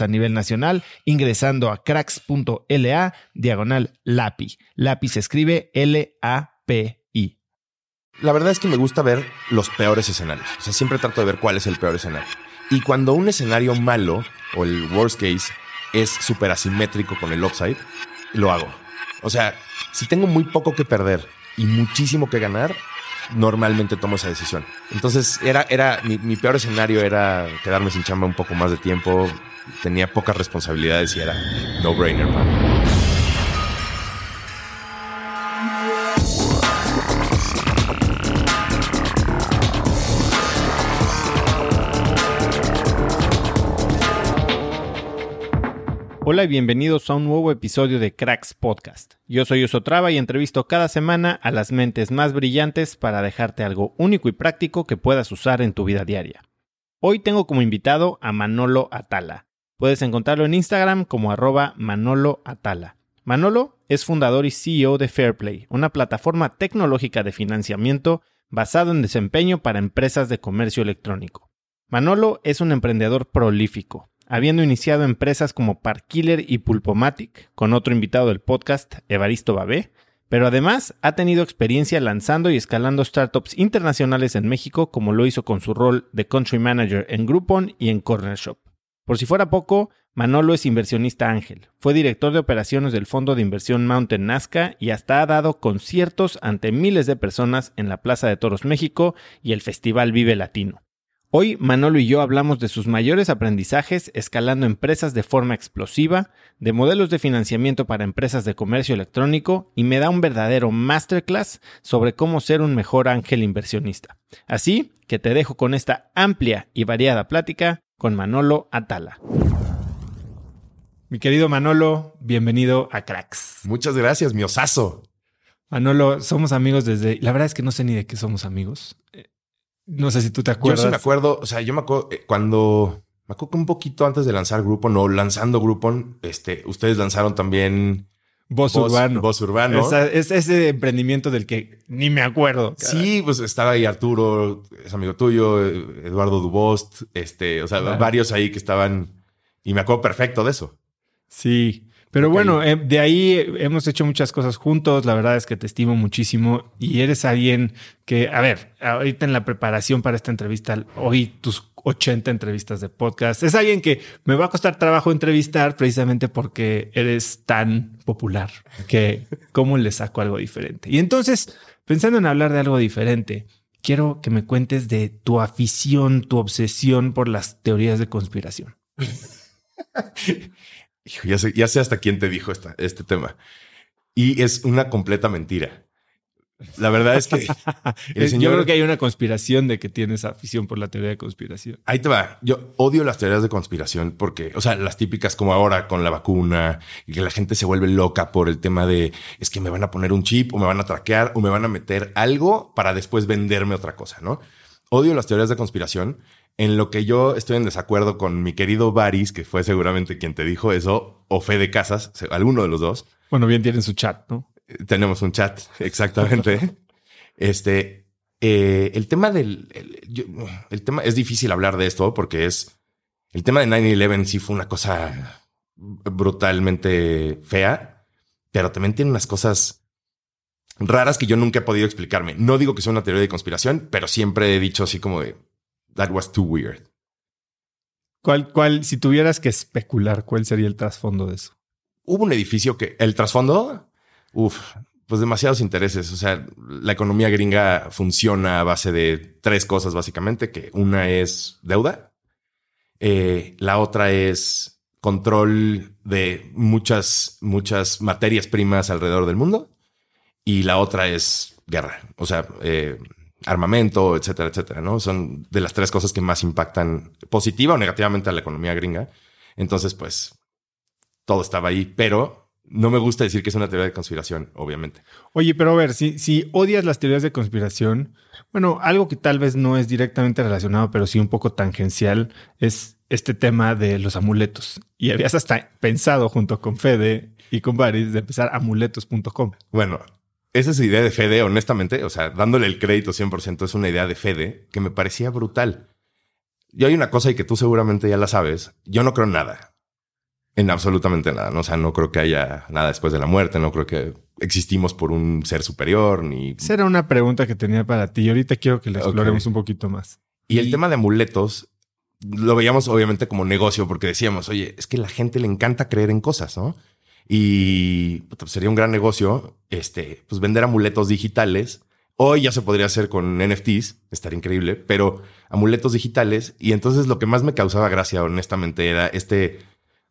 a nivel nacional ingresando a cracks.la diagonal LAPI. LAPI se escribe L-A-P-I. La verdad es que me gusta ver los peores escenarios. O sea, siempre trato de ver cuál es el peor escenario. Y cuando un escenario malo o el worst case es súper asimétrico con el upside, lo hago. O sea, si tengo muy poco que perder y muchísimo que ganar, normalmente tomo esa decisión. Entonces, era, era mi, mi peor escenario era quedarme sin chamba un poco más de tiempo, tenía pocas responsabilidades y era no-brainer Hola y bienvenidos a un nuevo episodio de Cracks Podcast. Yo soy Osotrava y entrevisto cada semana a las mentes más brillantes para dejarte algo único y práctico que puedas usar en tu vida diaria. Hoy tengo como invitado a Manolo Atala, Puedes encontrarlo en Instagram como arroba Manolo Atala. Manolo es fundador y CEO de Fairplay, una plataforma tecnológica de financiamiento basado en desempeño para empresas de comercio electrónico. Manolo es un emprendedor prolífico, habiendo iniciado empresas como Parkiller y Pulpomatic, con otro invitado del podcast, Evaristo Babé, pero además ha tenido experiencia lanzando y escalando startups internacionales en México, como lo hizo con su rol de country manager en Groupon y en Corner Shop. Por si fuera poco, Manolo es inversionista ángel. Fue director de operaciones del fondo de inversión Mountain Nazca y hasta ha dado conciertos ante miles de personas en la Plaza de Toros México y el Festival Vive Latino. Hoy Manolo y yo hablamos de sus mayores aprendizajes escalando empresas de forma explosiva, de modelos de financiamiento para empresas de comercio electrónico y me da un verdadero masterclass sobre cómo ser un mejor ángel inversionista. Así que te dejo con esta amplia y variada plática con Manolo Atala. Mi querido Manolo, bienvenido a Cracks. Muchas gracias, mi osazo. Manolo, somos amigos desde... La verdad es que no sé ni de qué somos amigos. Eh, no sé si tú te acuerdas. Yo sí me acuerdo, o sea, yo me acuerdo eh, cuando... Me acuerdo que un poquito antes de lanzar Groupon no lanzando Groupon, este, ustedes lanzaron también Voz, Urbano. Voz Urbano. es ese emprendimiento del que ni me acuerdo. Sí, pues estaba ahí Arturo, es amigo tuyo, Eduardo Dubost, este, o sea, varios ahí que estaban. Y me acuerdo perfecto de eso. Sí. Pero bueno, eh, de ahí hemos hecho muchas cosas juntos. La verdad es que te estimo muchísimo y eres alguien que, a ver, ahorita en la preparación para esta entrevista, oí tus 80 entrevistas de podcast. Es alguien que me va a costar trabajo entrevistar precisamente porque eres tan popular que cómo le saco algo diferente. Y entonces, pensando en hablar de algo diferente, quiero que me cuentes de tu afición, tu obsesión por las teorías de conspiración. ya, sé, hasta quién te dijo este tema. Y es una completa mentira. La verdad es que el señor, yo creo que hay una conspiración de que tienes afición por la teoría de conspiración. Ahí te va. Yo odio las teorías de conspiración porque, o sea, las típicas como ahora con la vacuna y que la gente se vuelve loca por el tema de es que me van a poner un chip o me van a traquear o me van a meter algo para después venderme otra cosa, ¿no? Odio las teorías de conspiración. En lo que yo estoy en desacuerdo con mi querido Baris, que fue seguramente quien te dijo eso, o Fede Casas, alguno de los dos. Bueno, bien tienen su chat, ¿no? Tenemos un chat, exactamente. este, eh, el tema del, el, tema es difícil hablar de esto porque es, el tema de 9-11 sí fue una cosa brutalmente fea, pero también tiene unas cosas raras que yo nunca he podido explicarme. No digo que sea una teoría de conspiración, pero siempre he dicho así como de, that was too weird. ¿Cuál, cuál, si tuvieras que especular, cuál sería el trasfondo de eso? Hubo un edificio que, el trasfondo, Uf, pues demasiados intereses. O sea, la economía gringa funciona a base de tres cosas básicamente, que una es deuda, eh, la otra es control de muchas, muchas materias primas alrededor del mundo y la otra es guerra, o sea, eh, armamento, etcétera, etcétera, ¿no? Son de las tres cosas que más impactan positiva o negativamente a la economía gringa. Entonces, pues, todo estaba ahí, pero no me gusta decir que es una teoría de conspiración, obviamente. Oye, pero a ver, si, si odias las teorías de conspiración, bueno, algo que tal vez no es directamente relacionado, pero sí un poco tangencial, es este tema de los amuletos. Y habías hasta pensado junto con Fede y con Baris de empezar amuletos.com. Bueno, esa es idea de Fede, honestamente, o sea, dándole el crédito 100%, es una idea de Fede que me parecía brutal. Y hay una cosa y que tú seguramente ya la sabes, yo no creo en nada. En absolutamente nada, ¿no? O sea, no creo que haya nada después de la muerte, no creo que existimos por un ser superior, ni... Esa era una pregunta que tenía para ti y ahorita quiero que la exploremos un poquito más. Y, el tema de amuletos lo veíamos obviamente como negocio porque decíamos, oye, es que la gente le encanta creer en cosas, ¿no? Y pues, sería un gran negocio, este, pues vender amuletos digitales. Hoy ya se podría hacer con NFTs, estaría increíble, pero amuletos digitales. Y entonces lo que más me causaba gracia, honestamente, era este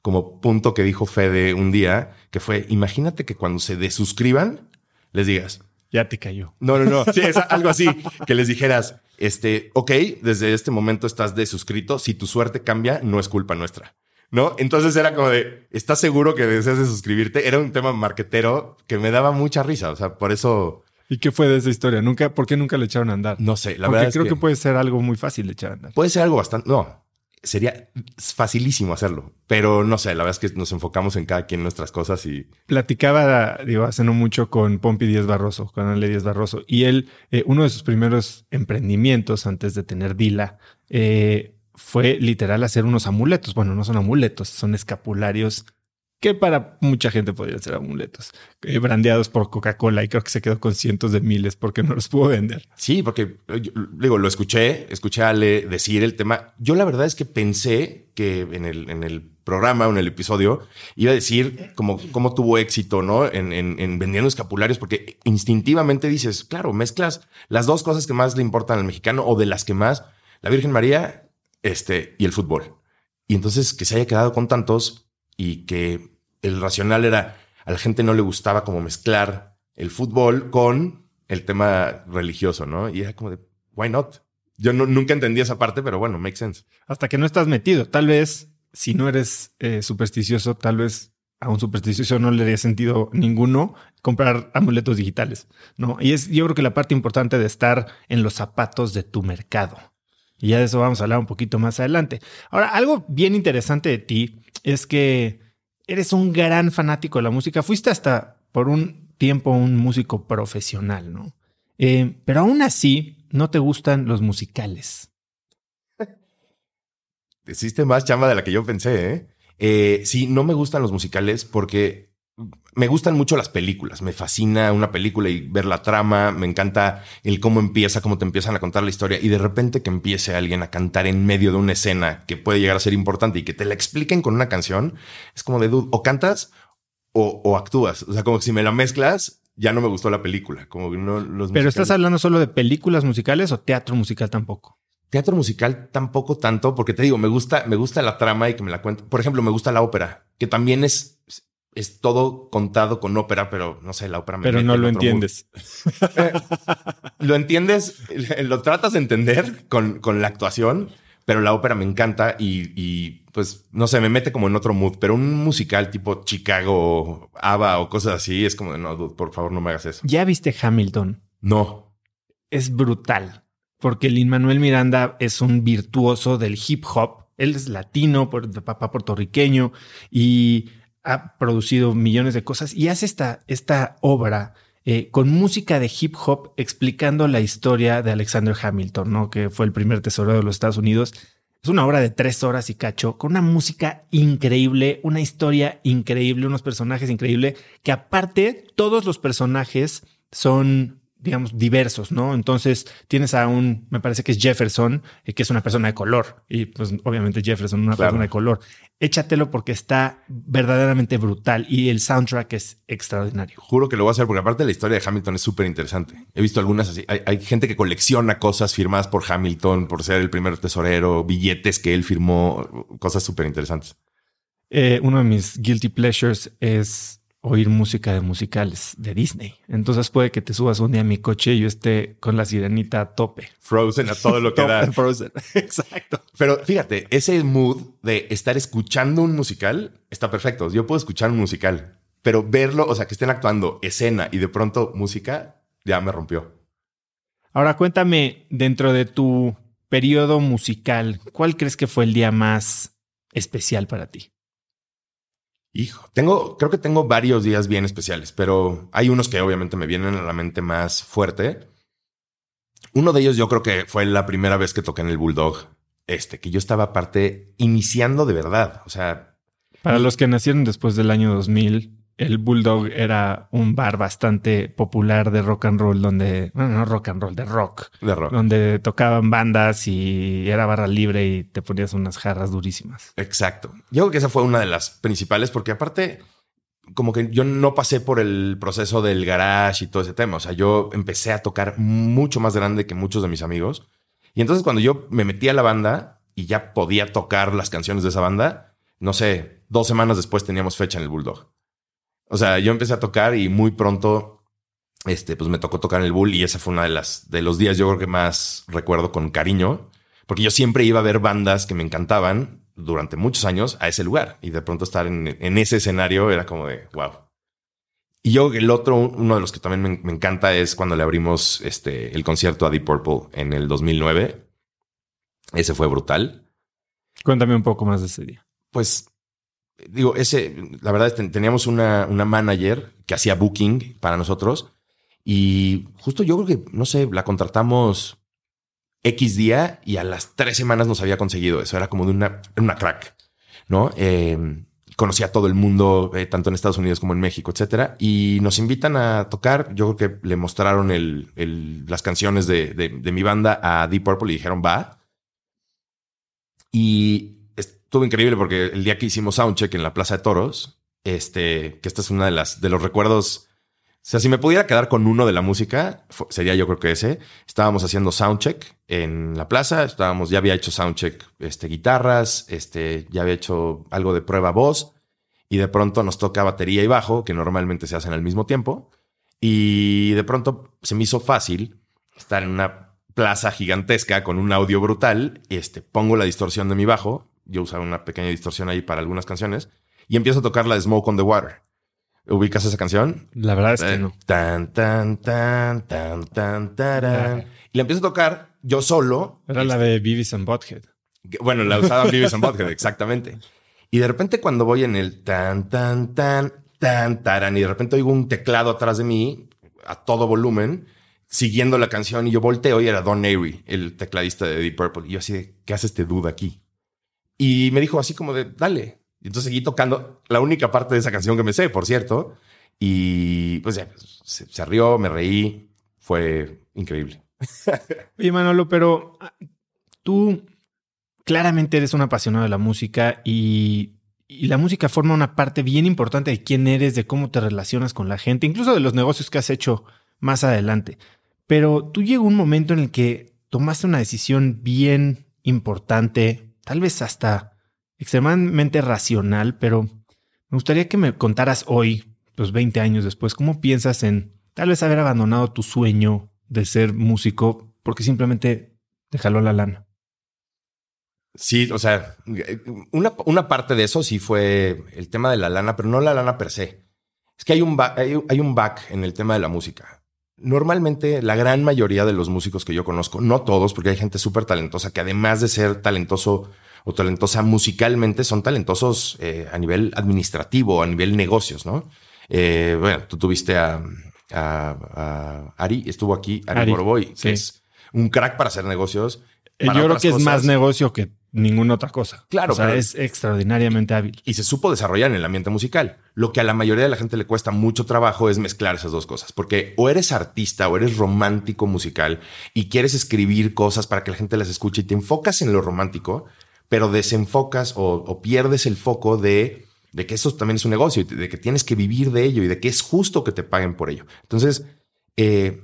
como punto que dijo Fede un día, que fue, imagínate que cuando se desuscriban, les digas. Ya te cayó. No, no, no. Sí, es algo así. que les dijeras, este, ok, desde este momento estás desuscrito. Si tu suerte cambia, no es culpa nuestra. ¿No? Entonces era como de, ¿estás seguro que deseas de suscribirte? Era un tema marquetero que me daba mucha risa. O sea, por eso... ¿Y qué fue de esa historia? ¿Nunca, ¿Por qué nunca le echaron a andar? No sé, la verdad. creo que... que puede ser algo muy fácil de echar a andar. Puede ser algo bastante. No, sería facilísimo hacerlo, pero no sé, la verdad es que nos enfocamos en cada quien nuestras cosas y... Platicaba, digo, hace no mucho con Pompi Díaz Barroso, con Ale Díaz Barroso, y él, eh, uno de sus primeros emprendimientos antes de tener Dila, eh, fue literal hacer unos amuletos. Bueno, no son amuletos, son escapularios que para mucha gente podrían ser amuletos, eh, brandeados por Coca-Cola y creo que se quedó con cientos de miles porque no los pudo vender. Sí, porque digo, lo escuché, escuché a Ale decir el tema. Yo la verdad es que pensé que en el, en el programa o en el episodio iba a decir cómo, cómo tuvo éxito, ¿no? En, en, vendiendo escapularios, porque instintivamente dices, claro, mezclas las dos cosas que más le importan al mexicano o de las que más, la Virgen María este, y el fútbol. Y entonces que se haya quedado con tantos y que el racional era, a la gente no le gustaba como mezclar el fútbol con el tema religioso, ¿no? Y era como de, why not? Yo nunca entendí esa parte, pero bueno, makes sense. Hasta que no estás metido. Tal vez, si no eres eh, supersticioso, tal vez a un supersticioso no le haría sentido ninguno comprar amuletos digitales, ¿no? Y es, yo creo que la parte importante de estar en los zapatos de tu mercado. Y ya de eso vamos a hablar un poquito más adelante. Ahora, algo bien interesante de ti es que eres un gran fanático de la música. Fuiste hasta por un tiempo un músico profesional, ¿no? Eh, pero aún así, no te gustan los musicales. Hiciste más chamba de la que yo pensé, ¿eh? ¿eh? Sí, no me gustan los musicales porque me gustan mucho las películas. Me fascina una película y ver la trama. Me encanta el cómo empieza, cómo te empiezan a contar la historia. Y de repente que empiece alguien a cantar en medio de una escena que puede llegar a ser importante y que te la expliquen con una canción, es como de dude, o cantas o, actúas. O sea, como que si me la mezclas, ya no me gustó la película. Como que no los Pero musicales- estás hablando solo de películas musicales o teatro musical tampoco. Teatro musical tampoco tanto, porque te digo, me gusta, me gusta la trama y que me la cuenten. Por ejemplo, me gusta la ópera, que también es, es todo contado con ópera, pero no sé, la ópera me Pero no lo entiendes. Lo entiendes, lo tratas de entender con, con la actuación, pero la ópera me encanta y, y, pues no sé, me mete como en otro mood. Pero un musical tipo Chicago, ABBA o cosas así es como no, dude, por favor, no me hagas eso. ¿Ya viste Hamilton? No, Es brutal. Porque Lin Manuel Miranda es un virtuoso del hip hop. Él es latino, por- de papá puertorriqueño y ha producido millones de cosas y hace esta, esta obra eh, con música de hip hop explicando la historia de Alexander Hamilton, ¿no? que fue el primer tesorero de los Estados Unidos. Es una obra de tres horas y cacho, con una música increíble, una historia increíble, unos personajes increíbles, que aparte todos los personajes son digamos, diversos, ¿no? Entonces tienes a un, me parece que es Jefferson, eh, que es una persona de color, y pues obviamente Jefferson, una Claro. persona de color. Échatelo porque está verdaderamente brutal y el soundtrack es extraordinario. juro que lo voy a hacer porque aparte la historia de Hamilton es súper interesante. He visto algunas así. Hay, hay gente que colecciona cosas firmadas por Hamilton, por ser el primer tesorero, billetes que él firmó, cosas súper interesantes. Eh, uno de mis guilty pleasures es oír música de musicales de Disney. Entonces puede que te subas un día a mi coche y yo esté con la sirenita a tope. Frozen a todo lo que da. Frozen. Exacto. Pero fíjate, ese mood de estar escuchando un musical está perfecto. Yo puedo escuchar un musical, pero verlo, o sea, que estén actuando escena y de pronto música, ya me rompió. Ahora cuéntame, dentro de tu periodo musical, ¿cuál crees que fue el día más especial para ti? Hijo, tengo, creo que tengo varios días bien especiales, pero hay unos que obviamente me vienen a la mente más fuerte. Uno de ellos yo creo que fue la primera vez que toqué en el Bulldog, este, que yo estaba aparte iniciando de verdad. O sea, Para los que nacieron después del año 2000, el Bulldog era un bar bastante popular de rock and roll, donde, bueno, no rock and roll, de rock, de rock. donde tocaban bandas y era barra libre y te ponías unas jarras durísimas. Exacto. Yo creo que esa fue una de las principales, porque aparte, como que yo no pasé por el proceso del garage y todo ese tema. O sea, yo empecé a tocar mucho más grande que muchos de mis amigos. Y entonces cuando yo me metí a la banda y ya podía tocar las canciones de esa banda, no sé, dos semanas después teníamos fecha en el Bulldog. O sea, yo empecé a tocar y muy pronto, este, pues me tocó tocar en el Bull y esa fue una de las, de los días yo creo que más recuerdo con cariño, porque yo siempre iba a ver bandas que me encantaban durante muchos años a ese lugar y de pronto estar en, en ese escenario era como de wow. Y yo el otro, uno de los que también me, me encanta es cuando le abrimos este, el concierto a Deep Purple en el 2009. Ese fue brutal. Cuéntame un poco más de ese día. Pues digo, ese, la verdad es que teníamos una, una manager que hacía booking para nosotros y justo yo creo que, no sé, la contratamos X día y a las tres semanas nos había conseguido eso. Era como de una, una crack, ¿no? Eh, conocía a todo el mundo, eh, tanto en Estados Unidos como en México, etcétera. Y nos invitan a tocar. Yo creo que le mostraron el, el- las canciones de, de- de mi banda a Deep Purple y dijeron va. Y estuvo increíble porque el día que hicimos Soundcheck en la Plaza de Toros, este, que esta es una de las de los recuerdos. O sea, si me pudiera quedar con uno de la música, sería yo creo que ese. Estábamos haciendo soundcheck en la plaza, estábamos, ya había hecho soundcheck, este, guitarras, este, ya había hecho algo de prueba voz, y de pronto nos toca batería y bajo, que normalmente se hacen al mismo tiempo, y de pronto se me hizo fácil estar en una plaza gigantesca con un audio brutal, este, pongo la distorsión de mi bajo, yo usaba una pequeña distorsión ahí para algunas canciones, y empiezo a tocar la de Smoke on the Water. ¿Ubicas esa canción? La verdad es que Eh, no. Tan, tan, tan, tan, tan, tarán. Y la empiezo a tocar yo solo. Era la de Beavis and Butthead. Bueno, la usaban Beavis and Butthead, exactamente. Y de repente cuando voy en el tan, tan, tan, tan, taran, y de repente oigo un teclado atrás de mí a todo volumen, siguiendo la canción, y yo volteo y era Don Airy, el tecladista de Deep Purple. Y yo así de, ¿qué hace este dude aquí? Y me dijo así como de, dale. Y entonces seguí tocando la única parte de esa canción que me sé, por cierto. Y pues ya, se, se rió, me reí. Fue increíble. Oye, Manolo, pero ah, tú claramente eres un apasionado de la música y, y la música forma una parte bien importante de quién eres, de cómo te relacionas con la gente, incluso de los negocios que has hecho más adelante. Pero tú llegó un momento en el que tomaste una decisión bien importante, tal vez hasta extremadamente racional, pero me gustaría que me contaras hoy, los 20 años después, cómo piensas en tal vez haber abandonado tu sueño de ser músico porque simplemente te jaló la lana. Sí, o sea, una, parte de eso sí fue el tema de la lana, pero no la lana per se. Es que hay un, hay un back en el tema de la música. Normalmente la gran mayoría de los músicos que yo conozco, no todos, porque hay gente súper talentosa que además de ser talentoso o talentosa musicalmente, son talentosos eh, a nivel administrativo, a nivel negocios, ¿no? Eh, bueno, tú tuviste a, Ari, estuvo aquí, Ari, Boroboy, que es un crack para hacer negocios. Eh, yo creo que es más negocio que ninguna otra cosa. Claro. O sea, es extraordinariamente hábil. Y se supo desarrollar en el ambiente musical. Lo que a la mayoría de la gente le cuesta mucho trabajo es mezclar esas dos cosas. Porque o eres artista o eres romántico musical y quieres escribir cosas para que la gente las escuche y te enfocas en lo romántico, pero desenfocas o, pierdes el foco de, de que eso también es un negocio y de que tienes que vivir de ello y de que es justo que te paguen por ello. Entonces, eh,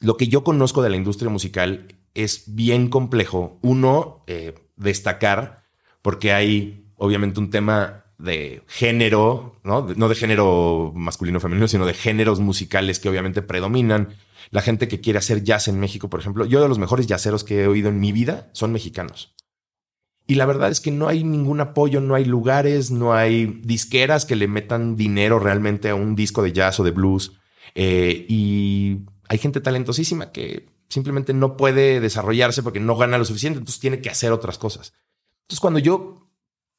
lo que yo conozco de la industria musical es bien complejo. Uno, eh, destacar, porque hay obviamente un tema de género, ¿no? no de género masculino o femenino, sino de géneros musicales que obviamente predominan. La gente que quiere hacer jazz en México, por ejemplo, yo de los mejores jazzeros que he oído en mi vida son mexicanos. Y la verdad es que no hay ningún apoyo, no hay lugares, no hay disqueras que le metan dinero realmente a un disco de jazz o de blues. Eh, y hay gente talentosísima que simplemente no puede desarrollarse porque no gana lo suficiente, entonces tiene que hacer otras cosas. Entonces, cuando yo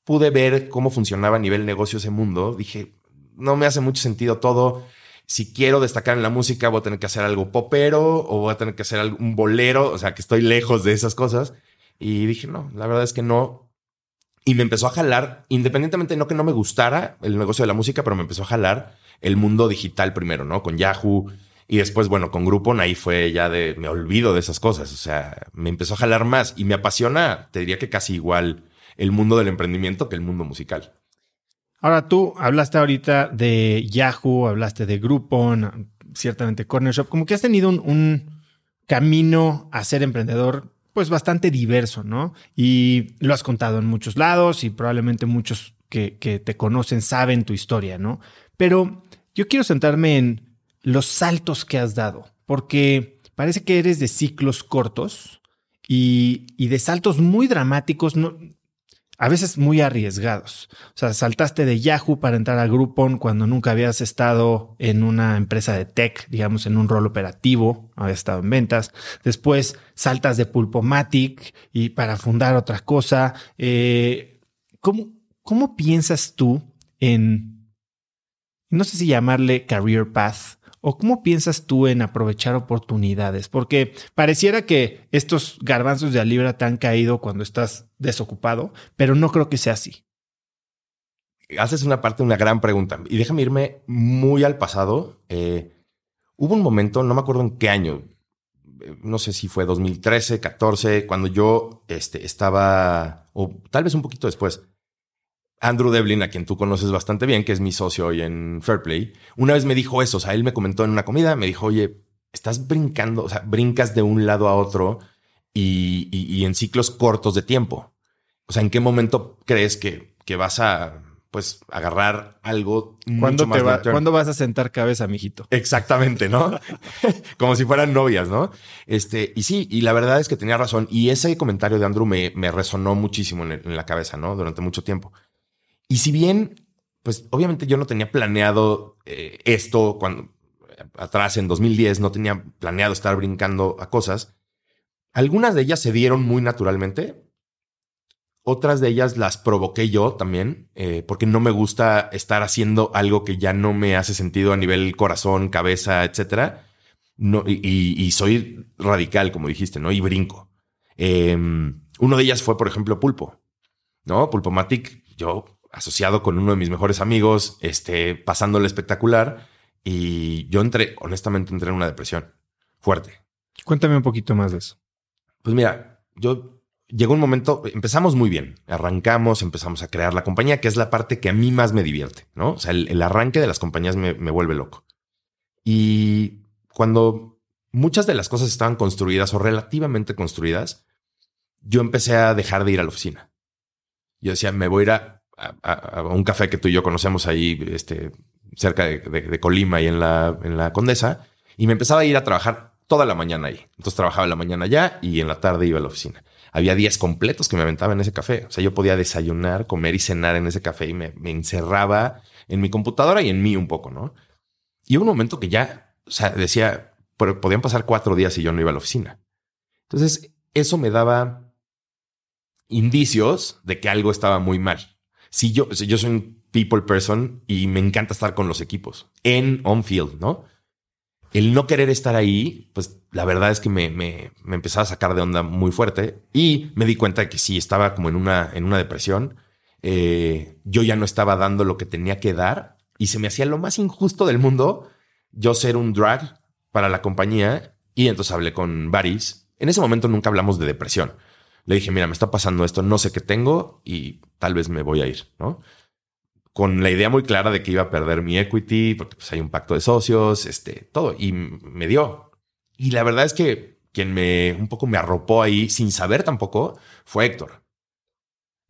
pude ver cómo funcionaba a nivel negocio ese mundo, dije, no me hace mucho sentido todo. Si quiero destacar en la música, voy a tener que hacer algo popero o voy a tener que hacer un bolero, o sea, que estoy lejos de esas cosas. Y dije, no, la verdad es que no. Y me empezó a jalar, independientemente, no que no me gustara el negocio de la música, pero me empezó a jalar el mundo digital primero, ¿no? Con Yahoo, y después, bueno, con Groupon ahí fue ya de, me olvido de esas cosas. O sea, me empezó a jalar más y me apasiona, te diría que casi igual el mundo del emprendimiento que el mundo musical. Ahora tú hablaste ahorita de Yahoo, hablaste de Groupon, ciertamente Corner Shop, como que has tenido un, camino a ser emprendedor pues bastante diverso, ¿no? Y lo has contado en muchos lados y probablemente muchos que, te conocen saben tu historia, ¿no? Pero yo quiero sentarme en los saltos que has dado, porque parece que eres de ciclos cortos y, de saltos muy dramáticos, no, a veces muy arriesgados. O sea, saltaste de Yahoo para entrar a Groupon cuando nunca habías estado en una empresa de tech, digamos, en un rol operativo, habías estado en ventas. Después saltas de Pulpomatic y para fundar otra cosa. Eh, ¿cómo, ¿Cómo piensas tú en, no sé si llamarle career path, ¿O cómo piensas tú en aprovechar oportunidades? Porque pareciera que estos garbanzos de a libra te han caído cuando estás desocupado, pero no creo que sea así. Haces una parte, una gran pregunta. Y déjame irme muy al pasado. Eh, hubo un momento, no me acuerdo en qué año, no sé si fue 2013, 14, cuando yo este, estaba, o tal vez un poquito después, Andrew Devlin, a quien tú conoces bastante bien, que es mi socio hoy en Fairplay, una vez me dijo eso. O sea, él me comentó en una comida, me dijo, oye, estás brincando, o sea, brincas de un lado a otro y, en ciclos cortos de tiempo. O sea, ¿en qué momento crees que, que vas a pues agarrar algo mucho más te ¿Cuándo vas a sentar cabeza, mijito? Exactamente, ¿no? Como si fueran novias, ¿no? Este, y sí, y la verdad es que tenía razón. Y ese comentario de Andrew me, me resonó muchísimo en, en, la cabeza, ¿no? Durante mucho tiempo. Y si bien, pues obviamente yo no tenía planeado eh, esto cuando atrás en 2010 no tenía planeado estar brincando a cosas, algunas de ellas se dieron muy naturalmente. Otras de ellas las provoqué yo también, eh, porque no me gusta estar haciendo algo que ya no me hace sentido a nivel corazón, cabeza, etcétera. No, y, soy radical, como dijiste, ¿no? Y brinco. Em, uno de ellas fue, por ejemplo, Pulpo, ¿no? Pulpomatic, yo asociado con uno de mis mejores amigos, este, pasándole espectacular. Y yo entré, honestamente, entré en una depresión fuerte. Cuéntame un poquito más de eso. Pues mira, yo llegó un momento, empezamos muy bien, arrancamos, empezamos a crear la compañía, que es la parte que a mí más me divierte, ¿no? O sea, el, arranque de las compañías me, me, vuelve loco. Y cuando muchas de las cosas estaban construidas o relativamente construidas, yo empecé a dejar de ir a la oficina. Yo decía, me voy a ir a, a, un café que tú y yo conocemos ahí, este, cerca de, Colima y en la, en la Condesa, y me empezaba a ir a trabajar toda la mañana ahí. Entonces trabajaba la mañana ya y en la tarde iba a la oficina. Había días completos que me aventaba en ese café. O sea, yo podía desayunar, comer y cenar en ese café y me, me encerraba en mi computadora y en mí un poco, ¿no? Y hubo un momento que ya, o sea, decía, podían pasar cuatro días y yo no iba a la oficina. Entonces, eso me daba indicios de que algo estaba muy mal. Si yo, yo soy un people person y me encanta estar con los equipos en on field, ¿no? El no querer estar ahí, pues la verdad es que me, me, me empezaba a sacar de onda muy fuerte y me di cuenta de que sí estaba como en una, en una depresión. Eh, yo ya no estaba dando lo que tenía que dar y se me hacía lo más injusto del mundo yo ser un drag para la compañía y entonces hablé con Baris. En ese momento nunca hablamos de depresión le dije, mira, me está pasando esto, no sé qué tengo y tal vez me voy a ir, ¿no? Con la idea muy clara de que iba a perder mi equity, porque pues hay un pacto de socios, este, todo, y me dio. Y la verdad es que quien me un poco me arropó ahí sin saber tampoco fue Héctor.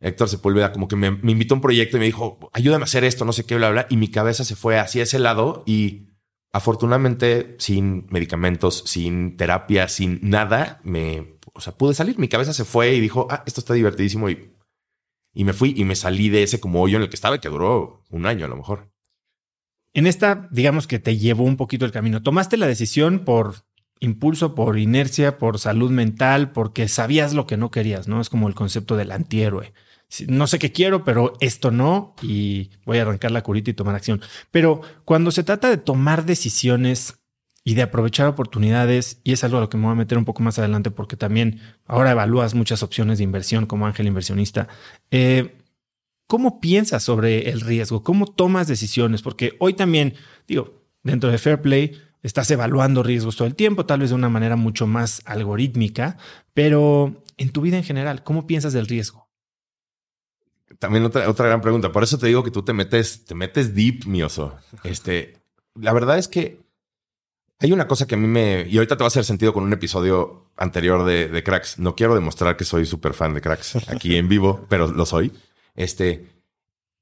Héctor Sepúlveda como que me, me invitó a un proyecto y me dijo, ayúdame a hacer esto, no sé qué, bla, bla, y mi cabeza se fue hacia ese lado y afortunadamente sin medicamentos, sin terapia, sin nada, me o sea, pude salir. Mi cabeza se fue y dijo, ah, esto está divertidísimo y, y me fui y me salí de ese como hoyo en el que estaba, que duró un año a lo mejor. En esta, digamos que te llevó un poquito el camino. Tomaste la decisión por impulso, por inercia, por salud mental, porque sabías lo que no querías, ¿no? Es como el concepto del antihéroe. No sé qué quiero, pero esto no, y voy a arrancar la curita y tomar acción. Pero cuando se trata de tomar decisiones y de aprovechar oportunidades. Y es algo a lo que me voy a meter un poco más adelante porque también ahora evalúas muchas opciones de inversión como ángel inversionista. Eh, ¿Cómo piensas sobre el riesgo? ¿Cómo tomas decisiones? Porque hoy también, digo, dentro de Fair Play estás evaluando riesgos todo el tiempo, tal vez de una manera mucho más algorítmica, pero en tu vida en general, ¿cómo piensas del riesgo? También otra, otra gran pregunta. Por eso te digo que tú te metes, te metes deep, mi oso. Este, la verdad es que hay una cosa que a mí me... Y ahorita te va a hacer sentido con un episodio anterior de, Cracks. No quiero demostrar que soy súper fan de Cracks aquí en vivo, pero lo soy. Este...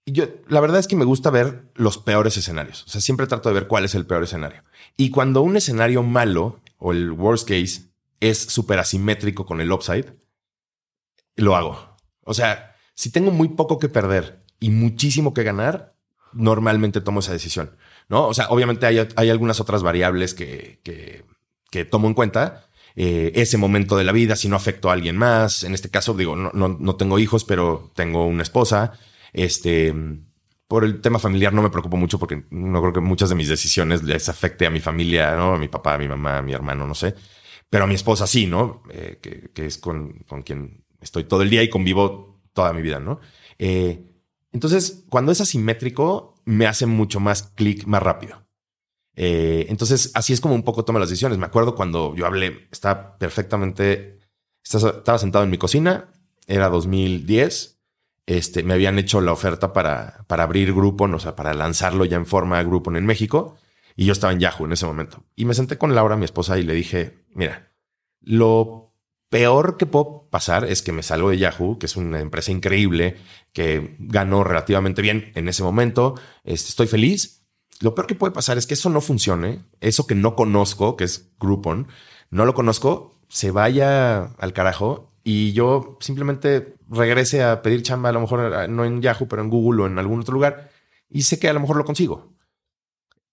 Yo, la verdad es que me gusta ver los peores escenarios. O sea, siempre trato de ver cuál es el peor escenario. Y cuando un escenario malo o el worst case es súper asimétrico con el upside, lo hago. O sea, si tengo muy poco que perder y muchísimo que ganar, normalmente tomo esa decisión. ¿No? O sea, obviamente hay, hay algunas otras variables que, que, que tomo en cuenta. Eh, ese momento de la vida, si no afecto a alguien más. En este caso, digo, no, no, no tengo hijos, pero tengo una esposa. Este, por el tema familiar no me preocupo mucho porque no creo que muchas de mis decisiones les afecte a mi familia, ¿no? A mi papá, a mi mamá, a mi hermano, no sé. Pero a mi esposa sí, ¿no? Eh, que, es con, con quien estoy todo el día y convivo toda mi vida, ¿no? Eh, entonces, cuando es asimétrico, me hace mucho más clic más rápido. Eh, entonces, así es como un poco toma las decisiones. Me acuerdo cuando yo hablé, estaba perfectamente, estaba sentado en mi cocina, era 2010, este, me habían hecho la oferta para, para abrir Groupon, o sea, para lanzarlo ya en forma Groupon en México, y yo estaba en Yahoo en ese momento. Y me senté con Laura, mi esposa, y le dije, mira, lo peor que puedo pasar es que me salgo de Yahoo, que es una empresa increíble, que ganó relativamente bien en ese momento. Este, estoy feliz. Lo peor que puede pasar es que eso no funcione. Eso que no conozco, que es Groupon, no lo conozco, se vaya al carajo y yo simplemente regrese a pedir chamba, a lo mejor eh, no en Yahoo, pero en Google o en algún otro lugar y sé que a lo mejor lo consigo.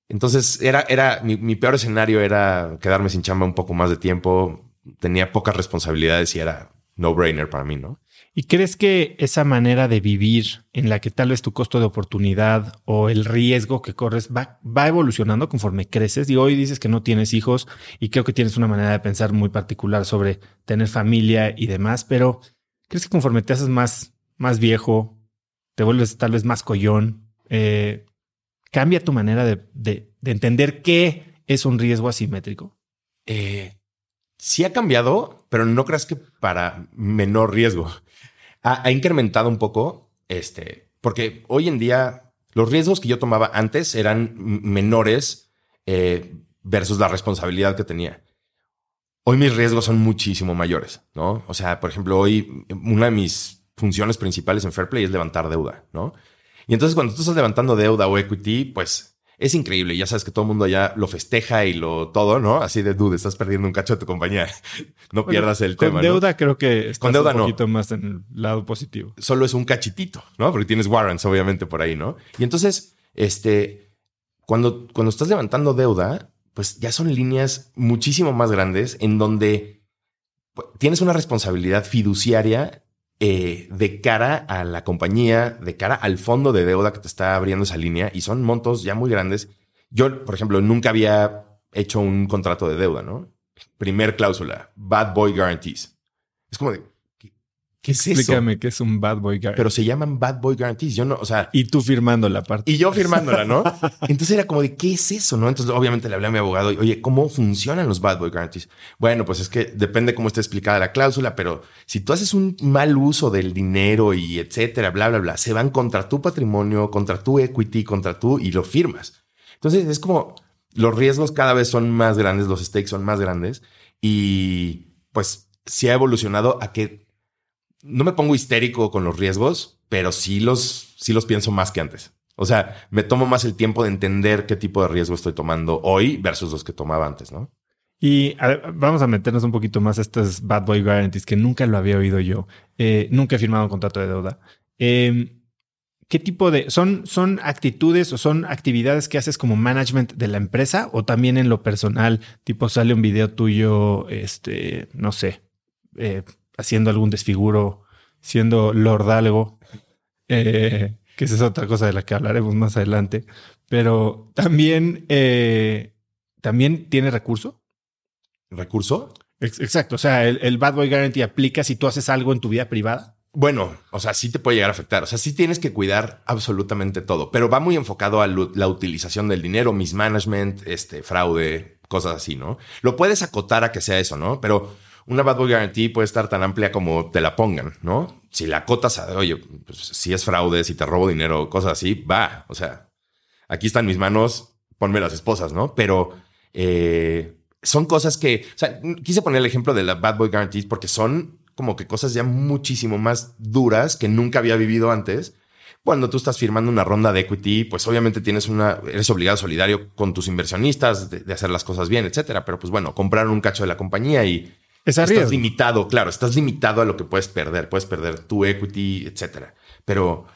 Entonces era, era mi peor escenario era quedarme sin chamba un poco más de tiempo, tenía pocas responsabilidades y era no-brainer para mí, ¿no? ¿Y crees que esa manera de vivir en la que tal vez tu costo de oportunidad o el riesgo que corres va, va evolucionando conforme creces? Y hoy dices que no tienes hijos y creo que tienes una manera de pensar muy particular sobre tener familia y demás, pero ¿crees que conforme te haces más, más viejo, te vuelves tal vez más collón, eh, cambia tu manera de, de, de entender qué es un riesgo asimétrico? Eh, sí ha cambiado, pero no creas que para menor riesgo. Ha, incrementado un poco, este, porque hoy en día los riesgos que yo tomaba antes eran menores eh, versus la responsabilidad que tenía. Hoy mis riesgos son muchísimo mayores, ¿no? O sea, por ejemplo, hoy una de mis funciones principales en Fairplay es levantar deuda, ¿no? Y entonces cuando tú estás levantando deuda o equity, pues es increíble. Ya sabes que todo el mundo ya lo festeja y lo todo, ¿no? Así de dude, estás perdiendo un cacho de tu compañía. No Bueno, pierdas el con tema. ¿no? deuda creo que estás Con deuda un no. poquito más en el lado positivo. Solo es un cachitito, ¿no? Porque tienes warrants, obviamente, por ahí, ¿no? Y entonces, este, cuando, cuando estás levantando deuda, pues ya son líneas muchísimo más grandes en donde pues, tienes una responsabilidad fiduciaria eh, de cara a la compañía, de cara al fondo de deuda que te está abriendo esa línea y son montos ya muy grandes. Yo, por ejemplo, nunca había hecho un contrato de deuda, ¿no? Primer cláusula, bad boy guarantees. Es como de, Explícame qué es un bad boy guy. Pero se llaman bad boy guarantees. Yo no, o sea, y tú firmando la parte. y yo firmándola, ¿no? Entonces era como de, ¿qué es eso? ¿No? Entonces obviamente le hablé a mi abogado, y, oye, ¿cómo funcionan los bad boy guarantees? Bueno, pues es que depende cómo esté explicada la cláusula, pero si tú haces un mal uso del dinero y etcétera, bla, bla, bla, se van contra tu patrimonio, contra tu equity, contra tú y lo firmas. Entonces es como los riesgos cada vez son más grandes, los stakes son más grandes y pues sí ha evolucionado a que no me pongo histérico con los riesgos, pero sí los, sí los pienso más que antes. O sea, me tomo más el tiempo de entender qué tipo de riesgo estoy tomando hoy versus los que tomaba antes, ¿no? Y vamos a meternos un poquito más a estas bad boy guarantees que nunca lo había oído yo. Eh, nunca he firmado un contrato de deuda. Eh, ¿Qué tipo de son, son actitudes o son actividades que haces como management de la empresa o también en lo personal? Tipo, sale un video tuyo, este, no sé, eh, haciendo algún desfiguro, siendo Lord algo, eh, que esa es otra cosa de la que hablaremos más adelante. Pero también, eh, también tiene recurso. ¿Recurso? Ex- Exacto. O sea, el, el Bad Boy Guarantee aplica si tú haces algo en tu vida privada. Bueno, o sea, sí te puede llegar a afectar. O sea, sí tienes que cuidar absolutamente todo, pero va muy enfocado a la utilización del dinero, mismanagement, este, fraude, cosas así, ¿no? Lo puedes acotar a que sea eso, ¿no? Pero una bad boy guarantee puede estar tan amplia como te la pongan, ¿no? Si la acotas a, oye, pues, si es fraude, si te robo dinero, cosas así, va. O sea, aquí están mis manos, ponme las esposas, ¿no? Pero eh, son cosas que, o sea, quise poner el ejemplo de la bad boy guarantees porque son como que cosas ya muchísimo más duras que nunca había vivido antes. Cuando tú estás firmando una ronda de equity, pues obviamente tienes una, eres obligado solidario con tus inversionistas de, de hacer las cosas bien, etcétera. Pero pues bueno, compraron un cacho de la compañía y Es estás limitado, claro, estás limitado a lo que puedes perder. Puedes perder tu equity, etcétera. Pero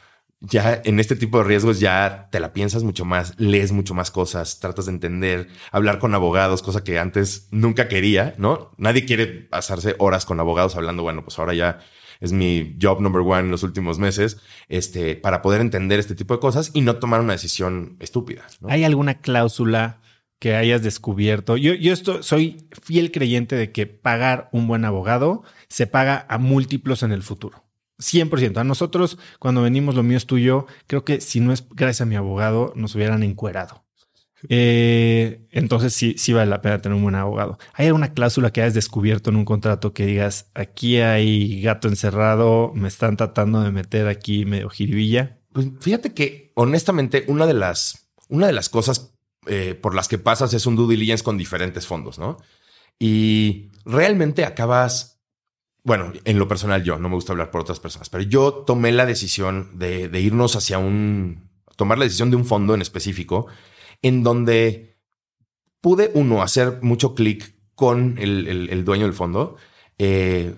ya en este tipo de riesgos ya te la piensas mucho más, lees mucho más cosas, tratas de entender, hablar con abogados, cosa que antes nunca quería, ¿no? Nadie quiere pasarse horas con abogados hablando, bueno, pues ahora ya es mi job number one en los últimos meses, este, para poder entender este tipo de cosas y no tomar una decisión estúpida. ¿no? ¿Hay alguna cláusula que hayas descubierto? Yo, yo esto, soy fiel creyente de que pagar un buen abogado se paga a múltiplos en el futuro. 100%. A nosotros, cuando venimos, lo mío es tuyo, creo que si no es gracias a mi abogado, nos hubieran encuerado. Eh, entonces sí, sí vale la pena tener un buen abogado. ¿Hay alguna cláusula que hayas descubierto en un contrato que digas, aquí hay gato encerrado, me están tratando de meter aquí medio jiribilla? Pues fíjate que honestamente una de las, una de las cosas eh, por las que pasas es un due diligence con diferentes fondos, ¿no? Y realmente acabas, bueno, en lo personal yo, no me gusta hablar por otras personas, pero yo tomé la decisión de, irnos hacia un, tomar la decisión de un fondo en específico en donde pude, uno, hacer mucho clic con el, el- el dueño del fondo. Eh,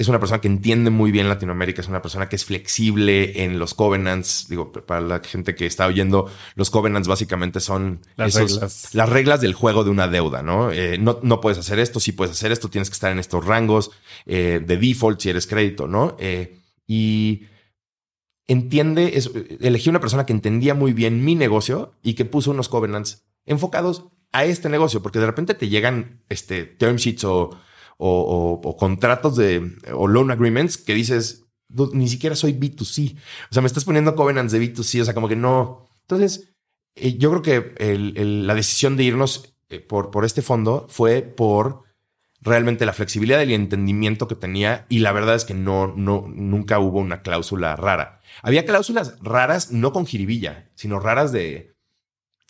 es una persona que entiende muy bien Latinoamérica, es una persona que es flexible en los covenants. Digo, para la gente que está oyendo, los covenants básicamente son Las esos- reglas. las reglas del juego de una deuda, ¿no? Eh, no, no puedes hacer esto, sí puedes hacer esto, tienes que estar en estos rangos eh, de default si eres crédito, ¿no? Eh, y entiende, es- elegí una persona que entendía muy bien mi negocio y que puso unos covenants enfocados a este negocio, porque de repente te llegan este, term sheets o, o- contratos de o loan agreements que dices, "Dude, ni siquiera soy B2C. O sea, me estás poniendo covenants de B2C, o sea, como que no. Entonces, eh, yo creo que la decisión de irnos eh, por, por este fondo fue por realmente la flexibilidad y el entendimiento que tenía y la verdad es que no, no, nunca hubo una cláusula rara. Había cláusulas raras, no con jiribilla, sino raras de,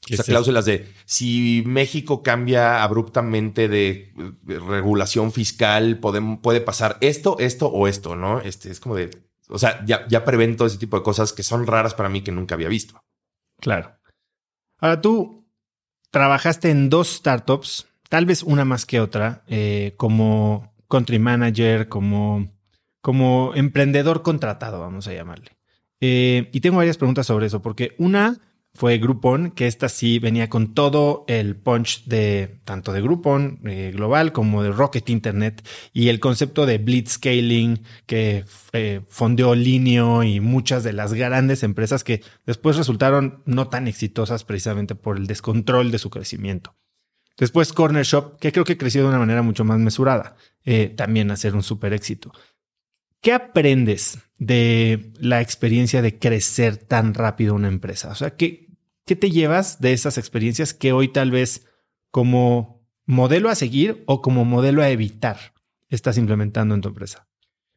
o sea, cláusulas de si México cambia abruptamente de, regulación fiscal, puede, puede pasar esto, esto o esto, ¿no? Este es como de, o sea, ya, ya prevento ese tipo de cosas que son raras para mí que nunca había visto. Claro. Ahora tú trabajaste en dos startups, tal vez una más que otra, eh, como country manager, como, como emprendedor contratado, vamos a llamarle. Eh, y tengo varias preguntas sobre eso, porque una fue Groupon, que esta sí venía con todo el punch de tanto de Groupon eh, global como de Rocket Internet y el concepto de blitzscaling que eh, fondeó Linio y muchas de las grandes empresas que después resultaron no tan exitosas precisamente por el descontrol de su crecimiento. Después Corner Shop, que creo que creció de una manera mucho más mesurada, eh, también a ser un super éxito. ¿Qué aprendes de la experiencia de crecer tan rápido una empresa? O sea, ¿qué, ¿qué te llevas de esas experiencias que hoy tal vez como modelo a seguir o como modelo a evitar estás implementando en tu empresa?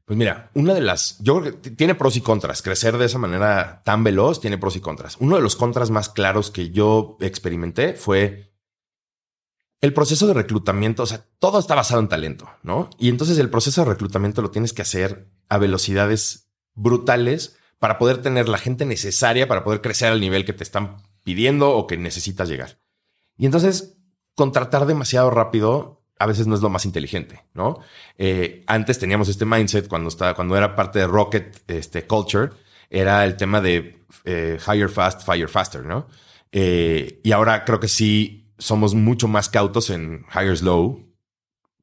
Pues mira, una de las, yo creo que tiene pros y contras. Crecer de esa manera tan veloz tiene pros y contras. Uno de los contras más claros que yo experimenté fue el proceso de reclutamiento, o sea, todo está basado en talento, ¿no? Y entonces el proceso de reclutamiento lo tienes que hacer a velocidades brutales para poder tener la gente necesaria para poder crecer al nivel que te están pidiendo o que necesitas llegar. Y entonces, contratar demasiado rápido a veces no es lo más inteligente, ¿no? Eh, antes teníamos este mindset cuando estaba, cuando era parte de Rocket este, Culture, era el tema de eh, hire fast, fire faster, ¿no? Eh, y ahora creo que sí somos mucho más cautos en hire slow,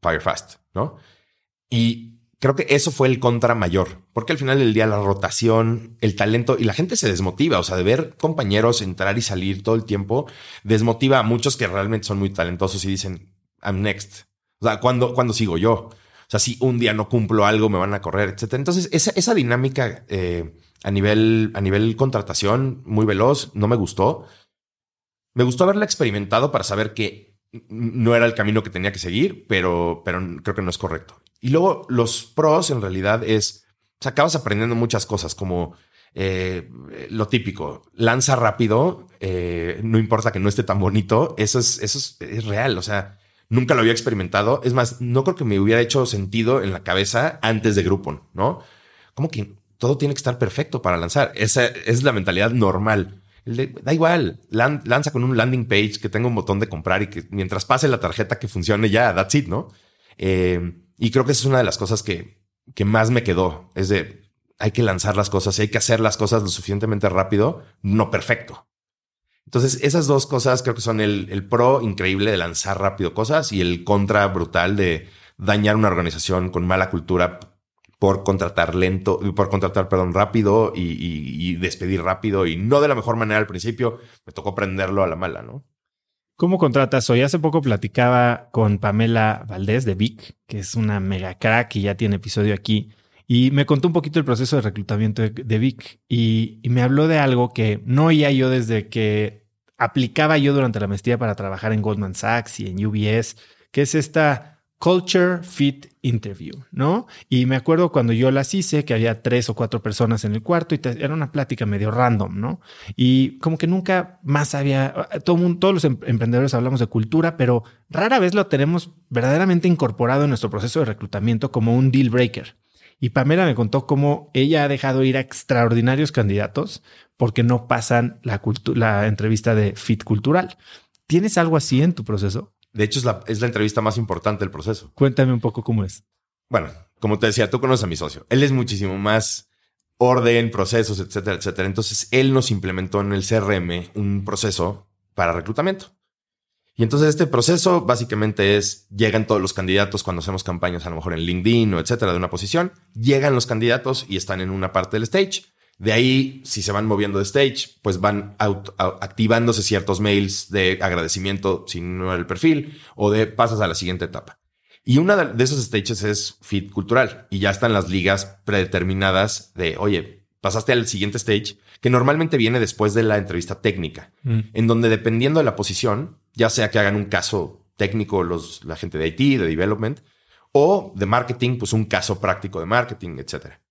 fire fast, ¿no? Y creo que eso fue el contra mayor, porque al final del día la rotación, el talento y la gente se desmotiva, o sea, de ver compañeros entrar y salir todo el tiempo, desmotiva a muchos que realmente son muy talentosos y dicen, I'm next. O sea, ¿cuándo, cuando sigo yo? O sea, si un día no cumplo algo, me van a correr, etc. Entonces, esa, esa dinámica eh, a, nivel, a nivel contratación muy veloz no me gustó. Me gustó haberla experimentado para saber que no era el camino que tenía que seguir, pero, pero creo que no es correcto. Y luego los pros en realidad es, o acabas aprendiendo muchas cosas como eh, lo típico, lanza rápido, eh, no importa que no esté tan bonito, eso es, eso es, real, o sea, nunca lo había experimentado. Es más, no creo que me hubiera hecho sentido en la cabeza antes de Groupon, ¿no? Como que todo tiene que estar perfecto para lanzar. Esa es la mentalidad normal da igual, lanza con un landing page que tenga un botón de comprar y que mientras pase la tarjeta que funcione ya, that's it, ¿no? Eh, y creo que esa es una de las cosas que, que más me quedó. Es de, hay que lanzar las cosas y hay que hacer las cosas lo suficientemente rápido, no perfecto. Entonces, esas dos cosas creo que son el, el pro increíble de lanzar rápido cosas y el contra brutal de dañar una organización con mala cultura por contratar lento, por contratar, perdón, rápido y, despedir rápido y no de la mejor manera al principio. Me tocó aprenderlo a la mala, ¿no? ¿Cómo contratas hoy? Hace poco platicaba con Pamela Valdés de Vic, que es una mega crack y ya tiene episodio aquí. Y me contó un poquito el proceso de reclutamiento de, Vic y, me habló de algo que no oía yo desde que aplicaba yo durante la maestría para trabajar en Goldman Sachs y en UBS, que es esta Culture Fit Interview, ¿no? Y me acuerdo cuando yo las hice, que había tres o cuatro personas en el cuarto y era una plática medio random, ¿no? Y como que nunca más había, todo todos los em, emprendedores hablamos de cultura, pero rara vez lo tenemos verdaderamente incorporado en nuestro proceso de reclutamiento como un deal breaker. Y Pamela me contó cómo ella ha dejado ir a extraordinarios candidatos porque no pasan la, la entrevista de fit cultural. ¿Tienes algo así en tu proceso? De hecho, es la, es la entrevista más importante del proceso. Cuéntame un poco cómo es. Bueno, como te decía, tú conoces a mi socio. Él es muchísimo más orden, procesos, etcétera, etcétera. Entonces, él nos implementó en el CRM un proceso para reclutamiento. Y entonces este proceso básicamente es, llegan todos los candidatos cuando hacemos campañas a lo mejor en LinkedIn o etcétera de una posición, llegan los candidatos y están en una parte del stage. De ahí, si se van moviendo de stage, pues van activándose ciertos mails de agradecimiento si no el perfil o de pasas a la siguiente etapa. Y una de esos stages es fit cultural y ya están las ligas predeterminadas de, oye, pasaste al siguiente stage que normalmente viene después de la entrevista técnica, mm. en donde dependiendo de la posición, ya sea que hagan un caso técnico los, la gente de IT, de development, O de marketing, pues un caso práctico de marketing, etcétera.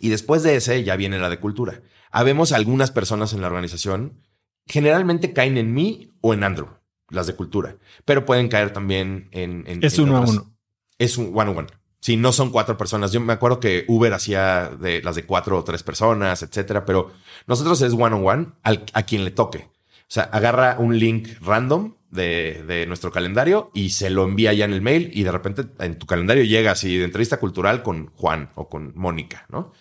Y después de ese ya viene la de cultura. Habemos algunas personas en la organización, generalmente caen en mí o en Andrew, las de cultura, pero pueden caer también en... es uno a uno. Es un one on one. Sí, no son cuatro personas. Yo me acuerdo que Uber hacía de las de cuatro o tres personas, etcétera, pero nosotros es one on one a quien le toque. O sea, agarra un link random de, de, nuestro calendario y se lo envía ya en el mail y de repente en tu calendario llega así de entrevista cultural con Juan o con Mónica, ¿no?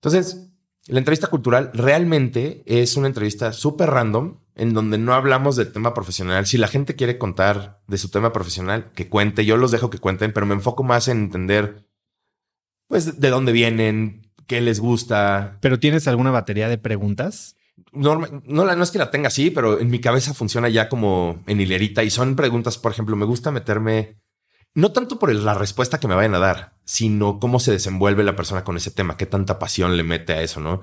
Entonces, la entrevista cultural realmente es una entrevista súper random en donde no hablamos del tema profesional. Si la gente quiere contar de su tema profesional, que cuente. Yo los dejo que cuenten, pero me enfoco más en entender, pues, de dónde vienen, qué les gusta. ¿Pero tienes alguna batería de preguntas? No, no, no es que la tenga así, pero en mi cabeza funciona ya como en hilerita y son preguntas, por ejemplo, me gusta meterme no tanto por la respuesta que me vayan a dar, sino cómo se desenvuelve la persona con ese tema, qué tanta pasión le mete a eso, ¿no?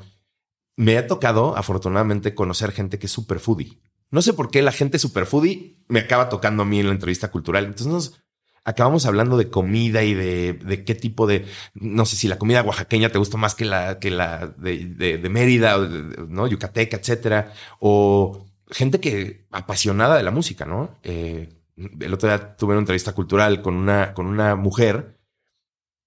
Me ha tocado, afortunadamente, conocer gente que es super foodie. No sé por qué la gente super foodie me acaba tocando a mí en la entrevista cultural. Entonces nos acabamos hablando de comida y de, qué tipo de, no sé si la comida oaxaqueña te gusta más que la, de, Mérida, o ¿no? Yucateca, etcétera. O gente que apasionada de la música, ¿no? Eh, el otro día tuve una entrevista cultural con una, con una mujer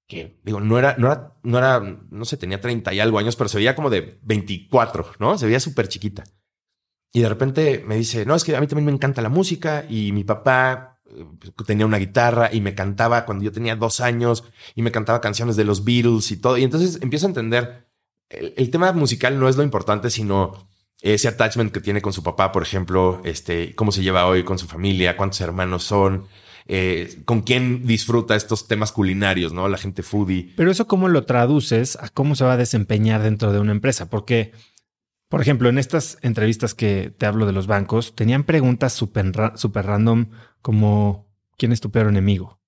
que, digo, no era, no era, no era, no sé, tenía 30 y algo años, pero se veía como de 24, ¿no? Se veía súper chiquita. Y de repente me dice, no, es que a mí también me encanta la música y mi papá eh, tenía una guitarra y me cantaba cuando yo tenía dos años y me cantaba canciones de los Beatles y todo. Y entonces empiezo a entender, el tema musical no es lo importante, sino ese attachment que tiene con su papá, por ejemplo, este, cómo se lleva hoy con su familia, cuántos hermanos son, eh, con quién disfruta estos temas culinarios, ¿no? La gente foodie. Pero eso cómo lo traduces a cómo se va a desempeñar dentro de una empresa, porque, por ejemplo, en estas entrevistas que te hablo de los bancos, tenían preguntas súper super random como ¿quién es tu peor enemigo?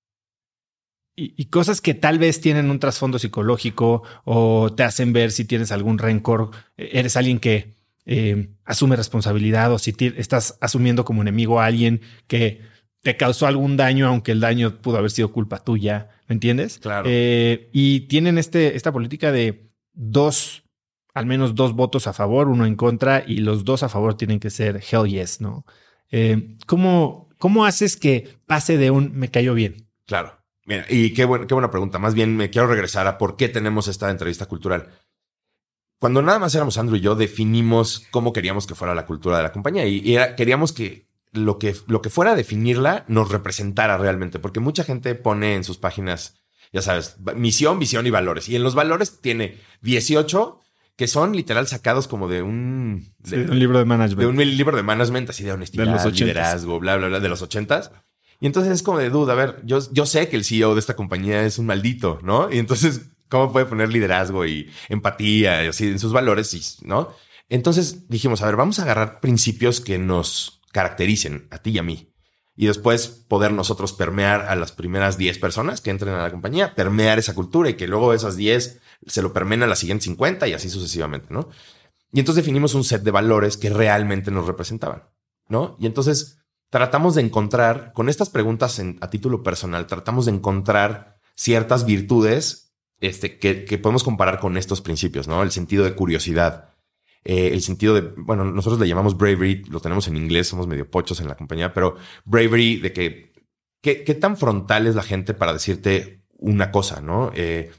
y, cosas que tal vez tienen un trasfondo psicológico o te hacen ver si tienes algún rencor, eres alguien que eh, asume responsabilidad o si estás asumiendo como enemigo a alguien que te causó algún daño, aunque el daño pudo haber sido culpa tuya, ¿me entiendes? Claro. Eh, y tienen este, esta política de dos, al menos dos votos a favor, uno en contra, y los dos a favor tienen que ser hell yes, ¿no? Eh, ¿cómo, ¿Cómo haces que pase de un me cayó bien? Claro. Mira, y qué, qué buena pregunta. Más bien me quiero regresar a por qué tenemos esta entrevista cultural. Cuando nada más éramos Andrew y yo, definimos cómo queríamos que fuera la cultura de la compañía y, queríamos que lo, que lo que fuera a definirla nos representara realmente, porque mucha gente pone en sus páginas, ya sabes, misión, visión y valores. Y en los valores tiene 18 que son literal sacados como de un, un libro de management. De un libro de management, así de honestidad, de liderazgo, bla, bla, bla, de los ochentas. Y entonces es como de duda, a ver, yo, yo sé que el CEO de esta compañía es un maldito, ¿no? Y entonces cómo puede poner liderazgo y empatía y así en sus valores, ¿no? Entonces dijimos, a ver, vamos a agarrar principios que nos caractericen a ti y a mí. Y después poder nosotros permear a las primeras 10 personas que entren a la compañía, permear esa cultura y que luego esas 10 se lo permeen a las siguientes 50 y así sucesivamente, ¿no? Y entonces definimos un set de valores que realmente nos representaban, ¿no? Y entonces tratamos de encontrar, con estas preguntas a título personal, tratamos de encontrar ciertas virtudes este, que, podemos comparar con estos principios, ¿no? El sentido de curiosidad, eh, el sentido de, bueno, nosotros le llamamos bravery, lo tenemos en inglés, somos medio pochos en la compañía, pero bravery de que, ¿qué, tan frontal es la gente para decirte una cosa, ¿no? Eh,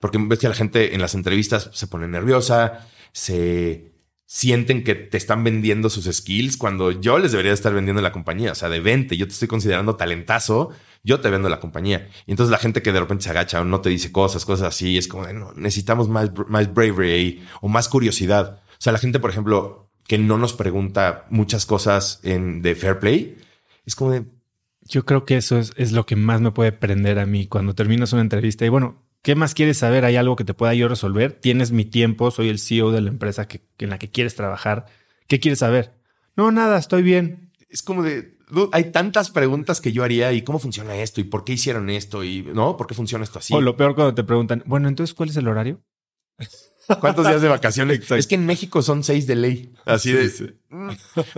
porque ves que la gente en las entrevistas se pone nerviosa, se sienten que te están vendiendo sus skills cuando yo les debería estar vendiendo la compañía, o sea, de 20, yo te estoy considerando talentazo yo te vendo la compañía. Y entonces la gente que de repente se agacha o no te dice cosas, cosas así, es como, no, necesitamos más, más bravery o más curiosidad. O sea, la gente, por ejemplo, que no nos pregunta muchas cosas en, de Fair Play, es como de... Yo creo que eso es, lo que más me puede prender a mí cuando terminas una entrevista y bueno, ¿Qué más quieres saber? ¿Hay algo que te pueda yo resolver? Tienes mi tiempo, soy el CEO de la empresa que, en la que quieres trabajar. ¿Qué quieres saber? No, nada, estoy bien. Es como de, hay tantas preguntas que yo haría y cómo funciona esto y por qué hicieron esto y no, por qué funciona esto así. O lo peor cuando te preguntan, bueno, entonces, ¿cuál es el horario? ¿Cuántos días de vacaciones? es que en México son seis de ley. Así de. Mm,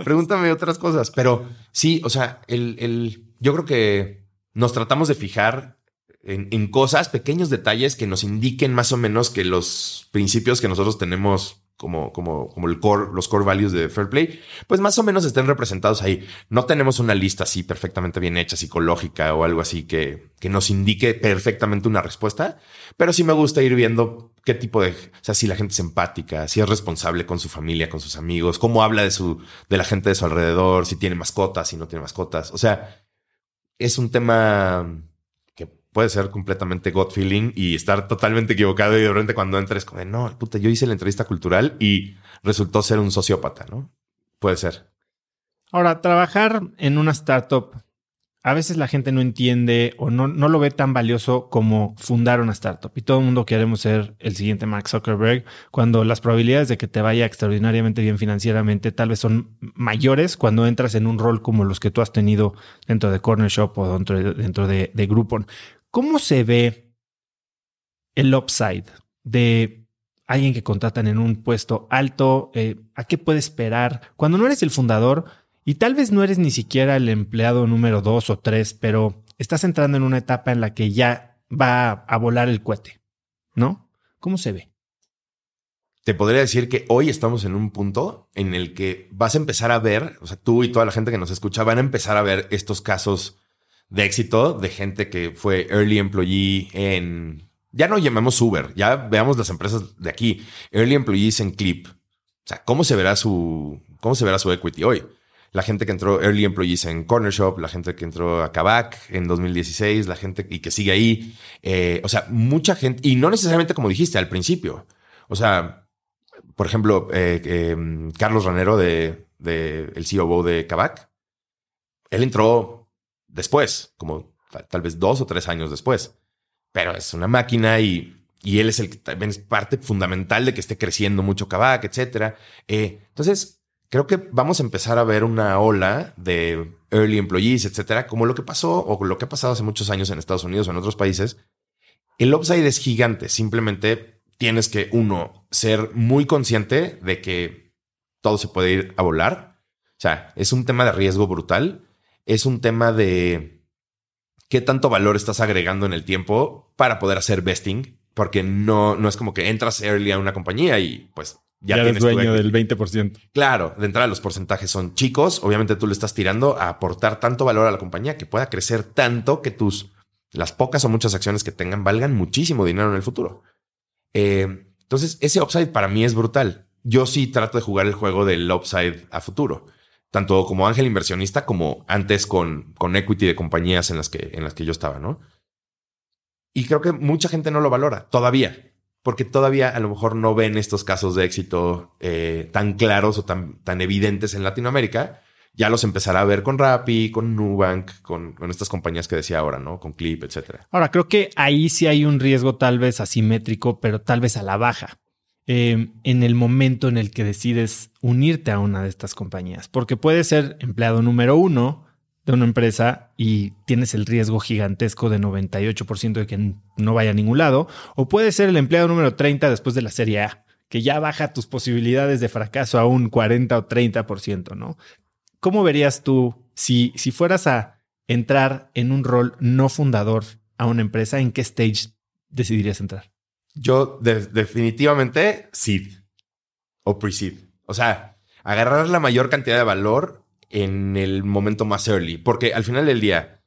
pregúntame otras cosas. Pero sí, o sea, el, el, yo creo que nos tratamos de fijar en, en cosas, pequeños detalles que nos indiquen más o menos que los principios que nosotros tenemos como, como, como el core, los core values de Fair Play, pues más o menos estén representados ahí. No tenemos una lista así perfectamente bien hecha, psicológica o algo así que, que nos indique perfectamente una respuesta, pero sí me gusta ir viendo qué tipo de, o sea, si la gente es empática, si es responsable con su familia, con sus amigos, cómo habla de su, de la gente de su alrededor, si tiene mascotas, si no tiene mascotas. O sea, es un tema puede ser completamente gut feeling y estar totalmente equivocado y de repente cuando entres como de, no, puta, yo hice la entrevista cultural y resultó ser un sociópata, ¿no? Puede ser. Ahora, trabajar en una startup, a veces la gente no entiende o no, no lo ve tan valioso como fundar una startup. Y todo el mundo queremos ser el siguiente Mark Zuckerberg, cuando las probabilidades de que te vaya extraordinariamente bien financieramente tal vez son mayores cuando entras en un rol como los que tú has tenido dentro de Corner Shop o dentro de, dentro de, de Groupon. ¿Cómo se ve el upside de alguien que contratan en un puesto alto? Eh, ¿A qué puede esperar? Cuando no eres el fundador y tal vez no eres ni siquiera el empleado número dos o tres, pero estás entrando en una etapa en la que ya va a volar el cohete, ¿no? ¿Cómo se ve? Te podría decir que hoy estamos en un punto en el que vas a empezar a ver, o sea, tú y toda la gente que nos escucha van a empezar a ver estos casos de éxito de gente que fue early employee en, ya no llamemos Uber, ya veamos las empresas de aquí, early employees en Clip. O sea, ¿cómo se verá su, cómo se verá su equity hoy? La gente que entró early employees en Corner Shop, la gente que entró a Kavak en 2016, la gente y que sigue ahí. Eh, o sea, mucha gente, y no necesariamente como dijiste al principio. O sea, por ejemplo, eh, eh, Carlos Ranero de, de el COO e de Kavak, él entró después, como tal, vez dos o tres años después. Pero es una máquina y, y él es el que también es parte fundamental de que esté creciendo mucho Kavak, etcétera. Eh, entonces, creo que vamos a empezar a ver una ola de early employees, etcétera, como lo que pasó o lo que ha pasado hace muchos años en Estados Unidos o en otros países. El upside es gigante. Simplemente tienes que, uno, ser muy consciente de que todo se puede ir a volar. O sea, es un tema de riesgo brutal es un tema de qué tanto valor estás agregando en el tiempo para poder hacer vesting, porque no, no es como que entras early a una compañía y pues ya, tienes dueño del 20%. Claro, de entrada los porcentajes son chicos. Obviamente tú le estás tirando a aportar tanto valor a la compañía que pueda crecer tanto que tus las pocas o muchas acciones que tengan valgan muchísimo dinero en el futuro. Eh, entonces, ese upside para mí es brutal. Yo sí trato de jugar el juego del upside a futuro tanto como ángel inversionista como antes con, con equity de compañías en las, que, en las que yo estaba, ¿no? Y creo que mucha gente no lo valora todavía, porque todavía a lo mejor no ven estos casos de éxito eh, tan claros o tan, tan evidentes en Latinoamérica. Ya los empezará a ver con Rappi, con Nubank, con, con estas compañías que decía ahora, ¿no? Con Clip, etcétera. Ahora, creo que ahí sí hay un riesgo tal vez asimétrico, pero tal vez a la baja. Em, en el momento en el que decides unirte a una de estas compañías. Porque puedes ser empleado número uno de una empresa y tienes el riesgo gigantesco de 98% de que no vaya a ningún lado. O puedes ser el empleado número 30 después de la serie A, que ya baja tus posibilidades de fracaso a un 40 o 30%, ¿no? ¿Cómo verías tú si, si fueras a entrar en un rol no fundador a una empresa? ¿En qué stage decidirías entrar? Yo definitivamente seed o pre-seed. O sea, agarrar la mayor cantidad de valor en el momento más early. Porque al final del día,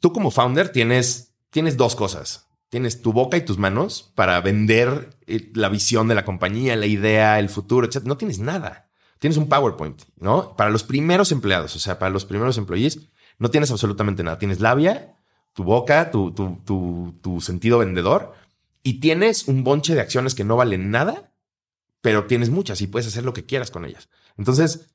tú como founder tienes, tienes dos cosas. Tienes tu boca y tus manos para vender eh, la visión de la compañía, la idea, el futuro, etc. No tienes nada. Tienes un PowerPoint, ¿no? Para los primeros empleados, o sea, para los primeros employees, no tienes absolutamente nada. Tienes labia, tu boca, tu, tu, tu, tu sentido vendedor y tienes un bonche de acciones que no valen nada, pero tienes muchas y puedes hacer lo que quieras con ellas. Entonces,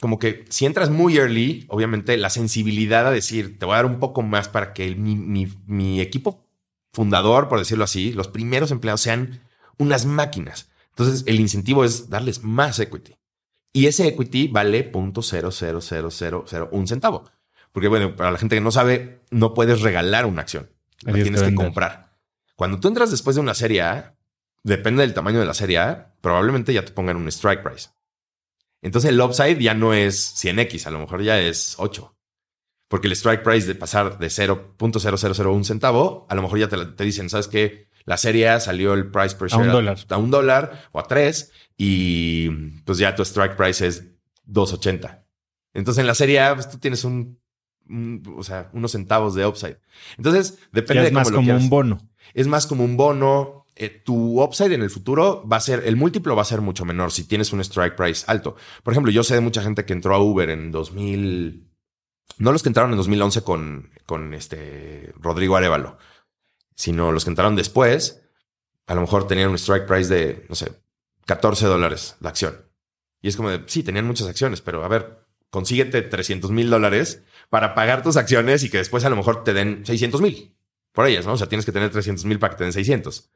como que si entras muy early, obviamente la sensibilidad a decir, te voy a dar un poco más para que mi, equipo fundador, por decirlo así, los primeros empleados sean unas máquinas. Entonces, el incentivo es darles más equity. Y ese equity vale un centavo. Porque, bueno, para la gente que no sabe, no puedes regalar una acción. La tienes que comprar. Cuando tú entras después de una serie A, depende del tamaño de la serie A, probablemente ya te pongan un strike price. Entonces el upside ya no es 100x, a lo mejor ya es 8. Porque el strike price de pasar de 0.0001 centavo, a lo mejor ya te, te dicen, ¿sabes qué? La serie salió el price per share un dólar. a un dólar o a tres y pues ya tu strike price es 2.80. Entonces en la serie A pues, tú tienes un, un- o sea, unos centavos de upside. Entonces depende Ya de es cómo más lo como quieras. un bono. Es más como un bono. Eh, tu upside en el futuro va a ser, el múltiplo va a ser mucho menor si tienes un strike price alto. Por ejemplo, yo sé de mucha gente que entró a Uber en 2000, no los que entraron en 2011 con, con este Rodrigo Arevalo, sino los que entraron después, a lo mejor tenían un strike price de, no sé, 14 dólares la acción. Y es como de, sí, tenían muchas acciones, pero a ver, consíguete 300 mil dólares para pagar tus acciones y que después a lo mejor te den 600 mil por ellas, ¿no? O sea, tienes que tener 300 mil para que te den 600.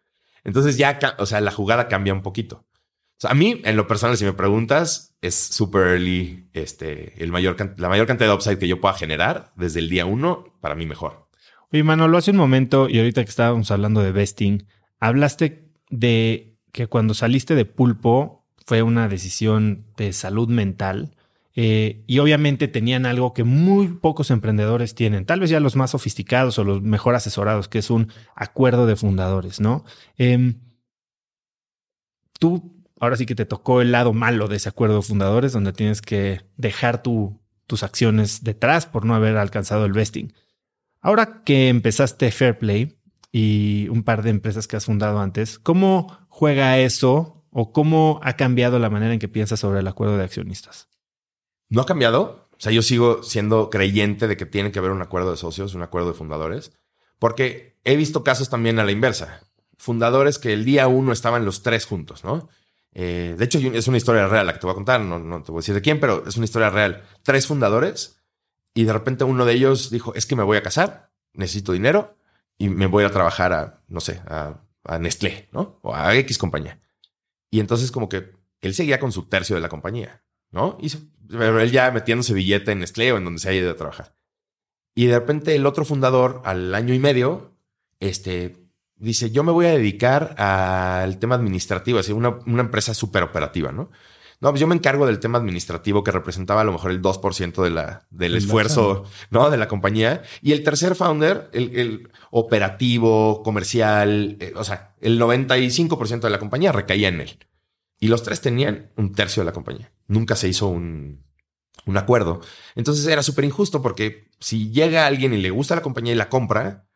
Entonces ya, o sea, la jugada cambia un poquito. O sea, a mí, en lo personal, si me preguntas, es super early, este, el mayor, la mayor cantidad de upside que yo pueda generar desde el día uno, para mí mejor. Oye, Manolo, hace un momento, y ahorita que estábamos hablando de vesting, hablaste de que cuando saliste de pulpo fue una decisión de salud mental. Eh, y obviamente tenían algo que muy pocos emprendedores tienen, tal vez ya los más sofisticados o los mejor asesorados, que es un acuerdo de fundadores, ¿no? Em, tú ahora sí que te tocó el lado malo de ese acuerdo de fundadores, donde tienes que dejar tu- tus acciones detrás por no haber alcanzado el vesting. Ahora que empezaste Fairplay y un par de empresas que has fundado antes, ¿cómo juega eso o cómo ha cambiado la manera en que piensas sobre el acuerdo de accionistas? No ha cambiado. O sea, yo sigo siendo creyente de que tiene que haber un acuerdo de socios, un acuerdo de fundadores, porque he visto casos también a la inversa. Fundadores que el día uno estaban los tres juntos, ¿no? Eh, de hecho, es una historia real la que te voy a contar. No, te voy a decir de quién, pero es una historia real. Tres fundadores y de repente uno de ellos dijo, es que me voy a casar, necesito dinero y me voy a trabajar a, no sé, a Nestlé, ¿no? O a X compañía. Y entonces como que él seguía con su tercio de la compañía, ¿no? Y pero él ya metiéndose billete en Nestlé o en donde se haya ido a trabajar. Y de repente el otro fundador, al año y medio, este, dice, yo me voy a dedicar al tema administrativo, así una, una empresa súper operativa, ¿no? No, pues yo me encargo del tema administrativo que representaba a lo mejor el 2% de la, del esfuerzo, ¿no? De la compañía. Y el tercer founder, el, el operativo, comercial, eh, o sea, el 95% de la compañía recaía en él. Y los tres tenían un tercio de la compañía. Nunca se hizo un, un acuerdo. Entonces era súper injusto porque si llega alguien y le gusta la compañía y la compra,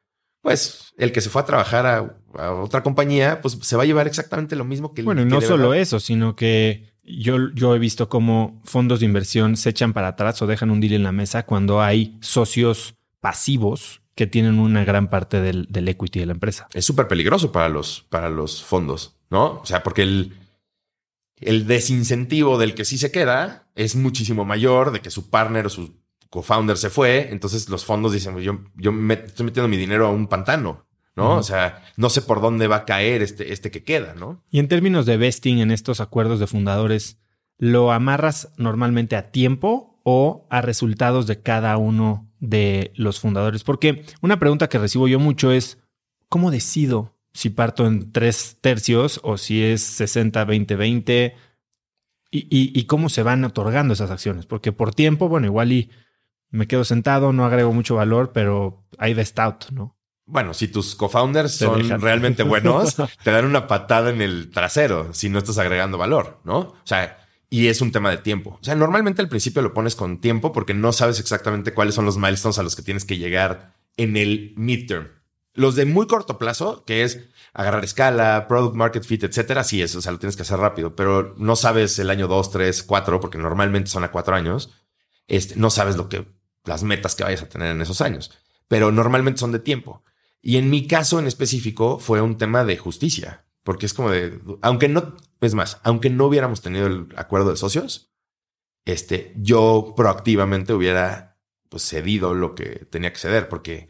pues el que se fue a trabajar a, a otra compañía, pues se va a llevar exactamente lo mismo que el Bueno, y no solo verdad- eso, sino que yo, yo he visto cómo fondos de inversión se echan para atrás o dejan un deal en la mesa cuando hay socios pasivos que tienen una gran parte del, del equity de la empresa. es súper peligroso para los, para los fondos, ¿no? O sea, porque el, el desincentivo del que sí se queda es muchísimo mayor de que su partner o su co-founder se fue. Entonces los fondos dicen, yo, yo me estoy metiendo mi dinero a un pantano, ¿no? O sea, no sé por dónde va a caer este, este que queda, ¿no? Y en términos de vesting en estos acuerdos de fundadores, ¿lo amarras normalmente a tiempo o a resultados de cada uno de los fundadores? Porque una pregunta que recibo yo mucho es, ¿cómo decido si parto en tres tercios o si es 60, 20, 20? ¿Y, y, y cómo se van otorgando esas acciones? Porque por tiempo, bueno, igual y me quedo sentado, no agrego mucho valor, pero hay vest out, ¿no? Bueno, si tus co-founders son dejan. realmente buenos, te dan una patada en el trasero si no estás agregando valor, ¿no? O sea, y es un tema de tiempo. O sea, normalmente al principio lo pones con tiempo porque no sabes exactamente cuáles son los milestones a los que tienes que llegar en el midterm. Los de muy corto plazo, que es agarrar escala, product market fit, etcétera, sí es, o sea, lo tienes que hacer rápido, pero no sabes el año 2, 3, 4, porque normalmente son a cuatro años. Este, no sabes lo que, las metas que vayas a tener en esos años, pero normalmente son de tiempo. Y en mi caso en específico fue un tema de justicia, porque es como de, aunque no, es más, aunque no hubiéramos tenido el acuerdo de socios, este, yo proactivamente hubiera pues cedido lo que tenía que ceder, porque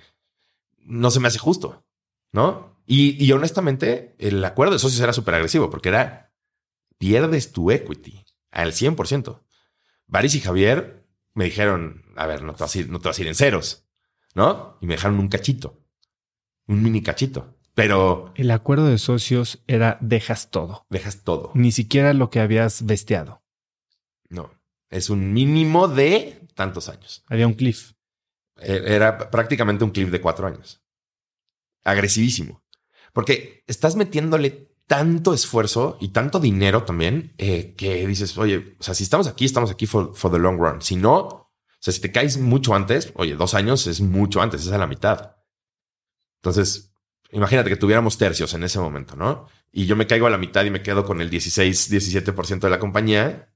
no se me hace justo, ¿no? Y, y honestamente, el acuerdo de socios era súper agresivo, porque era, pierdes tu equity al 100%. Baris y Javier me dijeron, a ver, no te vas a ir, no te vas a ir en ceros, ¿no? Y me dejaron un cachito, un mini cachito, pero El acuerdo de socios era dejas todo, dejas todo. ni siquiera lo que habías besteado. No, es un mínimo de tantos años. Había un cliff. E- Era prácticamente un clip de cuatro años. Agresivísimo. Porque estás metiéndole tanto esfuerzo y tanto dinero también eh, que dices, oye, o sea, si estamos aquí, estamos aquí for, for the long run. Si no, o sea, si te caes mucho antes, oye, dos años es mucho antes, es a la mitad. Entonces, imagínate que tuviéramos tercios en ese momento, ¿no? Y yo me caigo a la mitad y me quedo con el 16, 17% de la compañía.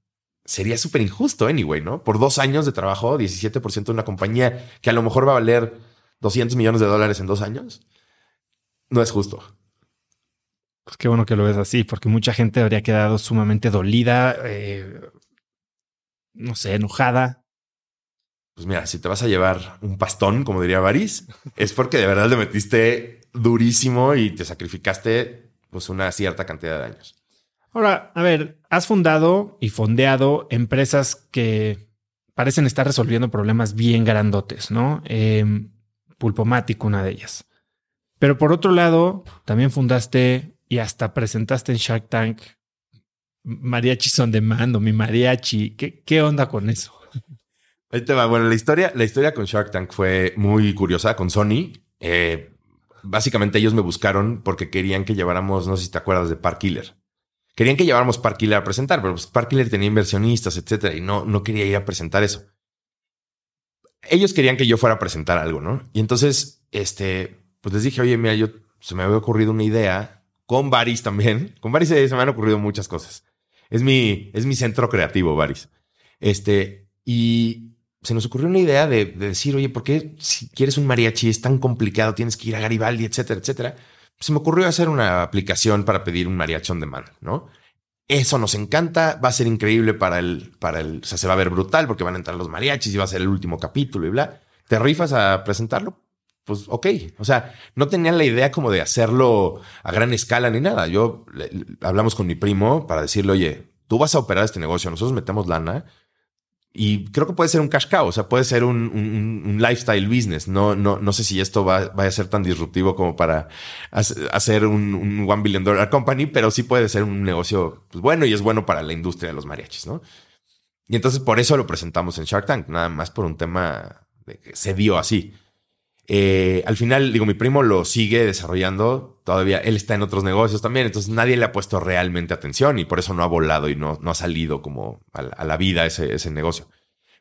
Sería súper injusto, anyway, ¿no? Por dos años de trabajo, 17% de una compañía que a lo mejor va a valer 200 millones de dólares en dos años. No es justo. Pues qué bueno que lo ves así, porque mucha gente habría quedado sumamente dolida, eh, no sé, enojada. Pues mira, si te vas a llevar un pastón, como diría Baris, es porque de verdad le metiste durísimo y te sacrificaste pues una cierta cantidad de años. Ahora, a ver, has fundado y fondeado empresas que parecen estar resolviendo problemas bien grandotes, ¿no? Eh, una de ellas. Pero por otro lado, también fundaste y hasta presentaste en Shark Tank Mariachis on Demand o mi mariachi. ¿Qué, qué onda con eso? Ahí te va. Bueno, la historia, la historia con Shark Tank fue muy curiosa con Sony. Eh, básicamente ellos me buscaron porque querían que lleváramos, no sé si te acuerdas de Park Killer. Querían que lleváramos Park Killer a presentar, pero pues Park Killer tenía inversionistas, etcétera, y no, no quería ir a presentar eso. Ellos querían que yo fuera a presentar algo, ¿no? Y entonces, este, pues les dije, oye, mira, yo se me había ocurrido una idea con Baris también. Con Baris se, se me han ocurrido muchas cosas. Es mi, es mi centro creativo, Baris. Este, y se nos ocurrió una idea de, de, decir, oye, ¿por qué si quieres un mariachi es tan complicado? Tienes que ir a Garibaldi, etcétera, etcétera. Se me ocurrió hacer una aplicación para pedir un mariachi on demand, ¿no? Eso nos encanta, va a ser increíble para el, para el, o sea, se va a ver brutal porque van a entrar los mariachis y va a ser el último capítulo y bla. ¿Te rifas a presentarlo? Pues ok. O sea, no tenía la idea como de hacerlo a gran escala ni nada. Yo hablamos con mi primo para decirle, oye, tú vas a operar este negocio, nosotros metemos lana y creo que puede ser un cash cow, o sea, puede ser un, un, lifestyle business. No, no, no sé si esto va, va, a ser tan disruptivo como para hacer un, un one billion dollar company, pero sí puede ser un negocio pues, bueno y es bueno para la industria de los mariachis, ¿no? Y entonces por eso lo presentamos en Shark Tank, nada más por un tema de que se dio así. Eh, al final, digo, mi primo lo sigue desarrollando. Todavía él está en otros negocios también. Entonces nadie le ha puesto realmente atención y por eso no ha volado y no, no ha salido como a la, vida ese, ese, negocio.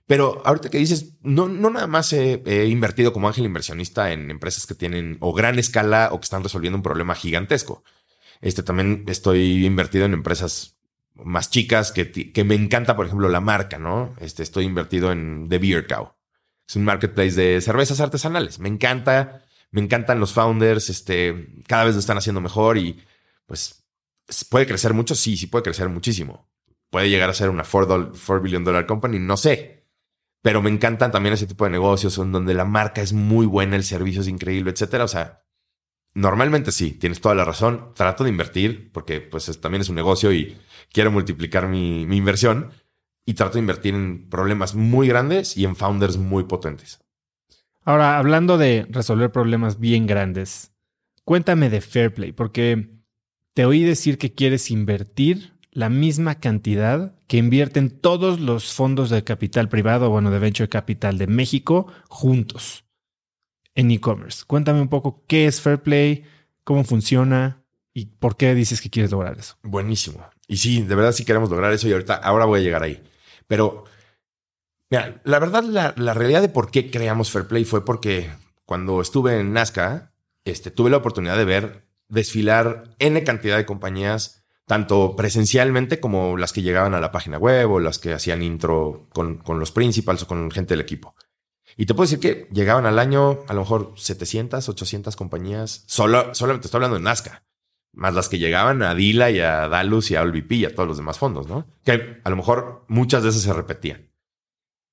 Pero ahorita que dices, no, no nada más he, he, invertido como ángel inversionista en empresas que tienen o gran escala o que están resolviendo un problema gigantesco. Este también estoy invertido en empresas más chicas que, que me encanta, por ejemplo, la marca, ¿no? Este estoy invertido en The Beer Cow es un marketplace de cervezas artesanales. Me encanta, me encantan los founders, este, cada vez lo están haciendo mejor y pues puede crecer mucho, sí, sí puede crecer muchísimo. Puede llegar a ser una 4, billion dollar company, no sé. Pero me encantan también ese tipo de negocios en donde la marca es muy buena, el servicio es increíble, etcétera. O sea, normalmente sí, tienes toda la razón. Trato de invertir porque pues es, también es un negocio y quiero multiplicar mi inversión y trato de invertir en problemas muy grandes y en founders muy potentes. Ahora, hablando de resolver problemas bien grandes, cuéntame de Fairplay, porque te oí decir que quieres invertir la misma cantidad que invierten todos los fondos de capital privado, bueno, de venture capital de México juntos en e-commerce. Cuéntame un poco qué es Fairplay, cómo funciona y por qué dices que quieres lograr eso. Buenísimo. Y sí, de verdad sí queremos lograr eso y ahorita, ahora voy a llegar ahí. Pero, mira, la verdad, la, realidad de por qué creamos Fairplay fue porque cuando estuve en Nazca, este, tuve la oportunidad de ver desfilar N cantidad de compañías, tanto presencialmente como las que llegaban a la página web o las que hacían intro con, con los principals o con gente del equipo. Y te puedo decir que llegaban al año a lo mejor 700, 800 compañías. Solo, solamente estoy hablando de Nazca más las que llegaban a Dila y a Dalus y a OLVP y a todos los demás fondos, ¿no? Que a lo mejor muchas veces se repetían.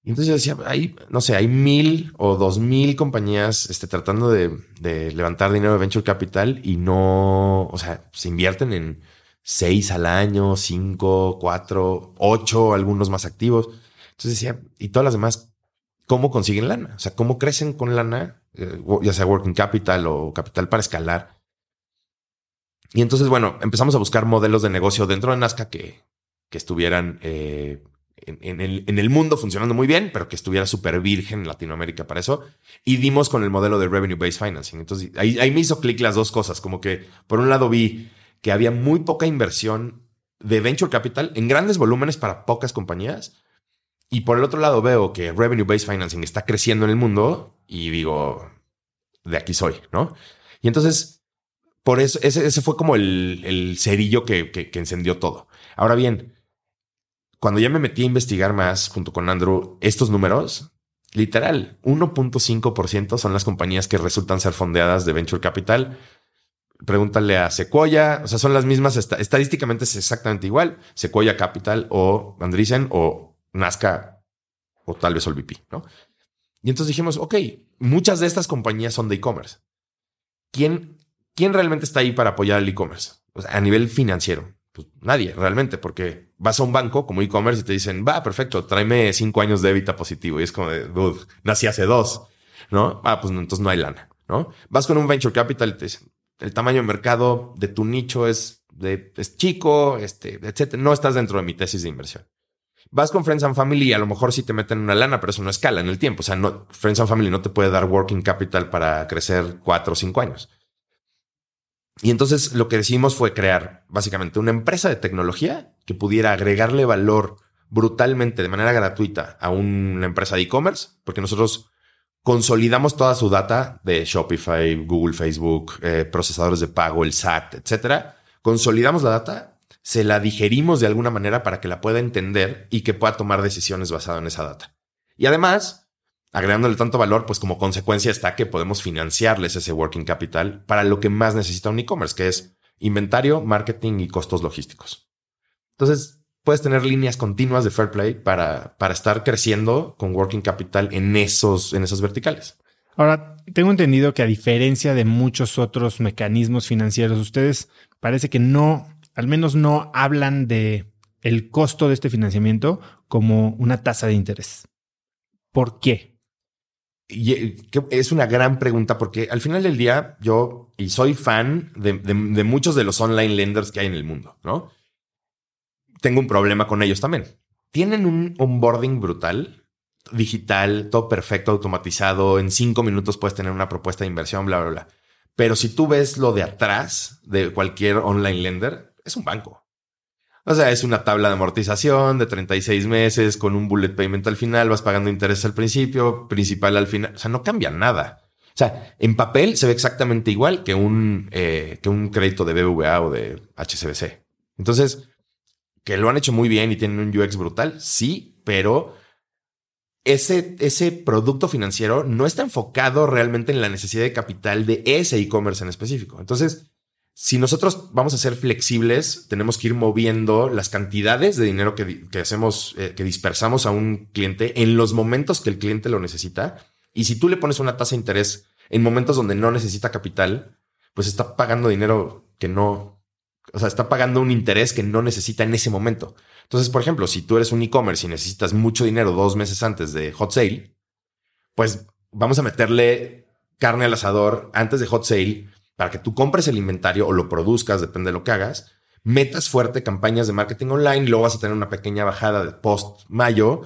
Entonces yo decía, hay, no sé, hay mil o dos mil compañías este, tratando de, de, levantar dinero de venture capital y no, o sea, se invierten en seis al año, cinco, cuatro, ocho, algunos más activos. Entonces decía, y todas las demás, ¿cómo consiguen lana? O sea, ¿cómo crecen con lana? Eh, ya sea working capital o capital para escalar y entonces, bueno, empezamos a buscar modelos de negocio dentro de Nazca que, que estuvieran, eh, en, el, en, el, mundo funcionando muy bien, pero que estuviera súper virgen en Latinoamérica para eso. Y dimos con el modelo de Revenue Based Financing. Entonces ahí, ahí me hizo clic las dos cosas, como que por un lado vi que había muy poca inversión de venture capital en grandes volúmenes para pocas compañías. Y por el otro lado veo que Revenue Based Financing está creciendo en el mundo y digo, de aquí soy, ¿no? Y entonces, por eso, ese, fue como el, el cerillo que, que, encendió todo. Ahora bien, cuando ya me metí a investigar más junto con Andrew estos números, literal, 1.5% son las compañías que resultan ser fondeadas de venture capital. Pregúntale a Sequoia, o sea, son las mismas, estadísticamente es exactamente igual, Sequoia Capital o Andreessen o Nazca o tal vez OLVP, ¿no? Y entonces dijimos, ok, muchas de estas compañías son de e-commerce. ¿Quién, ¿Quién realmente está ahí para apoyar el e-commerce? O sea, a nivel financiero. Pues nadie, realmente, porque vas a un banco como e-commerce y te dicen, va, perfecto, tráeme cinco años de EBITDA positivo. Y es como de, dude, nací hace dos, ¿no? Ah, pues entonces no hay lana, ¿no? Vas con un venture capital y te dicen, el tamaño de mercado de tu nicho es, de, es chico, este, etcétera. No estás dentro de mi tesis de inversión. Vas con Friends and Family y a lo mejor sí te meten una lana, pero eso no escala en el tiempo. O sea, no, Friends and Family no te puede dar working capital para crecer cuatro o cinco años. Y entonces lo que decidimos fue crear básicamente una empresa de tecnología que pudiera agregarle valor brutalmente de manera gratuita a una empresa de e-commerce, porque nosotros consolidamos toda su data de Shopify, Google, Facebook, eh, procesadores de pago, el SAT, etcétera. Consolidamos la data, se la digerimos de alguna manera para que la pueda entender y que pueda tomar decisiones basadas en esa data. Y además, agregándole tanto valor, pues como consecuencia está que podemos financiarles ese working capital para lo que más necesita un e-commerce, que es inventario, marketing y costos logísticos. Entonces, puedes tener líneas continuas de fair play para, para estar creciendo con working capital en esos, en esos verticales. Ahora, tengo entendido que a diferencia de muchos otros mecanismos financieros, ustedes parece que no, al menos no hablan de el costo de este financiamiento como una tasa de interés. ¿Por qué? Y eh, es una gran pregunta porque al final del día yo, y soy fan de, muchos de los online lenders que hay en el mundo, ¿no? Tengo un problema con ellos también. Tienen un onboarding brutal, digital, todo perfecto, automatizado. En cinco minutos puedes tener una propuesta de inversión, bla, bla, bla. Pero si tú ves lo de atrás de cualquier online lender, es un banco. O sea, es una tabla de amortización de 36 meses con un bullet payment al final, vas pagando interés al principio, principal al final. O sea, no cambia nada. O sea, en papel se ve exactamente igual que un, eh, que un crédito de BBVA o de HCBC. Entonces, que lo han hecho muy bien y tienen un UX brutal, sí, pero ese, ese producto financiero no está enfocado realmente en la necesidad de capital de ese e-commerce en específico. Entonces, si nosotros vamos a ser flexibles, tenemos que ir moviendo las cantidades de dinero que, hacemos, eh, que dispersamos a un cliente en los momentos que el cliente lo necesita. Y si tú le pones una tasa de interés en momentos donde no necesita capital, pues está pagando dinero que no, o sea, está pagando un interés que no necesita en ese momento. Entonces, por ejemplo, si tú eres un e-commerce y necesitas mucho dinero dos meses antes de hot sale, pues vamos a meterle carne al asador antes de hot sale para que tú compres el inventario o lo produzcas, depende de lo que hagas, metas fuerte campañas de marketing online luego vas a tener una pequeña bajada de post mayo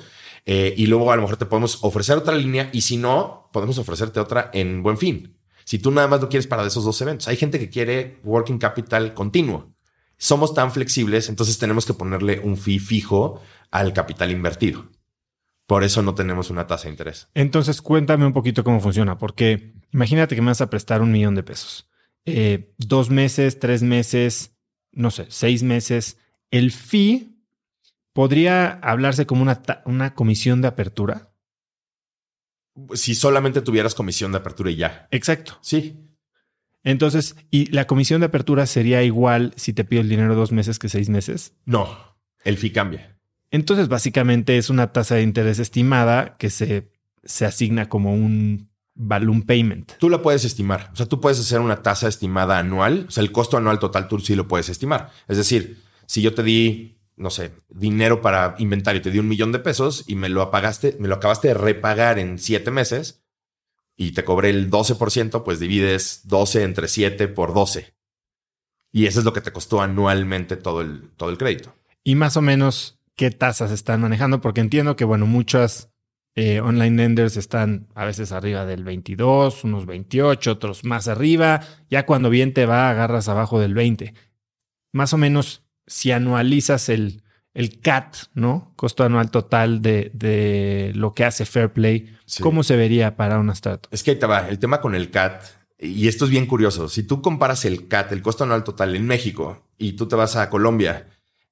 eh, y luego a lo mejor te podemos ofrecer otra línea y si no, podemos ofrecerte otra en buen fin. Si tú nada más lo quieres para esos dos eventos, hay gente que quiere working capital continuo. Somos tan flexibles, entonces tenemos que ponerle un fee fijo al capital invertido. Por eso no tenemos una tasa de interés. Entonces cuéntame un poquito cómo funciona, porque imagínate que me vas a prestar un millón de pesos eh, dos meses, tres meses, no sé, seis meses, el fee podría hablarse como una, una comisión de apertura. Si solamente tuvieras comisión de apertura y ya. Exacto. Sí. Entonces, ¿y la comisión de apertura sería igual si te pido el dinero dos meses que seis meses? No, el fee cambia. Entonces, básicamente es una tasa de interés estimada que se, se asigna como un balloon payment. Tú la puedes estimar. O sea, tú puedes hacer una tasa estimada anual. O sea, el costo anual total tú sí lo puedes estimar. Es decir, si yo te di, no sé, dinero para inventario, te di un millón de pesos y me lo apagaste, me lo acabaste de repagar en siete meses y te cobré el 12%, pues divides 12 entre 7 por 12. Y eso es lo que te costó anualmente todo el, todo el crédito. Y más o menos, qué tasas están manejando, porque entiendo que, bueno, muchas eh, online lenders están a veces arriba del 22, unos 28, otros más arriba. Ya cuando bien te va, agarras abajo del 20. Más o menos, si anualizas el, el CAT, ¿no? Costo anual total de, de lo que hace Fairplay, ¿cómo se vería para una startup? Es que ahí te va, el tema con el CAT, y esto es bien curioso, si tú comparas el CAT, el costo anual total en México, y tú te vas a Colombia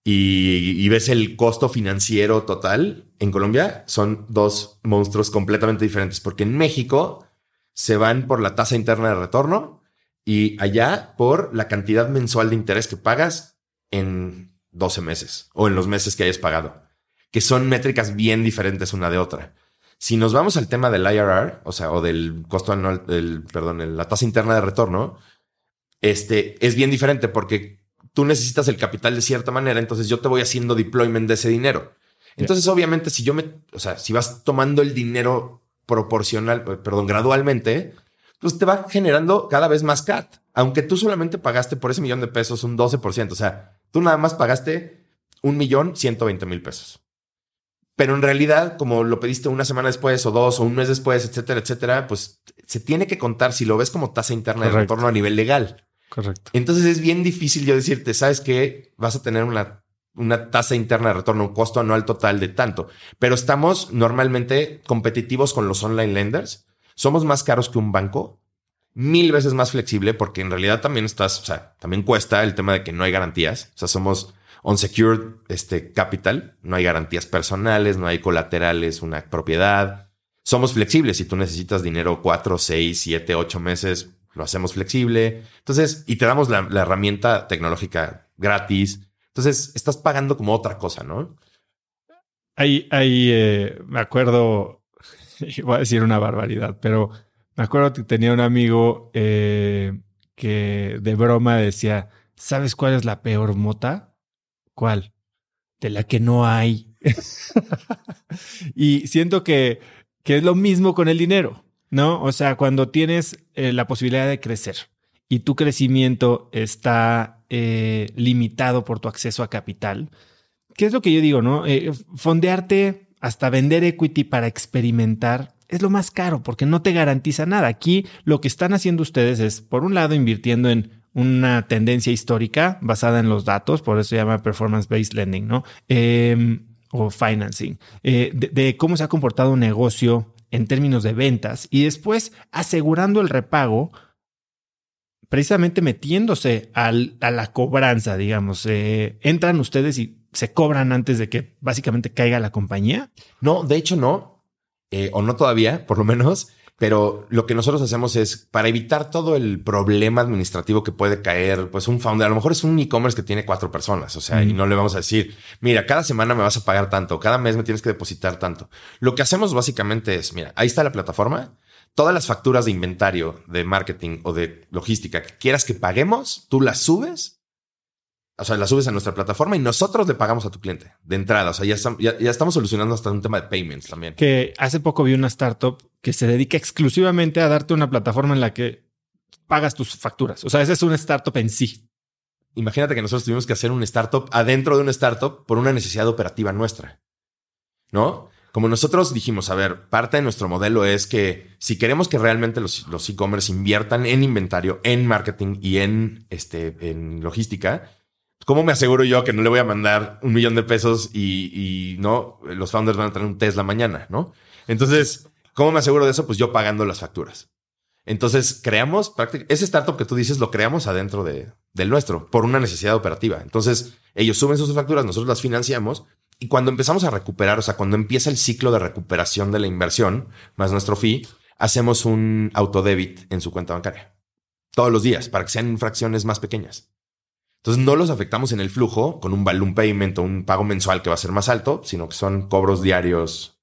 y, ves el costo financiero total en Colombia, son dos monstruos completamente diferentes, porque en México se van por la tasa interna de retorno y allá por la cantidad mensual de interés que pagas en 12 meses o en los meses que hayas pagado, que son métricas bien diferentes una de otra. Si nos vamos al tema del IRR, o sea, o del costo anual, perdón, la tasa interna de retorno, este es bien diferente porque tú necesitas el capital de cierta manera, entonces yo te voy haciendo deployment de ese dinero. Entonces, obviamente, si yo me, o sea, si vas tomando el dinero proporcional, perdón, gradualmente, pues te va generando cada vez más CAT, aunque tú solamente pagaste por ese millón de pesos un 12%, o sea, Tú nada más pagaste un millón ciento veinte mil pesos. Pero en realidad, como lo pediste una semana después o dos o un mes después, etcétera, etcétera, pues se tiene que contar si lo ves como tasa interna de retorno a nivel legal. Correcto. Entonces es bien difícil yo decirte, sabes que vas a tener una, una tasa interna de retorno, un costo anual total de tanto, pero estamos normalmente competitivos con los online lenders. Somos más caros que un banco, mil veces más flexible porque en realidad también estás, o sea, también cuesta el tema de que no hay garantías. O sea, somos unsecured este, capital, no hay garantías personales, no hay colaterales, una propiedad. Somos flexibles. Si tú necesitas dinero cuatro, seis, siete, ocho meses, lo hacemos flexible. Entonces, y te damos la, herramienta tecnológica gratis. Entonces, estás pagando como otra cosa, ¿no? Ahí, ahí eh, me acuerdo, voy a decir una barbaridad, pero me acuerdo que tenía un amigo eh, que de broma decía, ¿sabes cuál es la peor mota? ¿Cuál? De la que no hay. y siento que, que, es lo mismo con el dinero, ¿no? O sea, cuando tienes eh, la posibilidad de crecer y tu crecimiento está eh, limitado por tu acceso a capital, ¿qué es lo que yo digo, no? fondearte hasta vender equity para experimentar es lo más caro porque no te garantiza nada. Aquí lo que están haciendo ustedes es, por un lado, invirtiendo en una tendencia histórica basada en los datos, por eso se llama performance-based lending, ¿no? Em, o financing, eh, de, cómo se ha comportado un negocio en términos de ventas y después asegurando el repago, precisamente metiéndose a la cobranza, digamos. Eh, ¿Entran ustedes y se cobran antes de que básicamente caiga la compañía? No, de hecho no. Eh, o no todavía, por lo menos, pero lo que nosotros hacemos es para evitar todo el problema administrativo que puede caer, pues un founder, a lo mejor es un e-commerce que tiene cuatro personas, o sea, y no le vamos a decir, mira, cada semana me vas a pagar tanto, cada mes me tienes que depositar tanto. Lo que hacemos básicamente es, mira, ahí está la plataforma, todas las facturas de inventario, de marketing o de logística que quieras que paguemos, tú las subes o sea, la subes a nuestra plataforma y nosotros le pagamos a tu cliente de entrada. O sea, ya, estamos, solucionando hasta un tema de payments también. Que hace poco vi una startup que se dedica exclusivamente a darte una plataforma en la que pagas tus facturas. O sea, ese es un startup en sí. Imagínate que nosotros tuvimos que hacer un startup adentro de un startup por una necesidad operativa nuestra. ¿No? Como nosotros dijimos, a ver, parte de nuestro modelo es que si queremos que realmente los, e-commerce inviertan en inventario, en marketing y en, este, en logística, ¿Cómo me aseguro yo que no le voy a mandar un millón de pesos y, no los founders van a tener un Tesla mañana, no? Entonces, ¿cómo me aseguro de eso? Pues yo pagando las facturas. Entonces, creamos ese startup que tú dices lo creamos adentro de, del nuestro por una necesidad operativa. Entonces, ellos suben sus facturas, nosotros las financiamos y cuando empezamos a recuperar, o sea, cuando empieza el ciclo de recuperación de la inversión más nuestro fee, hacemos un autodebit en su cuenta bancaria todos los días para que sean fracciones más pequeñas. Entonces no los afectamos en el flujo con un balloon payment o un pago mensual que va a ser más alto, sino que son cobros diarios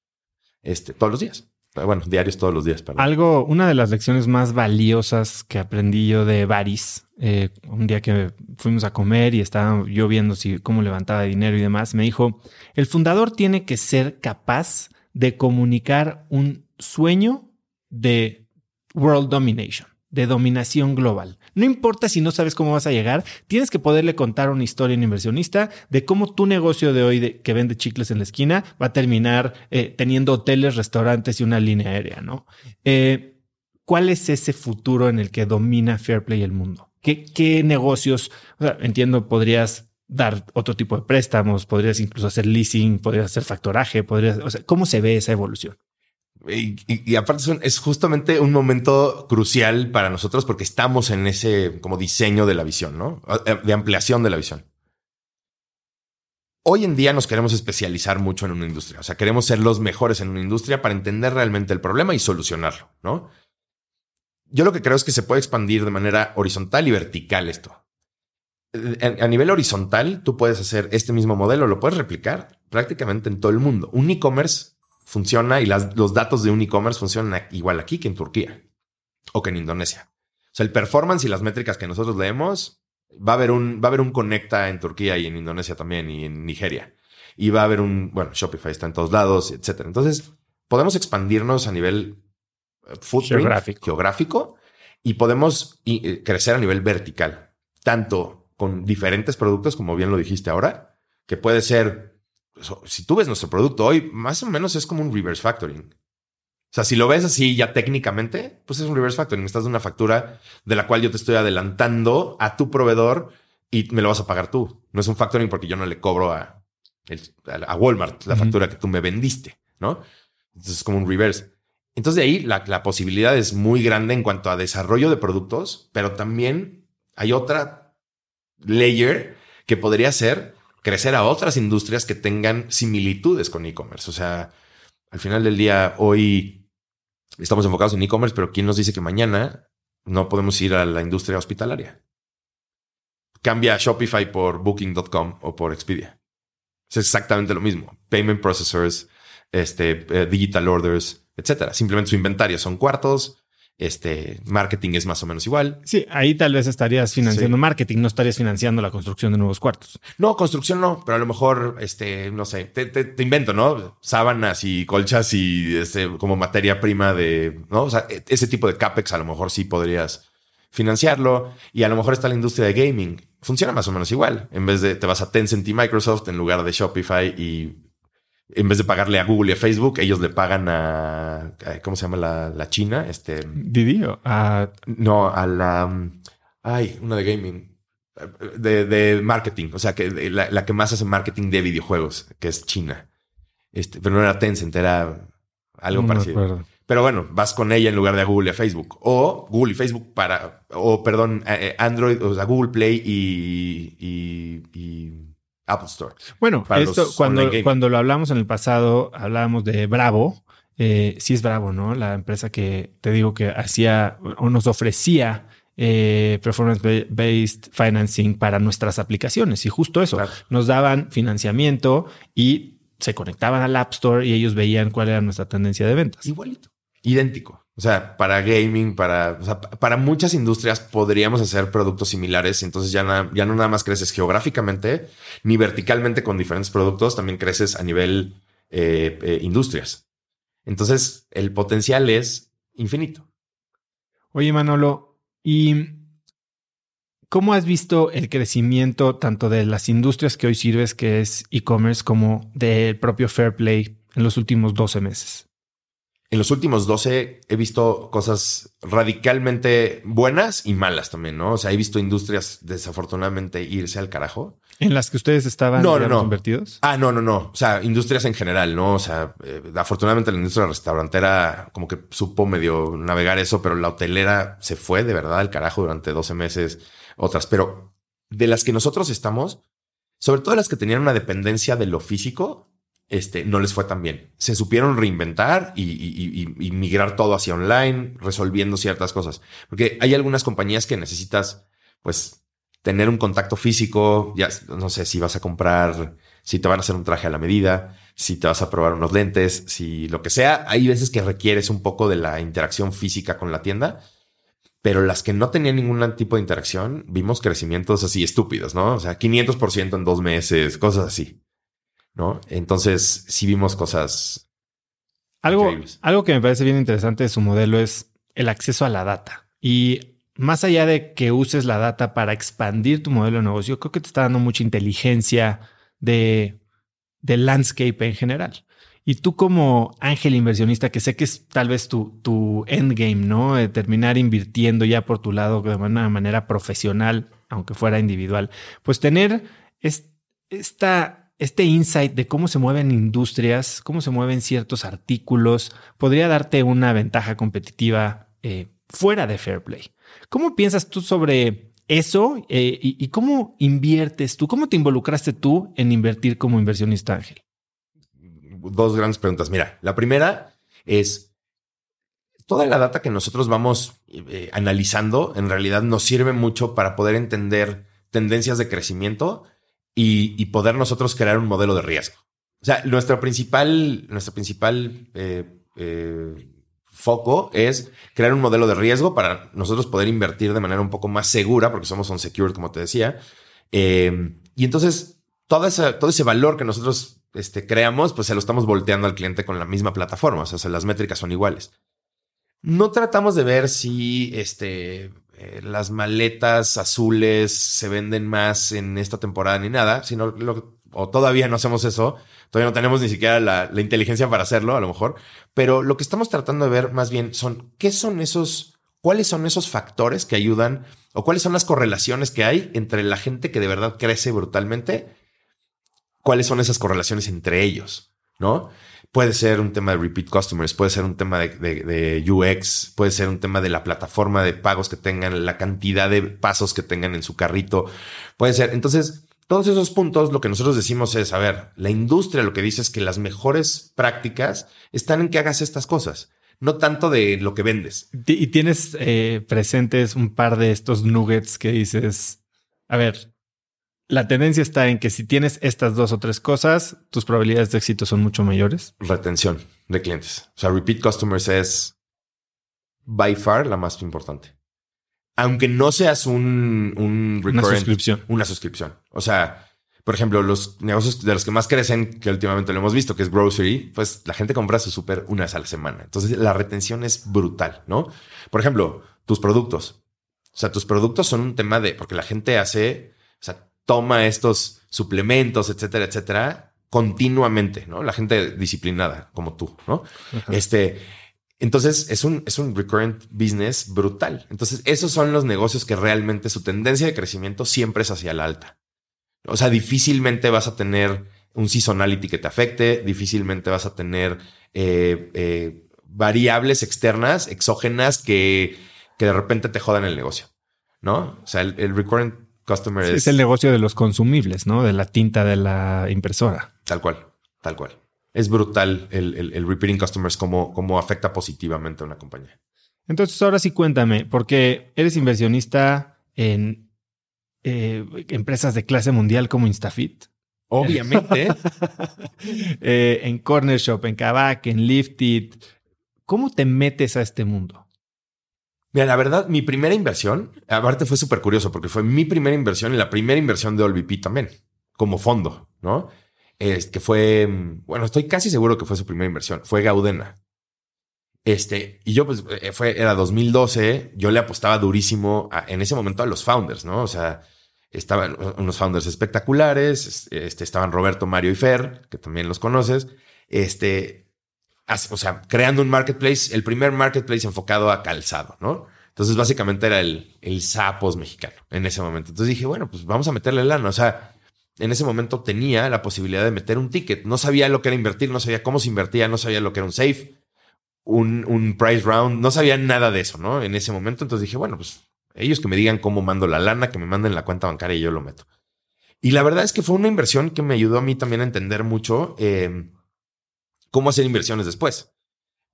este, todos los días. Bueno, diarios todos los días. Algo, una de las lecciones más valiosas que aprendí yo de Baris, eh, un día que fuimos a comer y estaba yo viendo si, cómo levantaba dinero y demás, me dijo, el fundador tiene que ser capaz de comunicar un sueño de world domination, de dominación global No importa si no sabes cómo vas a llegar, tienes que poderle contar una historia a un inversionista de cómo tu negocio de hoy que vende chicles en la esquina va a terminar eh, teniendo hoteles, restaurantes y una línea aérea, ¿no? Eh, ¿Cuál es ese futuro en el que domina Fairplay el mundo? ¿Qué, qué negocios? entiendo, podrías dar otro tipo de préstamos, podrías incluso hacer leasing, podrías hacer factoraje, podrías, o sea, ¿cómo se ve esa evolución? Y, aparte es, justamente un momento crucial para nosotros porque estamos en ese como diseño de la visión, ¿no? De ampliación de la visión. Hoy en día nos queremos especializar mucho en una industria, o sea, queremos ser los mejores en una industria para entender realmente el problema y solucionarlo, ¿no? Yo lo que creo es que se puede expandir de manera horizontal y vertical esto. A nivel horizontal, tú puedes hacer este mismo modelo, lo puedes replicar prácticamente en todo el mundo. Un e-commerce funciona y los datos de un e-commerce funcionan igual aquí que en Turquía o que en Indonesia. O sea, el performance y las métricas que nosotros leemos, va a haber un, va a haber un Conecta en Turquía y en Indonesia también y en Nigeria. Y va a haber un, bueno, Shopify está en todos lados, etcétera. Entonces, podemos expandirnos a nivel eh, geográfico. geográfico y podemos eh, crecer a nivel vertical, tanto con diferentes productos, como bien lo dijiste ahora, que puede ser si tú ves nuestro producto hoy, más o menos es como un reverse factoring. O sea, si lo ves así ya técnicamente, pues es un reverse factoring. Estás de una factura de la cual yo te estoy adelantando a tu proveedor y me lo vas a pagar tú. No es un factoring porque yo no le cobro a, a Walmart la factura que tú me vendiste, ¿no? Entonces es como un reverse. Entonces de ahí la, la posibilidad es muy grande en cuanto a desarrollo de productos, pero también hay otra layer que podría ser crecer a otras industrias que tengan similitudes con e-commerce. O sea, al final del día, hoy estamos enfocados en e-commerce, pero ¿quién nos dice que mañana no podemos ir a la industria hospitalaria? Cambia Shopify por Booking.com o por Expedia. Es exactamente lo mismo. Payment processors, este, eh, digital orders, etcétera. Simplemente su inventario son cuartos, este marketing es más o menos igual. Sí, ahí tal vez estarías financiando marketing, no estarías financiando la construcción de nuevos cuartos. No, construcción no, pero a lo mejor, este, no sé, te, invento, ¿no? Sábanas y colchas y este, como materia prima de, ¿no? O sea, e, ese tipo de CAPEX a lo mejor sí podrías financiarlo y a lo mejor está la industria de gaming. Funciona más o menos igual. En vez de te vas a Tencent y Microsoft en lugar de Shopify y en vez de pagarle a Google y a Facebook, ellos le pagan a, ¿cómo se llama la, la China? Este Didi a no a la ay una de gaming de, de marketing, o sea que la, la, que más hace marketing de videojuegos, que es China. Este, pero no era Tencent, era algo parecido. Pero bueno, vas con ella en lugar de a Google y a Facebook. O Google y Facebook para, o perdón, eh, Android, o sea, Google Play y, y Apple Store. Bueno, esto cuando, cuando lo hablamos en el pasado, hablábamos de Bravo. Eh, sí es Bravo, ¿no? La empresa que te digo que hacía o nos ofrecía eh, performance-based financing para nuestras aplicaciones. Y justo eso, nos daban financiamiento y se conectaban al App Store y ellos veían cuál era nuestra tendencia de ventas. Igualito. Idéntico. O sea, para gaming, para, para muchas industrias podríamos hacer productos similares. Entonces ya, ya no nada más creces geográficamente ni verticalmente con diferentes productos, también creces a nivel eh, eh, industrias. Entonces el potencial es infinito. Oye, Manolo, ¿y cómo has visto el crecimiento tanto de las industrias que hoy sirves, que es e-commerce, como del propio Fairplay en los últimos 12 meses? En los últimos 12 he visto cosas radicalmente buenas y malas también, ¿no? O sea, he visto industrias desafortunadamente irse al carajo. ¿En las que ustedes estaban no, no, invertidos? Ah, no, no, no. O sea, industrias en general, ¿no? O sea, eh, afortunadamente la industria restaurantera como que supo medio navegar eso, pero la hotelera se fue de verdad al carajo durante 12 meses, otras. Pero de las que nosotros estamos, sobre todo las que tenían una dependencia de lo físico, este, no les fue tan bien. Se supieron reinventar y, migrar todo hacia online, resolviendo ciertas cosas. Porque hay algunas compañías que necesitas, pues, tener un contacto físico. Ya no sé si vas a comprar, si te van a hacer un traje a la medida, si te vas a probar unos lentes, si lo que sea. Hay veces que requieres un poco de la interacción física con la tienda. Pero las que no tenían ningún tipo de interacción, vimos crecimientos así estúpidos, ¿no? O sea, 500% en dos meses, cosas así. ¿No? Entonces, sí vimos cosas. Algo, algo que me parece bien interesante de su modelo es el acceso a la data. Y más allá de que uses la data para expandir tu modelo de negocio, creo que te está dando mucha inteligencia de, de landscape en general. Y tú como ángel inversionista, que sé que es tal vez tu, tu endgame, ¿no? De terminar invirtiendo ya por tu lado de una manera profesional, aunque fuera individual, pues tener esta, este insight de cómo se mueven industrias, cómo se mueven ciertos artículos, podría darte una ventaja competitiva eh, fuera de Fairplay. ¿Cómo piensas tú sobre eso eh, y, y, cómo inviertes tú? ¿Cómo te involucraste tú en invertir como inversionista ángel? dos grandes preguntas. Mira, la primera es, toda la data que nosotros vamos eh, analizando en realidad nos sirve mucho para poder entender tendencias de crecimiento y, poder nosotros crear un modelo de riesgo. O sea, nuestro principal, nuestro principal eh, eh, foco es crear un modelo de riesgo para nosotros poder invertir de manera un poco más segura, porque somos unsecured, como te decía. Eh, y entonces, todo ese, todo ese valor que nosotros este, creamos, pues se lo estamos volteando al cliente con la misma plataforma. O sea, las métricas son iguales. No tratamos de ver si este, eh, las maletas azules se venden más en esta temporada ni nada, sino lo, o todavía no hacemos eso. Todavía no tenemos ni siquiera la, la inteligencia para hacerlo, a lo mejor. Pero lo que estamos tratando de ver más bien son qué son esos, cuáles son esos factores que ayudan o cuáles son las correlaciones que hay entre la gente que de verdad crece brutalmente cuáles son esas correlaciones entre ellos, ¿no? Puede ser un tema de repeat customers, puede ser un tema de, UX, puede ser un tema de la plataforma de pagos que tengan, la cantidad de pasos que tengan en su carrito, puede ser. Entonces, todos esos puntos, lo que nosotros decimos es, a ver, la industria lo que dice es que las mejores prácticas están en que hagas estas cosas no tanto de lo que vendes. Y tienes eh, presentes un par de estos nuggets que dices, a ver, la tendencia está en que si tienes estas dos o tres cosas, tus probabilidades de éxito son mucho mayores. Retención de clientes. O sea, repeat customers es by far la más importante. Aunque no seas un, un una suscripción. Una suscripción. O sea, por ejemplo, los negocios de los que más crecen, que últimamente lo hemos visto, que es grocery, pues la gente compra su súper una vez a la semana. Entonces la retención es brutal, ¿no? Por ejemplo, tus productos. O sea, tus productos son un tema de, porque la gente hace, o sea, toma estos suplementos, etcétera, etcétera, continuamente, ¿no? La gente disciplinada como tú, ¿no? Este, entonces es un, es un recurrent business brutal. Entonces esos son los negocios que realmente su tendencia de crecimiento siempre es hacia la alta. O sea, difícilmente vas a tener un seasonality que te afecte, difícilmente vas a tener eh, eh, variables externas, exógenas que, que de repente te jodan el negocio, ¿no? O sea, el, el recurrent es... el negocio de los consumibles, ¿no? De la tinta de la impresora. Tal cual, tal cual. Es brutal el, el, repeating customers, cómo, cómo afecta positivamente a una compañía. Entonces, ahora sí cuéntame, porque eres inversionista en eh, empresas de clase mundial como Instafit. Obviamente. eh, en Corner Shop, en Kavak, en Lifted. ¿Cómo te metes a este mundo? Mira, la verdad, mi primera inversión, aparte fue súper curioso porque fue mi primera inversión y la primera inversión de OLVP también, como fondo, ¿no? Es que fue, bueno, estoy casi seguro que fue su primera inversión, fue Gaudena. Este, y yo pues eh, fue, era 2012, yo le apostaba durísimo en ese momento a los founders, ¿no? O sea, estaban unos founders espectaculares, este, estaban Roberto, Mario y Fer, que también los conoces, este, o sea, creando un marketplace, el primer marketplace enfocado a calzado, ¿no? Entonces, básicamente era el, el Zapos mexicano en ese momento. Entonces dije, bueno, pues vamos a meterle lana. O sea, en ese momento tenía la posibilidad de meter un ticket. No sabía lo que era invertir, no sabía cómo se invertía, no sabía lo que era un safe, un, un price round, no sabía nada de eso, ¿no? En ese momento. Entonces dije, bueno, pues ellos que me digan cómo mando la lana, que me manden la cuenta bancaria y yo lo meto. Y la verdad es que fue una inversión que me ayudó a mí también a entender mucho. Eh, cómo hacer inversiones después,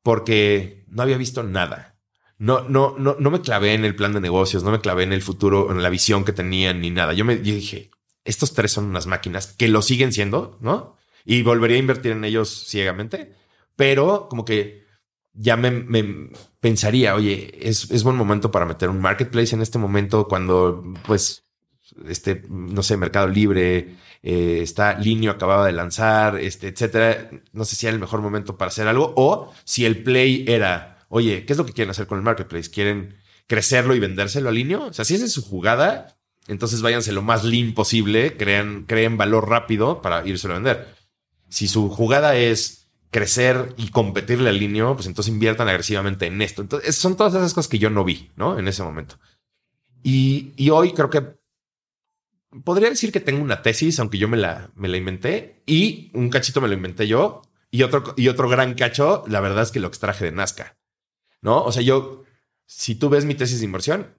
porque no había visto nada. No, no, no, no me clavé en el plan de negocios, no me clavé en el futuro, en la visión que tenían ni nada. Yo me dije, estos tres son unas máquinas que lo siguen siendo, ¿no? Y volvería a invertir en ellos ciegamente, pero como que ya me, me pensaría, oye, es, es, buen momento para meter un marketplace en este momento cuando, pues, este, no sé, Mercado Libre, eh, está Linio acababa de lanzar, este, etcétera. No sé si era el mejor momento para hacer algo o si el play era, oye, ¿qué es lo que quieren hacer con el marketplace? ¿Quieren crecerlo y vendérselo al niño. O sea, si esa es su jugada, entonces váyanse lo más lean posible, crean, creen valor rápido para irse a vender. Si su jugada es crecer y competirle al niño, pues entonces inviertan agresivamente en esto. Entonces, son todas esas cosas que yo no vi, ¿no? En ese momento. Y, y hoy creo que podría decir que tengo una tesis, aunque yo me la, me la inventé, y un cachito me lo inventé yo, y otro, y otro gran cacho, la verdad es que lo extraje de Nazca, ¿no? O sea, yo, si tú ves mi tesis de inversión,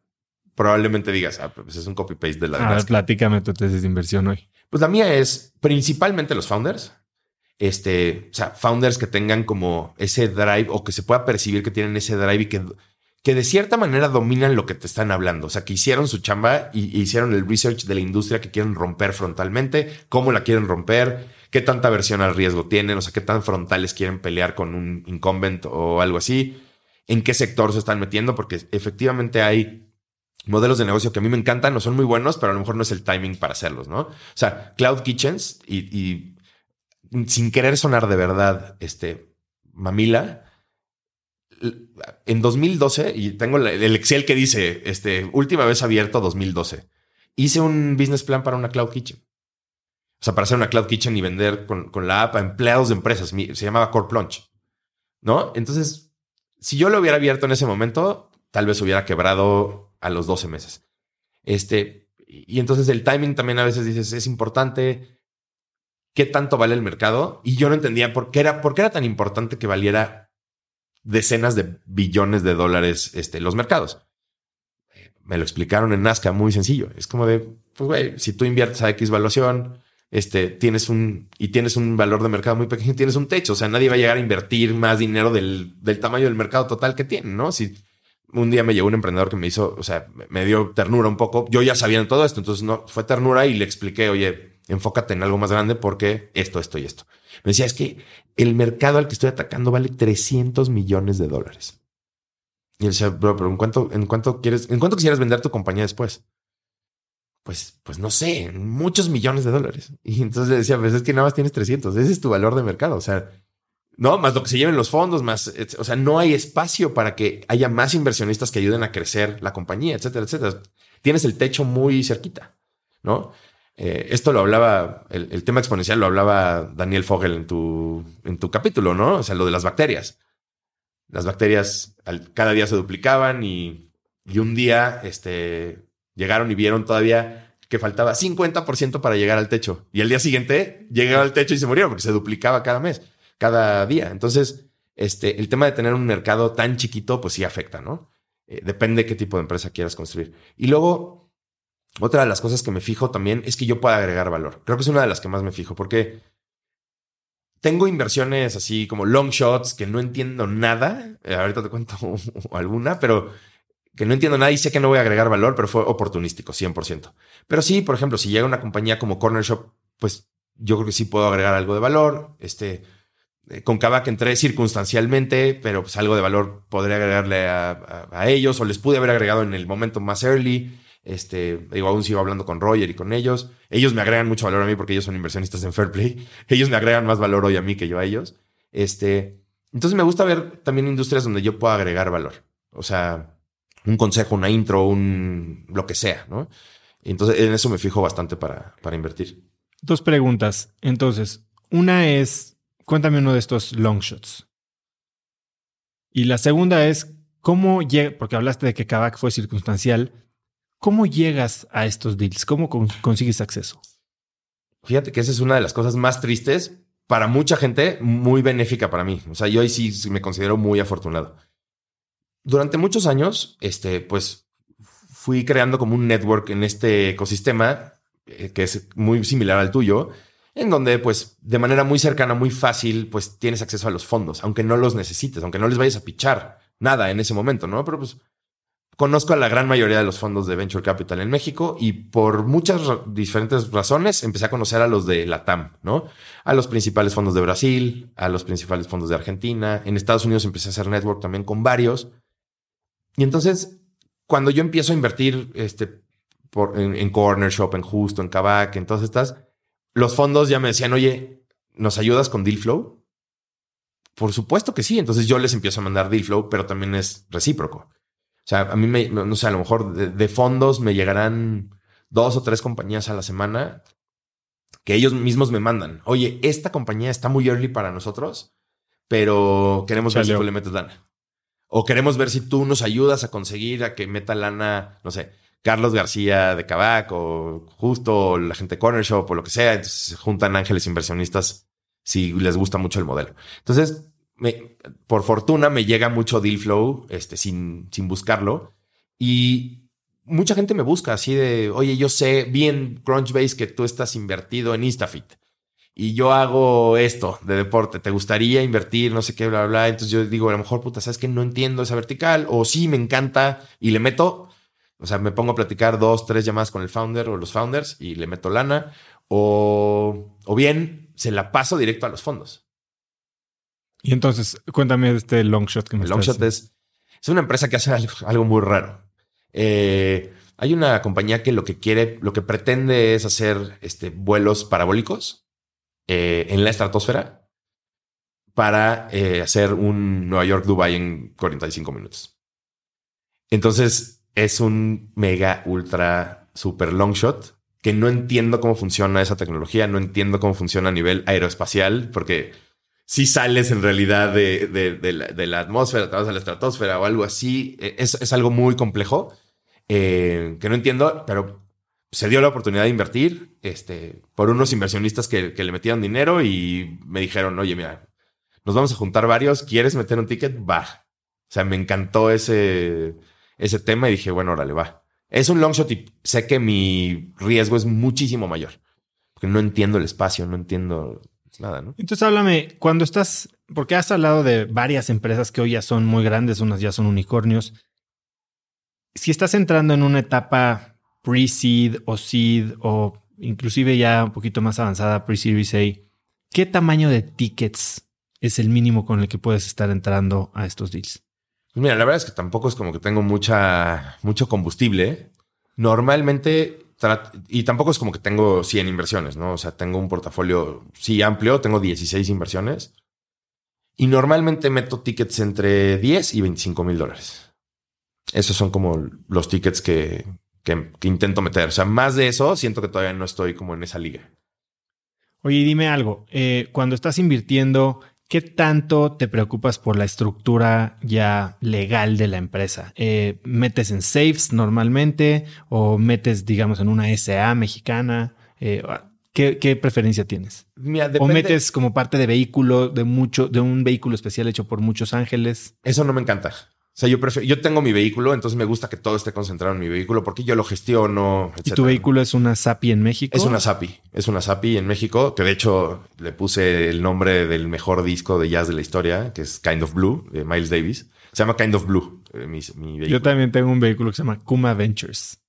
probablemente digas, ah, pues es un copy-paste de la de A ver, platícame tu tesis de inversión hoy. Pues la mía es principalmente los founders, este, o sea, founders que tengan como ese drive o que se pueda percibir que tienen ese drive y que, que de cierta manera dominan lo que te están hablando. O sea, que hicieron su chamba y, y hicieron el research de la industria que quieren romper frontalmente, cómo la quieren romper, qué tanta versión al riesgo tienen, o sea, qué tan frontales quieren pelear con un incumbent o algo así, en qué sector se están metiendo, porque efectivamente hay modelos de negocio que a mí me encantan, no son muy buenos, pero a lo mejor no es el timing para hacerlos, ¿no? O sea, Cloud Kitchens y, y sin querer sonar de verdad, este, mamila, en 2012, y tengo el Excel que dice, este, última vez abierto 2012, hice un business plan para una Cloud Kitchen. O sea, para hacer una Cloud Kitchen y vender con, con la app a empleados de empresas. Se llamaba Core Plunge. ¿No? Entonces, si yo lo hubiera abierto en ese momento, tal vez hubiera quebrado a los 12 meses. Este, y entonces el timing también a veces dices, es importante qué tanto vale el mercado. Y yo no entendía era, por qué era tan importante que valiera decenas de billones de dólares este, los mercados. Me lo explicaron en Nazca muy sencillo. Es como de, pues, güey, si tú inviertes a X valuación, este, tienes un, y tienes un valor de mercado muy pequeño, tienes un techo. O sea, nadie va a llegar a invertir más dinero del, del tamaño del mercado total que tiene, ¿no? Si un día me llegó un emprendedor que me hizo, o sea, me dio ternura un poco. Yo ya sabía todo esto, entonces no fue ternura y le expliqué, oye, enfócate en algo más grande porque esto, esto y esto. Me decía, es que el mercado al que estoy atacando vale 300 millones de dólares. Y él decía, bro, pero ¿en cuánto, en cuánto quieres, en cuánto quisieras vender tu compañía después? Pues, pues no sé, muchos millones de dólares. Y entonces le decía, pues es que nada más tienes 300, ese es tu valor de mercado. O sea, no, más lo que se lleven los fondos, más, o sea, no hay espacio para que haya más inversionistas que ayuden a crecer la compañía, etcétera, etcétera. Tienes el techo muy cerquita, ¿no? Eh, esto lo hablaba, el, tema exponencial lo hablaba Daniel Fogel en tu, en tu capítulo, ¿no? O sea, lo de las bacterias. Las bacterias cada día se duplicaban y, y un día este, llegaron y vieron todavía que faltaba 50% para llegar al techo. Y el día siguiente llegaron al techo y se murieron porque se duplicaba cada mes, cada día. Entonces, este, el tema de tener un mercado tan chiquito, pues sí afecta, ¿no? Eh, depende qué tipo de empresa quieras construir. Y luego, otra de las cosas que me fijo también es que yo pueda agregar valor. Creo que es una de las que más me fijo porque tengo inversiones así como long shots que no entiendo nada. Eh, ahorita te cuento alguna, pero que no entiendo nada y sé que no voy a agregar valor, pero fue oportunístico, 100%. Pero sí, por ejemplo, si llega una compañía como Corner Shop, pues yo creo que sí puedo agregar algo de valor. Este, eh, con Kavak entré circunstancialmente, pero pues algo de valor podría agregarle a, a, a ellos o les pude haber agregado en el momento más early. Este, digo, aún sigo hablando con Roger y con ellos. Ellos me agregan mucho valor a mí porque ellos son inversionistas en Fairplay. Ellos me agregan más valor hoy a mí que yo a ellos. Este, entonces me gusta ver también industrias donde yo pueda agregar valor. O sea, un consejo, una intro, un lo que sea, ¿no? Entonces en eso me fijo bastante para, para invertir. Dos preguntas. Entonces, una es, cuéntame uno de estos long shots. Y la segunda es, ¿cómo llega? Porque hablaste de que Kavak fue circunstancial. ¿Cómo llegas a estos deals? ¿Cómo consigues acceso? Fíjate que esa es una de las cosas más tristes para mucha gente, muy benéfica para mí. O sea, yo hoy sí me considero muy afortunado. Durante muchos años, este, pues fui creando como un network en este ecosistema eh, que es muy similar al tuyo, en donde pues de manera muy cercana, muy fácil, pues tienes acceso a los fondos, aunque no los necesites, aunque no les vayas a pichar nada en ese momento, ¿no? Pero pues Conozco a la gran mayoría de los fondos de Venture Capital en México y por muchas diferentes razones empecé a conocer a los de la TAM, ¿no? A los principales fondos de Brasil, a los principales fondos de Argentina. En Estados Unidos empecé a hacer network también con varios. Y entonces, cuando yo empiezo a invertir este, por, en, Corner Shop, en Justo, en Kavak, en todas estas, los fondos ya me decían, oye, ¿nos ayudas con Deal Flow? Por supuesto que sí. Entonces yo les empiezo a mandar Deal Flow, pero también es recíproco. O sea, a mí me, no sé, a lo mejor de, de fondos me llegarán dos o tres compañías a la semana que ellos mismos me mandan. Oye, esta compañía está muy early para nosotros, pero queremos ver si tú le metes lana. O queremos ver si tú nos ayudas a conseguir a que meta lana, no sé, Carlos García de Cabac o justo o la gente de Corner Shop o lo que sea. Entonces se juntan ángeles inversionistas si les gusta mucho el modelo. Entonces, por fortuna me llega mucho deal flow este, sin, sin buscarlo. Y mucha gente me busca así de, oye, yo sé bien Crunchbase que tú estás invertido en Instafit y yo hago esto de deporte, ¿te gustaría invertir? No sé qué, bla, bla, bla. Entonces yo digo, a lo mejor, puta, ¿sabes que No entiendo esa vertical o sí, me encanta y le meto, o sea, me pongo a platicar dos, tres llamadas con el founder o los founders y le meto lana o, o bien se la paso directo a los fondos. Y entonces, cuéntame de este long shot que me El Longshot es, es una empresa que hace algo, algo muy raro. Eh, hay una compañía que lo que quiere, lo que pretende es hacer este, vuelos parabólicos eh, en la estratosfera para eh, hacer un Nueva York-Dubai en 45 minutos. Entonces es un mega, ultra, super long shot que no entiendo cómo funciona esa tecnología, no entiendo cómo funciona a nivel aeroespacial, porque si sales en realidad de, de- la, atmósfera, te vas a la estratosfera o algo así, eh, es, es algo muy complejo eh, que no entiendo, pero se dio la oportunidad de invertir este, por unos inversionistas que, que le metieron dinero y me dijeron, oye, mira, nos vamos a juntar varios, ¿quieres meter un ticket? Va. O sea, me encantó ese, ese tema y dije, bueno, órale, va. Es un long shot y sé que mi riesgo es muchísimo mayor. Porque no entiendo el espacio, no entiendo nada, ¿no? Entonces háblame, cuando estás, porque has hablado de varias empresas que hoy ya son muy grandes, unas ya son unicornios. Si estás entrando en una etapa pre-seed o seed o inclusive ya un poquito más avanzada pre-series A, ¿qué tamaño de tickets es el mínimo con el que puedes estar entrando a estos deals? Pues mira, la verdad es que tampoco es como que tengo mucha, mucho combustible. Normalmente, y tampoco es como que tengo 100 inversiones, ¿no? O sea, tengo un portafolio, sí, amplio, tengo 16 inversiones. Y normalmente meto tickets entre 10 y 25 mil dólares. Esos son como los tickets que, que, intento meter. O sea, más de eso, siento que todavía no estoy como en esa liga. Oye, dime algo, eh, cuando estás invirtiendo, ¿qué tanto te preocupas por la estructura ya legal de la empresa? Eh, ¿Metes en safes normalmente o metes, digamos, en una SA mexicana? Eh, ¿qué, qué preferencia tienes? Mira, ¿O metes como parte de vehículo, de mucho, de un vehículo especial hecho por muchos ángeles? Eso no me encanta. O sea, yo prefiero, yo tengo mi vehículo, entonces me gusta que todo esté concentrado en mi vehículo porque yo lo gestiono. ¿Y etcétera. tu vehículo es una SAPI en México? Es una SAPI, es una SAPI en México, que de hecho le puse el nombre del mejor disco de jazz de la historia, que es Kind of Blue, de Miles Davis. Se llama Kind of Blue, eh, mi, mi vehículo. Yo también tengo un vehículo que se llama Kuma Ventures.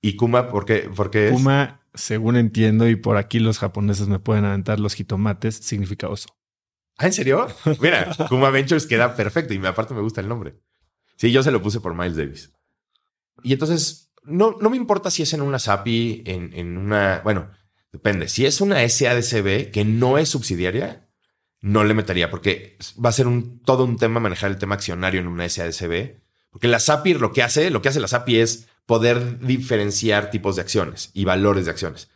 ¿Y Kuma por qué, por qué es? Kuma, según entiendo, y por aquí los japoneses me pueden aventar los jitomates, significa oso. ¿Ah, en serio? Mira, Kuma Ventures queda perfecto y aparte me gusta el nombre. Sí, yo se lo puse por Miles Davis. Y entonces, no, no me importa si es en una SAPI, en, en una, bueno, depende. Si es una SADCB que no es subsidiaria, no le metería porque va a ser un, todo un tema manejar el tema accionario en una SADCB. Porque la SAPI lo que hace, lo que hace la SAPI es poder diferenciar tipos de acciones y valores de acciones.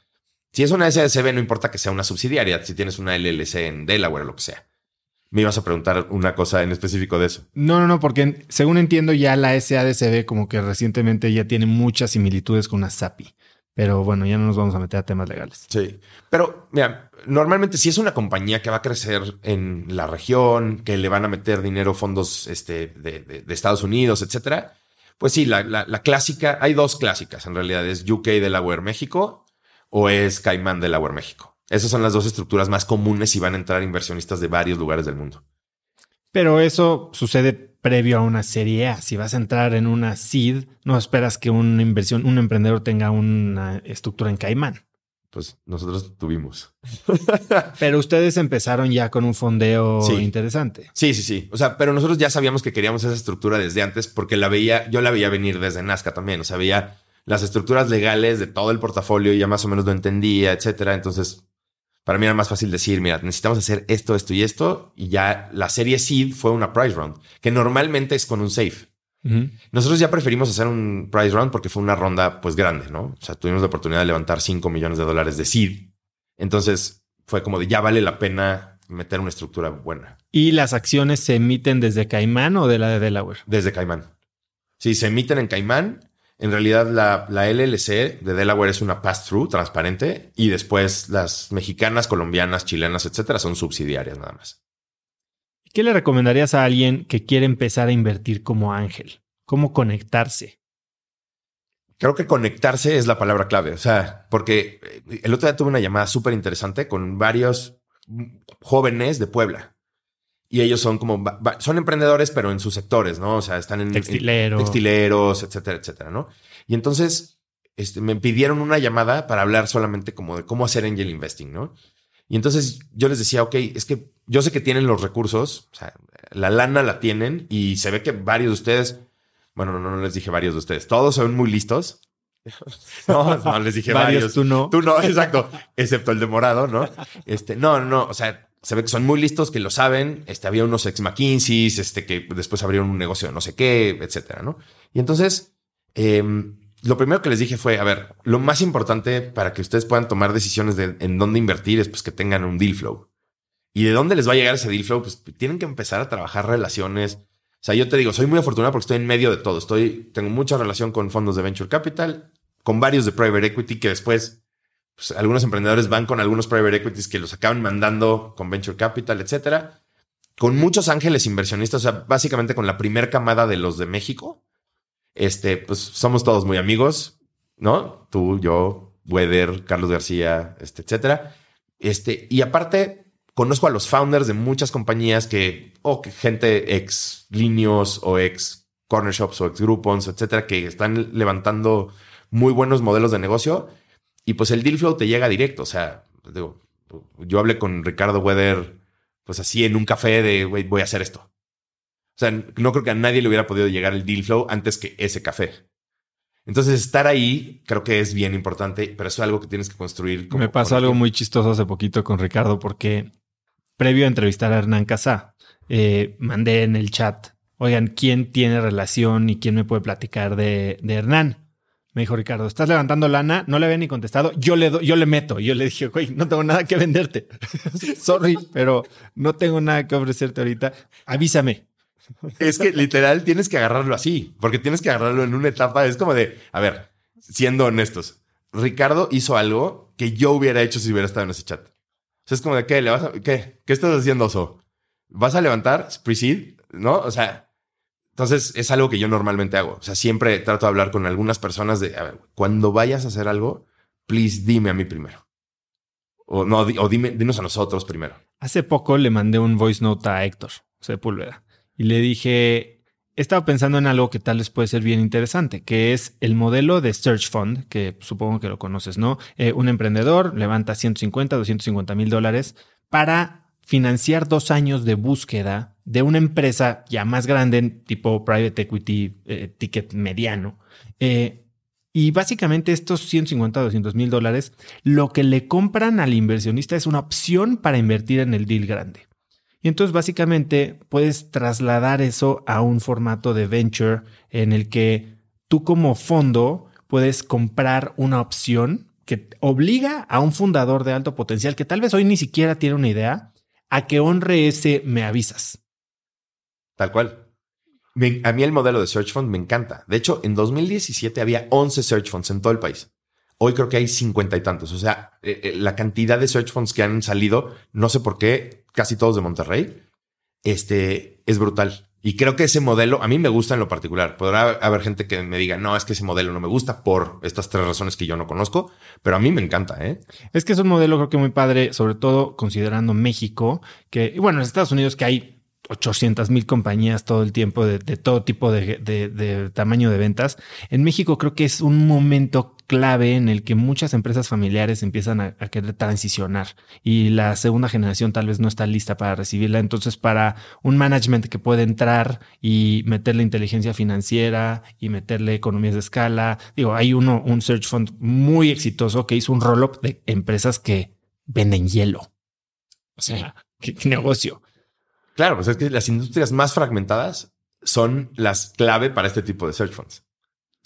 Si es una SADCB, no importa que sea una subsidiaria, si tienes una LLC en Delaware o lo que sea. Me ibas a preguntar una cosa en específico de eso. No, no, no, porque según entiendo ya la SADCB como que recientemente ya tiene muchas similitudes con una SAPI. Pero bueno, ya no nos vamos a meter a temas legales. Sí. Pero, mira, normalmente si es una compañía que va a crecer en la región, que le van a meter dinero fondos este, de, de- de Estados Unidos, etcétera, pues sí, la, la- la clásica, hay dos clásicas en realidad, es UK Delaware México o es Caimán Delaware México. Esas son las dos estructuras más comunes y van a entrar inversionistas de varios lugares del mundo. Pero eso sucede previo a una serie A. Si vas a entrar en una seed, no esperas que una inversión, un emprendedor tenga una estructura en Caimán. Pues nosotros tuvimos. Pero ustedes empezaron ya con un fondeo Sí. interesante. Sí, sí, sí. O sea, pero nosotros ya sabíamos que queríamos esa estructura desde antes porque la veía, yo la veía venir desde Nazca también. O sea, veía las estructuras legales de todo el portafolio y ya más o menos lo entendía, etcétera. Entonces, para mí era más fácil decir, mira, necesitamos hacer esto, esto y esto. Y ya la serie Seed fue una price round, que normalmente es con un safe. Nosotros ya preferimos hacer un price round porque fue una ronda pues grande, ¿no? O sea, tuvimos la oportunidad de levantar 5 millones de dólares de seed. Entonces fue como de ya vale la pena meter una estructura buena. ¿Y las acciones se emiten desde Caimán o de la de Delaware? Desde Caimán. Sí, se emiten en Caimán. En realidad, la, la LLC de Delaware es una pass-through transparente y después las mexicanas, colombianas, chilenas, etcétera, son subsidiarias nada más. ¿Qué le recomendarías a alguien que quiere empezar a invertir como ángel? ¿Cómo conectarse? Creo que conectarse es la palabra clave. O sea, porque eh, el otro día tuve una llamada súper interesante con varios jóvenes de Puebla. Y ellos son como, son emprendedores, pero en sus sectores, ¿no? O sea, están en, textileros, etcétera, etcétera, ¿no? Y entonces este, me pidieron una llamada para hablar solamente como de cómo hacer angel investing, ¿no? Y entonces yo les decía, ok, es que yo sé que tienen los recursos, o sea, la lana la tienen y se ve que varios de ustedes, bueno, no, no les dije varios de ustedes, todos son muy listos. No, no les dije varios, Tú no. Tú no, exacto. Excepto el de morado, ¿no? Este, no, no, o sea, se ve que son muy listos, que lo saben. Este, había unos ex McKinsey, este, que después abrieron un negocio de no sé qué, etcétera, ¿no? Y entonces, eh, lo primero que les dije fue, a ver, lo más importante para que ustedes puedan tomar decisiones de en dónde invertir es pues que tengan un deal flow. ¿Y de dónde les va a llegar ese deal flow? Pues tienen que empezar a trabajar relaciones. O sea, yo te digo, soy muy afortunado porque estoy en medio de todo. Estoy, tengo mucha relación con fondos de venture capital, con varios de private equity que después, pues, algunos emprendedores van con algunos private equities que los acaban mandando con venture capital, etcétera. Con muchos ángeles inversionistas, o sea, básicamente con la primer camada de los de México este, pues somos todos muy amigos, ¿no? Tú, yo, Weather, Carlos García, este, etcétera. Este, y aparte, conozco a los founders de muchas compañías que, o que gente ex Linios o ex Corner Shops o ex Groupons, etcétera, que están levantando muy buenos modelos de negocio. Y pues el deal flow te llega directo. O sea, digo, yo hablé con Ricardo Weather, pues así en un café de, voy a hacer esto. O sea, no creo que a nadie le hubiera podido llegar el deal flow antes que ese café. Entonces, estar ahí creo que es bien importante, pero eso es algo que tienes que construir. Me pasó algo muy chistoso hace poquito con Ricardo, porque previo a entrevistar a Hernán Casá, eh, mandé en el chat, oigan, ¿quién tiene relación y quién me puede platicar de, Hernán? Me dijo Ricardo, ¿estás levantando lana? No le había ni contestado. Yo le, yo le meto. Yo le dije, güey, no tengo nada que venderte. Sorry, pero no tengo nada que ofrecerte ahorita. Avísame. Es que literal tienes que agarrarlo así, porque tienes que agarrarlo en una etapa. Es como de, a ver, siendo honestos, Ricardo hizo algo que yo hubiera hecho si hubiera estado en ese chat. O sea, es como de, ¿qué? ¿Le vas a, ¿Qué? ¿Qué estás haciendo, Oso? ¿Vas a levantar? ¿Precede? ¿No? O sea, entonces es algo que yo normalmente hago. O sea, siempre trato de hablar con algunas personas de, a ver, cuando vayas a hacer algo, please dime a mí primero. O no, o dime, dinos a nosotros primero. Hace poco le mandé un voice note a Héctor Sepúlveda y le dije, he estado pensando en algo que tal vez puede ser bien interesante, que es el modelo de Search Fund, que supongo que lo conoces, ¿no? Eh, un emprendedor levanta 150, 250 mil dólares para financiar dos años de búsqueda de una empresa ya más grande, tipo private equity, eh, ticket mediano. Eh, y básicamente estos 150, 200 mil dólares, lo que le compran al inversionista es una opción para invertir en el deal grande. Y entonces básicamente puedes trasladar eso a un formato de venture en el que tú como fondo puedes comprar una opción que obliga a un fundador de alto potencial que tal vez hoy ni siquiera tiene una idea a que honre ese me avisas. Tal cual. A mí el modelo de Search Fund me encanta. De hecho, en 2017 había 11 Search Funds en todo el país. Hoy creo que hay cincuenta y tantos. O sea, eh, eh, la cantidad de search funds que han salido, no sé por qué, casi todos de Monterrey, este es brutal. Y creo que ese modelo a mí me gusta en lo particular. Podrá haber gente que me diga, no, es que ese modelo no me gusta por estas tres razones que yo no conozco, pero a mí me encanta. ¿eh? Es que es un modelo creo que muy padre, sobre todo considerando México, que, bueno, en Estados Unidos que hay 800 mil compañías todo el tiempo de, todo tipo de, tamaño de ventas. En México creo que es un momento clave en el que muchas empresas familiares empiezan a, querer transicionar y la segunda generación tal vez no está lista para recibirla. Entonces, para un management que puede entrar y meterle inteligencia financiera y meterle economías de escala, digo, hay uno, un search fund muy exitoso que hizo un roll-up de empresas que venden hielo. O sea, qué negocio. Claro, pues es que las industrias más fragmentadas son las clave para este tipo de search funds.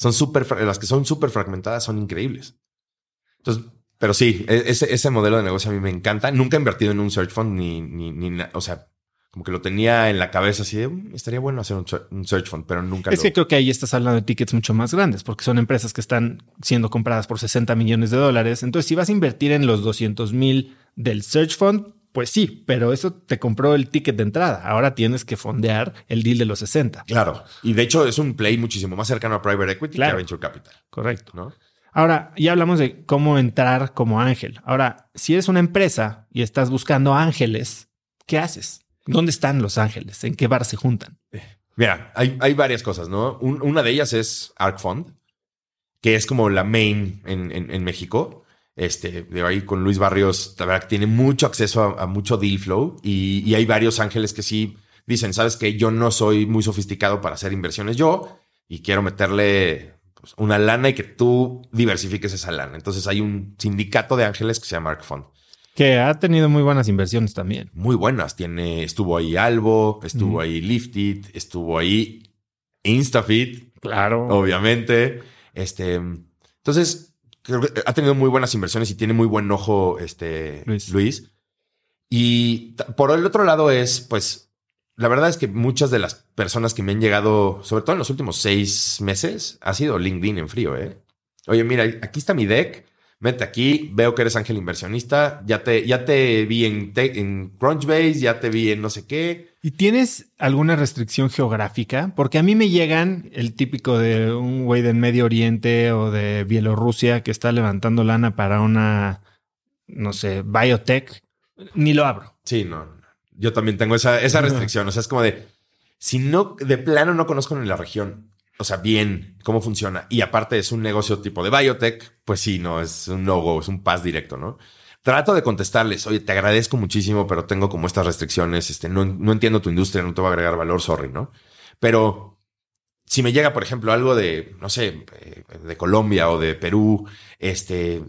Son súper, las que son súper fragmentadas son increíbles. Entonces, pero sí, e, ese, ese modelo de negocio a mí me encanta. Nunca he invertido en un search fund ni, ni, ni o sea, como que lo tenía en la cabeza así de, mm, estaría bueno hacer un, search fund, pero nunca. Es que creo que ahí estás hablando de tickets mucho más grandes, porque son empresas que están siendo compradas por 60 millones de dólares. Entonces, si vas a invertir en los 200 mil del search fund, pues sí, pero eso te compró el ticket de entrada. Ahora tienes que fondear el deal de los 60. Claro. Y de hecho es un play muchísimo más cercano a private equity que a venture capital. Correcto. ¿no? Ahora, ya hablamos de cómo entrar como ángel. Ahora, si eres una empresa y estás buscando ángeles, ¿qué haces? ¿Dónde están los ángeles? ¿En qué bar se juntan? Mira, hay, hay varias cosas, ¿no? una de ellas es Arc Fund, que es como la main en, en, México. Este, de ahí con Luis Barrios, la verdad que tiene mucho acceso a, mucho deal flow y, y, hay varios ángeles que sí dicen, sabes que yo no soy muy sofisticado para hacer inversiones yo y quiero meterle pues, una lana y que tú diversifiques esa lana. Entonces hay un sindicato de ángeles que se llama Arc Fund. Que ha tenido muy buenas inversiones también. Muy buenas. Tiene, estuvo ahí Albo, estuvo ahí Lifted, estuvo ahí Instafit. Claro. Obviamente. Este, entonces, creo que ha tenido muy buenas inversiones y tiene muy buen ojo este Luis. Y por el otro lado es, pues, la verdad es que muchas de las personas que me han llegado, sobre todo en los últimos seis meses, ha sido LinkedIn en frío, ¿eh? Oye, mira, aquí está mi deck mete aquí, veo que eres ángel inversionista, ya te, ya te vi en, en Crunchbase, ya te vi en no sé qué. ¿Y tienes alguna restricción geográfica? Porque a mí me llegan el típico de un güey del Medio Oriente o de Bielorrusia que está levantando lana para una, no sé, biotech. Ni lo abro. Sí, no. Yo también tengo esa, esa restricción. O sea, es como de, si no, de plano no conozco ni la región o sea, bien cómo funciona. Y aparte es un negocio tipo de biotech, pues sí, no, es un logo, es un pass directo, ¿no? Trato de contestarles, oye, te agradezco muchísimo, pero tengo como estas restricciones, este, no, no entiendo tu industria, no te voy a agregar valor, sorry, ¿no? Pero si me llega, por ejemplo, algo de, no sé, eh, de Colombia o de Perú, este,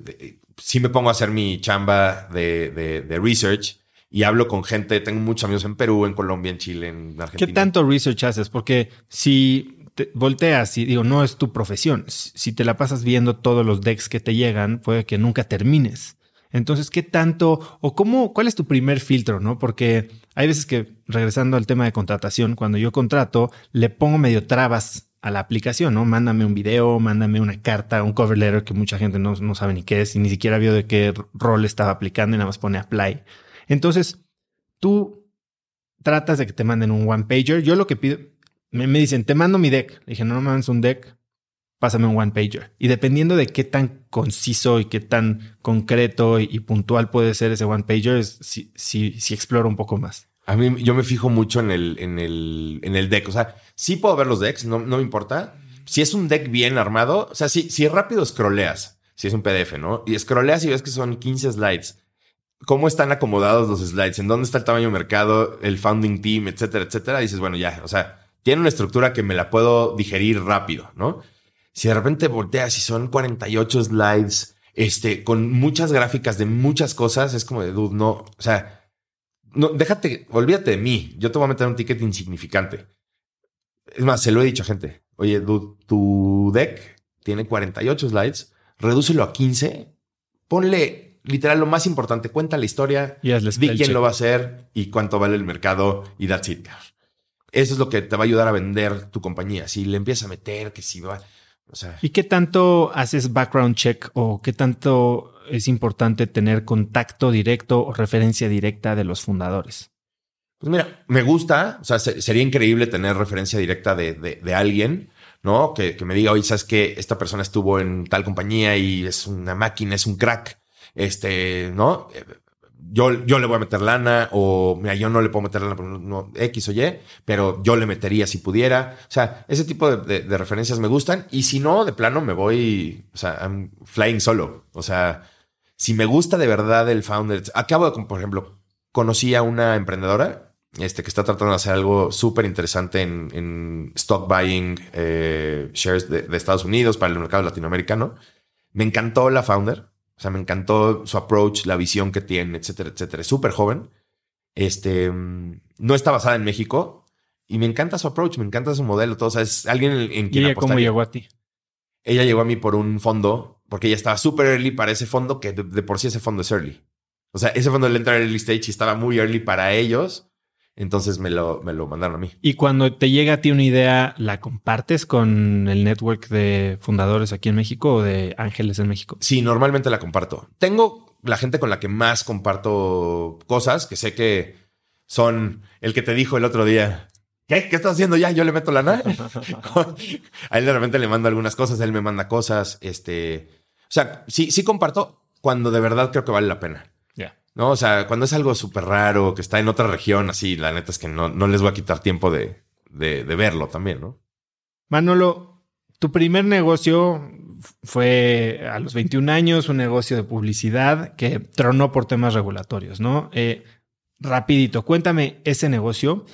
si me pongo a hacer mi chamba de, de, de, research y hablo con gente, tengo muchos amigos en Perú, en Colombia, en Chile, en Argentina. ¿Qué tanto research haces? Porque si volteas y digo, no es tu profesión. Si te la pasas viendo todos los decks que te llegan, puede que nunca termines. Entonces, ¿qué tanto o cómo, cuál es tu primer filtro? No, porque hay veces que, regresando al tema de contratación, cuando yo contrato, le pongo medio trabas a la aplicación, ¿no? Mándame un video, mándame una carta, un cover letter que mucha gente no, no sabe ni qué es y ni siquiera vio de qué rol estaba aplicando y nada más pone apply. Entonces, tú tratas de que te manden un one pager. Yo lo que pido, me, dicen, te mando mi deck. Le dije, no, no me mandes un deck, pásame un one pager. Y dependiendo de qué tan conciso y qué tan concreto y, puntual puede ser ese one pager, si, si, si, exploro un poco más. A mí, yo me fijo mucho en el, en el, en el deck. O sea, sí puedo ver los decks, no, no me importa. Si es un deck bien armado, o sea, si, si rápido scrolleas, si es un PDF, ¿no? Y scrolleas y ves que son 15 slides. ¿Cómo están acomodados los slides? ¿En dónde está el tamaño mercado, el founding team, etcétera, etcétera? dices, bueno, ya, o sea, tiene una estructura que me la puedo digerir rápido, ¿no? Si de repente volteas y son 48 slides, este, con muchas gráficas de muchas cosas, es como de, dude, no, o sea, no, déjate, olvídate de mí, yo te voy a meter un ticket insignificante. Es más, se lo he dicho a gente, oye, dude, tu deck tiene 48 slides, redúcelo a 15, ponle literal lo más importante, cuenta la historia, y di quién lo va a hacer y cuánto vale el mercado y that's it. Eso es lo que te va a ayudar a vender tu compañía. Si le empiezas a meter, que si va. O sea. ¿Y qué tanto haces background check o qué tanto es importante tener contacto directo o referencia directa de los fundadores? Pues mira, me gusta. O sea, sería increíble tener referencia directa de, de, alguien, ¿no? Que, que, me diga, oye, sabes que esta persona estuvo en tal compañía y es una máquina, es un crack. Este, ¿no? Yo, yo le voy a meter lana o mira, yo no le puedo meter lana no, X o Y, pero yo le metería si pudiera. O sea, ese tipo de, de, referencias me gustan y si no, de plano me voy, o sea, I'm flying solo. O sea, si me gusta de verdad el founder, acabo de, por ejemplo, conocí a una emprendedora este, que está tratando de hacer algo súper interesante en, en, stock buying eh, shares de, de Estados Unidos para el mercado latinoamericano. Me encantó la founder o sea, me encantó su approach, la visión que tiene, etcétera, etcétera. Es súper joven. Este, no está basada en México Y me encanta su approach, me encanta su modelo, todo. O sea, es alguien en, en quien ¿Y ella cómo apostaría. llegó a ti? Ella llegó a mí por un fondo, porque ella estaba súper early para ese fondo, que de, de por sí ese fondo es early. O sea, ese fondo le entra early stage y estaba muy early para ellos. Entonces me lo, me lo mandaron a mí. Y cuando te llega a ti una idea, ¿la compartes con el network de fundadores aquí en México o de ángeles en México? Sí, normalmente la comparto. Tengo la gente con la que más comparto cosas, que sé que son el que te dijo el otro día. ¿Qué? ¿Qué estás haciendo ya? Yo le meto lana. a él de repente le mando algunas cosas, él me manda cosas. Este, o sea, sí, sí comparto cuando de verdad creo que vale la pena. No, o sea, cuando es algo súper raro, que está en otra región, así, la neta es que no, no les voy a quitar tiempo de, de, de verlo también, ¿no? Manolo, tu primer negocio fue a los 21 años, un negocio de publicidad que tronó por temas regulatorios, ¿no? Eh, rapidito, cuéntame ese negocio,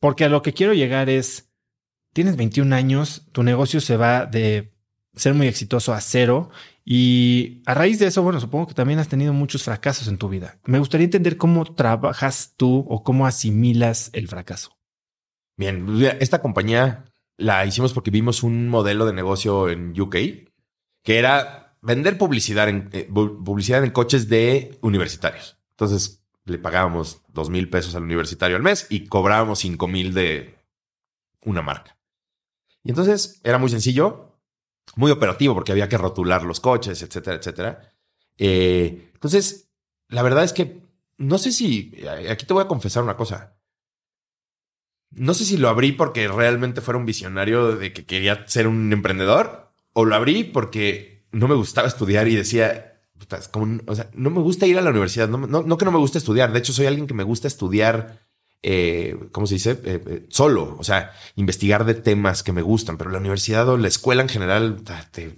porque a lo que quiero llegar es, tienes 21 años, tu negocio se va de ser muy exitoso a cero y a raíz de eso, bueno, supongo que también has tenido muchos fracasos en tu vida. Me gustaría entender cómo trabajas tú o cómo asimilas el fracaso. Bien, esta compañía la hicimos porque vimos un modelo de negocio en UK que era vender publicidad en, eh, pu- publicidad en coches de universitarios. Entonces le pagábamos dos mil pesos al universitario al mes y cobrábamos cinco mil de una marca. Y entonces era muy sencillo, muy operativo porque había que rotular los coches, etcétera, etcétera. Eh, entonces, la verdad es que no sé si aquí te voy a confesar una cosa. No sé si lo abrí porque realmente fuera un visionario de que quería ser un emprendedor o lo abrí porque no me gustaba estudiar y decía, "Puta, es como o sea, no me gusta ir a la universidad, no, no, no que no me gusta estudiar, de hecho soy alguien que me gusta estudiar, eh, ¿cómo se dice? Eh, eh, solo, o sea, investigar de temas que me gustan, pero la universidad o la escuela en general te,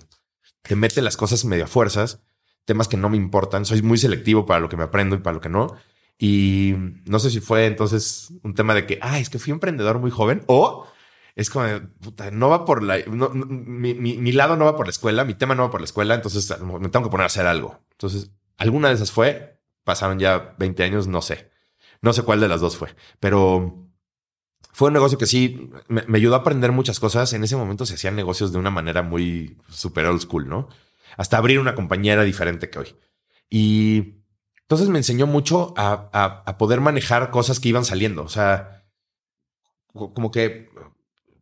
te mete las cosas medio a fuerzas, temas que no me importan, soy muy selectivo para lo que me aprendo y para lo que no. Y no sé si fue entonces un tema de que, ah, es que fui emprendedor muy joven o es como, puta, no va por la, mi lado no va por la escuela, mi tema no va por la escuela, entonces me tengo que poner a hacer algo. Entonces, alguna de esas fue, pasaron ya 20 años, no sé, no sé cuál de las dos fue, pero fue un negocio que sí me, ayudó a aprender muchas cosas. En ese momento se hacían negocios de una manera muy super old school, ¿no? Hasta abrir una compañía era diferente que hoy. Y entonces me enseñó mucho a, a- a poder manejar cosas que iban saliendo. O sea, co- como que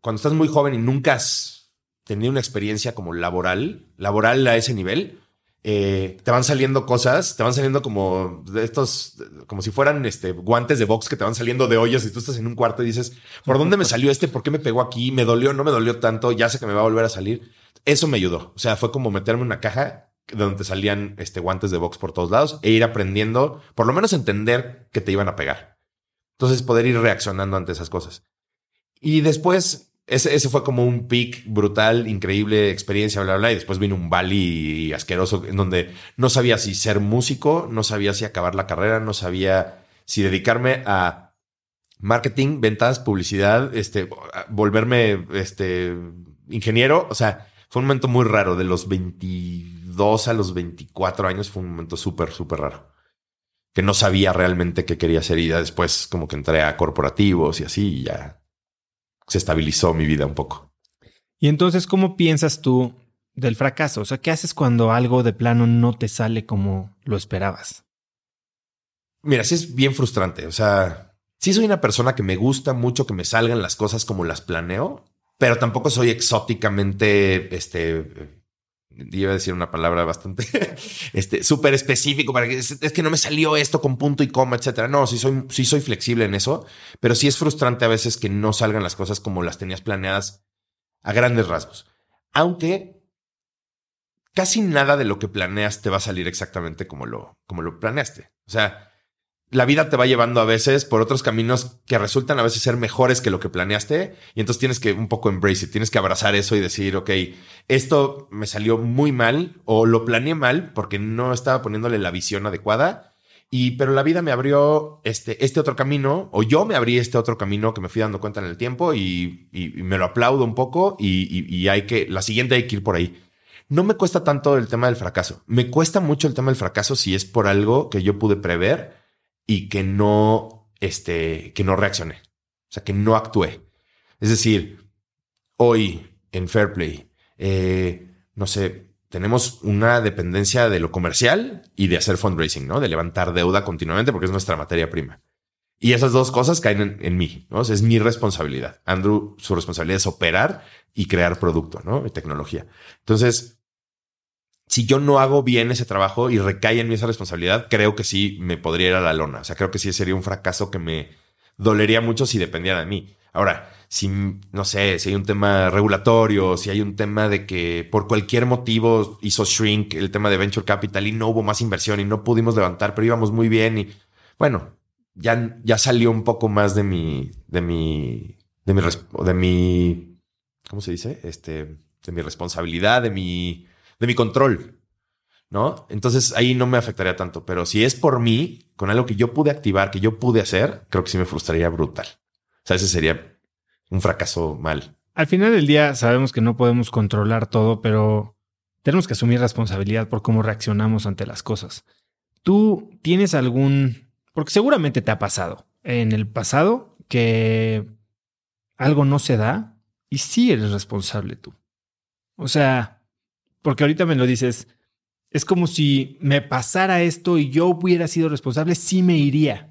cuando estás muy joven y nunca has tenido una experiencia como laboral, laboral a ese nivel, eh, te van saliendo cosas, te van saliendo como de estos, como si fueran este, guantes de box que te van saliendo de hoyos y tú estás en un cuarto y dices, ¿por dónde me salió este? ¿Por qué me pegó aquí? ¿Me dolió? ¿No me dolió tanto? Ya sé que me va a volver a salir. Eso me ayudó. O sea, fue como meterme en una caja donde salían este, guantes de box por todos lados e ir aprendiendo, por lo menos entender que te iban a pegar. Entonces poder ir reaccionando ante esas cosas. Y después, ese, ese fue como un peak brutal, increíble experiencia, bla, bla, bla. Y después vino un valley asqueroso en donde no sabía si ser músico, no sabía si acabar la carrera, no sabía si dedicarme a marketing, ventas, publicidad, este, volverme este, ingeniero. O sea, fue un momento muy raro. De los 22 a los 24 años fue un momento súper, súper raro. Que no sabía realmente qué quería hacer y después como que entré a corporativos y así y ya se estabilizó mi vida un poco. Y entonces, ¿cómo piensas tú del fracaso? O sea, ¿qué haces cuando algo de plano no te sale como lo esperabas? Mira, sí es bien frustrante. O sea, sí soy una persona que me gusta mucho que me salgan las cosas como las planeo, pero tampoco soy exóticamente, este, iba a decir una palabra bastante, este, súper específico para que es, es que no me salió esto con punto y coma, etcétera. No, sí soy, sí soy flexible en eso, pero sí es frustrante a veces que no salgan las cosas como las tenías planeadas a grandes rasgos. Aunque casi nada de lo que planeas te va a salir exactamente como lo, como lo planeaste. O sea, la vida te va llevando a veces por otros caminos que resultan a veces ser mejores que lo que planeaste. Y entonces tienes que un poco embrace it, tienes que abrazar eso y decir, ok, esto me salió muy mal o lo planeé mal porque no estaba poniéndole la visión adecuada. Y, pero la vida me abrió este, este otro camino, o yo me abrí este otro camino que me fui dando cuenta en el tiempo y, y- y me lo aplaudo un poco y, y- hay que, la siguiente hay que ir por ahí. No me cuesta tanto el tema del fracaso. Me cuesta mucho el tema del fracaso si es por algo que yo pude prever y que no, este, que no reaccioné. O sea, que no actué. Es decir, hoy en Fairplay, eh, no sé, tenemos una dependencia de lo comercial y de hacer fundraising, ¿no? De levantar deuda continuamente porque es nuestra materia prima. Y esas dos cosas caen en, mí, ¿no? es mi responsabilidad. Andrew, su responsabilidad es operar y crear producto, ¿no? Y tecnología. Entonces, si yo no hago bien ese trabajo y recae en mí esa responsabilidad, creo que sí me podría ir a la lona. O sea, creo que sí sería un fracaso que me dolería mucho si dependiera de mí. Ahora, si, no sé, si hay un tema regulatorio, si hay un tema de que por cualquier motivo hizo shrink el tema de venture capital y no hubo más inversión y no pudimos levantar, pero íbamos muy bien y bueno, ya, ya salió un poco más de mi, de mi, de mi, de mi, ¿cómo se dice? Este, de mi responsabilidad, de mi, de mi control, ¿no? Entonces ahí no me afectaría tanto, pero si es por mí, con algo que yo pude activar, que yo pude hacer, creo que sí me frustraría brutal. O sea, ese sería un fracaso mal. Al final del día sabemos que no podemos controlar todo, pero tenemos que asumir responsabilidad por cómo reaccionamos ante las cosas. ¿Tú tienes algún porque seguramente te ha pasado en el pasado que algo no se da y sí eres responsable tú. O sea, porque ahorita me lo dices, es como si me pasara esto y yo hubiera sido responsable, sí me iría.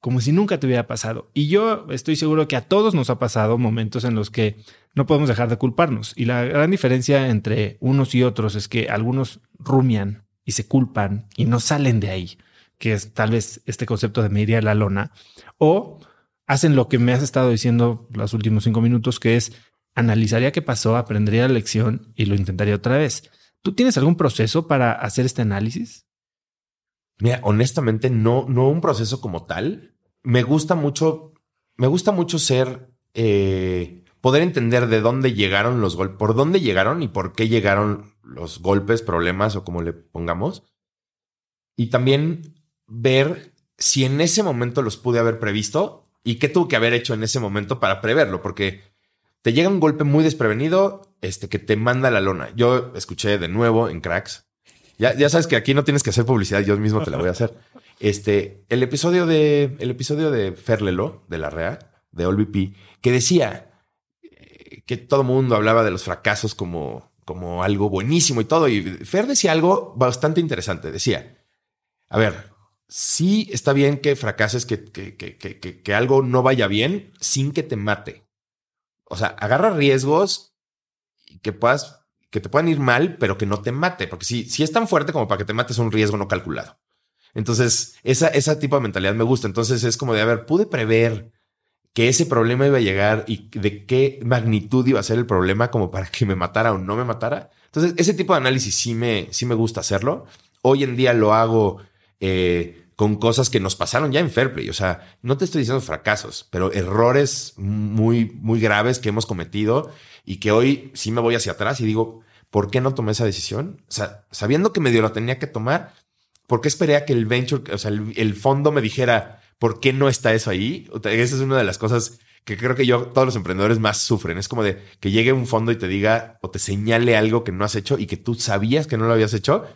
Como si nunca te hubiera pasado. Y yo estoy seguro que a todos nos ha pasado momentos en los que no podemos dejar de culparnos. Y la gran diferencia entre unos y otros es que algunos rumian y se culpan y no salen de ahí que es tal vez este concepto de me iría a la lona, o hacen lo que me has estado diciendo los últimos cinco minutos, que es analizaría qué pasó, aprendería la lección y lo intentaría otra vez. ¿Tú tienes algún proceso para hacer este análisis? Mira, honestamente, no, no un proceso como tal. Me gusta mucho, me gusta mucho ser, eh, poder entender de dónde llegaron los golpes, por dónde llegaron y por qué llegaron los golpes, problemas o como le pongamos. Y también ver si en ese momento los pude haber previsto y qué tuve que haber hecho en ese momento para preverlo, porque te llega un golpe muy desprevenido, este que te manda la lona. Yo escuché de nuevo en Cracks. Ya, ya sabes que aquí no tienes que hacer publicidad, yo mismo te la voy a hacer. Este, el episodio de, el episodio de Ferlelo, de la REA, de OLVP, que decía eh, que todo mundo hablaba de los fracasos como, como algo buenísimo y todo. Y Fer decía algo bastante interesante. Decía, a ver, sí está bien que fracases, que, que, que, que, algo no vaya bien sin que te mate. O sea, agarra riesgos que puedas, que te puedan ir mal, pero que no te mate, porque si, si es tan fuerte como para que te mates un riesgo no calculado. Entonces, esa, esa tipo de mentalidad me gusta. Entonces es como de, a ver, pude prever que ese problema iba a llegar y de qué magnitud iba a ser el problema como para que me matara o no me matara. Entonces, ese tipo de análisis sí me, sí me gusta hacerlo. Hoy en día lo hago eh, con cosas que nos pasaron ya en Fairplay. O sea, no te estoy diciendo fracasos, pero errores muy, muy graves que hemos cometido y que hoy sí me voy hacia atrás y digo, ¿por qué no tomé esa decisión? O sea, sabiendo que medio la tenía que tomar, ¿por qué esperé a que el venture, o sea, el, fondo me dijera, ¿por qué no está eso ahí? esa es una de las cosas que creo que yo, todos los emprendedores más sufren. Es como de que llegue un fondo y te diga o te señale algo que no has hecho y que tú sabías que no lo habías hecho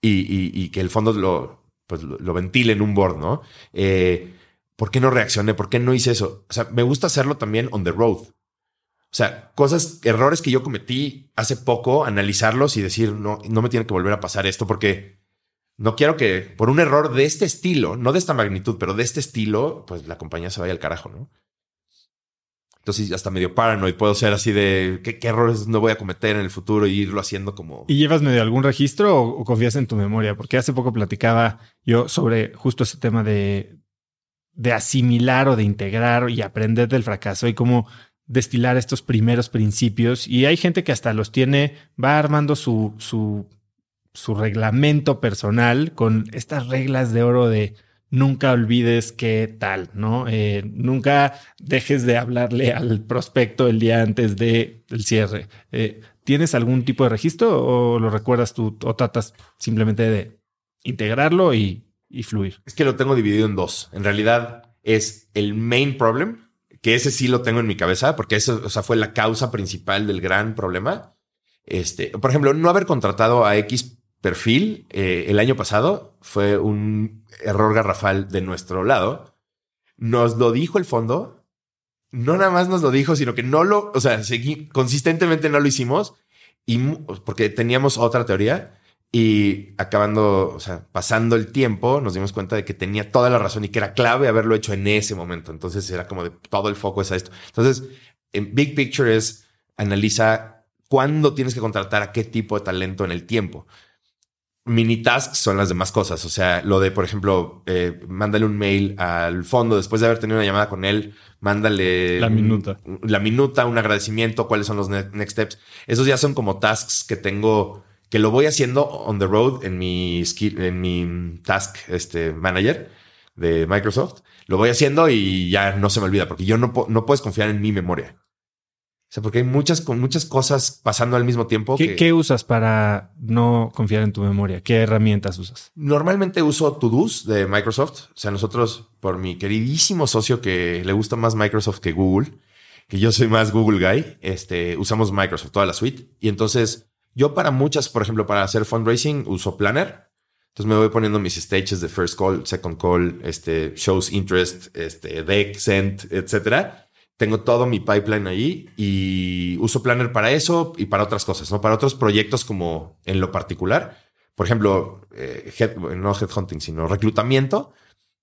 y que el fondo lo, pues lo, ventile en un board, ¿no? Eh, ¿Por qué no reaccioné? ¿Por qué no hice eso? O sea, me gusta hacerlo también on the road. O sea, cosas, errores que yo cometí hace poco, analizarlos y decir, no, no me tiene que volver a pasar esto porque no quiero que por un error de este estilo, no de esta magnitud, pero de este estilo, pues la compañía se vaya al carajo, ¿no? Entonces hasta medio paranoid puedo ser así de ¿qué, errores no voy a cometer en el futuro y irlo haciendo como... ¿Y llevas medio algún registro o, confías en tu memoria? Porque hace poco platicaba yo sobre justo ese tema de, de asimilar o de integrar y aprender del fracaso y cómo destilar estos primeros principios. Y hay gente que hasta los tiene, va armando su, su, su reglamento personal con estas reglas de oro de nunca olvides qué tal, ¿no? Eh, nunca dejes de hablarle al prospecto el día antes del cierre. Eh, ¿Tienes algún tipo de registro o lo recuerdas tú o tratas simplemente de integrarlo y, y fluir? Es que lo tengo dividido en dos. En realidad es el main problem, que ese sí lo tengo en mi cabeza, porque eso o sea, fue la causa principal del gran problema. Este, por ejemplo, no haber contratado a X perfil eh, el año pasado fue un error garrafal de nuestro lado. Nos lo dijo el fondo, no nada más nos lo dijo, sino que no lo, o sea, seguí, consistentemente no lo hicimos y porque teníamos otra teoría y acabando, o sea, pasando el tiempo, nos dimos cuenta de que tenía toda la razón y que era clave haberlo hecho en ese momento. Entonces era como de todo el foco es a esto. Entonces, en Big Picture es analiza cuándo tienes que contratar a qué tipo de talento en el tiempo. Mini tasks son las demás cosas. O sea, lo de, por ejemplo, eh, mándale un mail al fondo después de haber tenido una llamada con él, mándale la minuta, la minuta, un agradecimiento, cuáles son los next steps. Esos ya son como tasks que tengo que lo voy haciendo on the road en mi skill, en mi task este, manager de Microsoft. Lo voy haciendo y ya no se me olvida porque yo no, no puedes confiar en mi memoria. O sea, porque hay muchas, con muchas cosas pasando al mismo tiempo. ¿Qué, usas para no confiar en tu memoria? ¿Qué herramientas usas? Normalmente uso To-Dos de Microsoft. O sea, nosotros, por mi queridísimo socio que le gusta más Microsoft que Google, que yo soy más Google Guy, este, usamos Microsoft, toda la suite. Y entonces yo para muchas, por ejemplo, para hacer fundraising uso Planner. Entonces me voy poniendo mis stages de first call, second call, este, shows interest, este, deck, send, etcétera. Tengo todo mi pipeline ahí y uso Planner para eso y para otras cosas, ¿no? Para otros proyectos como en lo particular. Por ejemplo, eh, head, no headhunting, sino reclutamiento.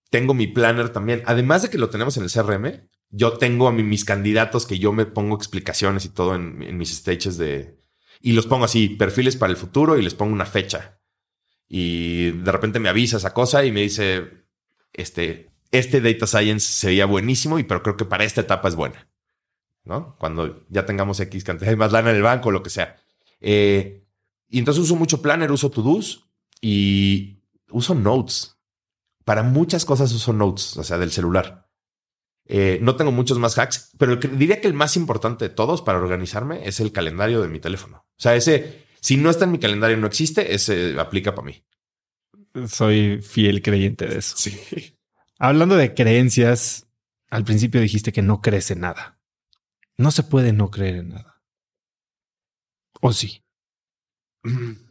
Tengo mi planner también. Además de que lo tenemos en el CRM, yo tengo a mis candidatos que yo me pongo explicaciones y todo en, en mis stages de, y los pongo así, perfiles para el futuro y les pongo una fecha. Y de repente me avisa esa cosa y me dice, este, este data science sería buenísimo, y pero creo que para esta etapa es buena. ¿No? Cuando ya tengamos X cantidad de más lana en el banco, lo que sea. Eh, y entonces uso mucho Planner, uso To-Dos y uso Notes. Para muchas cosas uso Notes, o sea, del celular. Eh, no tengo muchos más hacks, pero diría que el más importante de todos para organizarme es el calendario de mi teléfono. O sea, ese, si no está en mi calendario, no existe, ese aplica para mí. Soy fiel creyente de eso. Sí. Hablando de creencias, al principio dijiste que no crees en nada. No se puede no creer en nada. ¿O sí?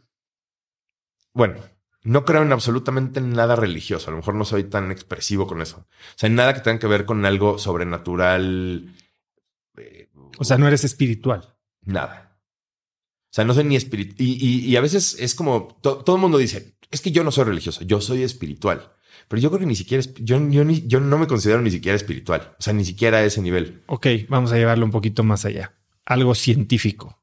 Bueno, no creo en absolutamente nada religioso. A lo mejor no soy tan expresivo con eso. O sea, nada que tenga que ver con algo sobrenatural. Eh, o sea, no eres espiritual. Nada. O sea, no soy ni espiritual. Y, a veces es como todo el mundo dice: es que yo no soy religioso, yo soy espiritual. Pero yo creo que ni siquiera yo, yo, yo no me considero ni siquiera espiritual. O sea, ni siquiera a ese nivel. Ok, vamos a llevarlo un poquito más allá. Algo científico.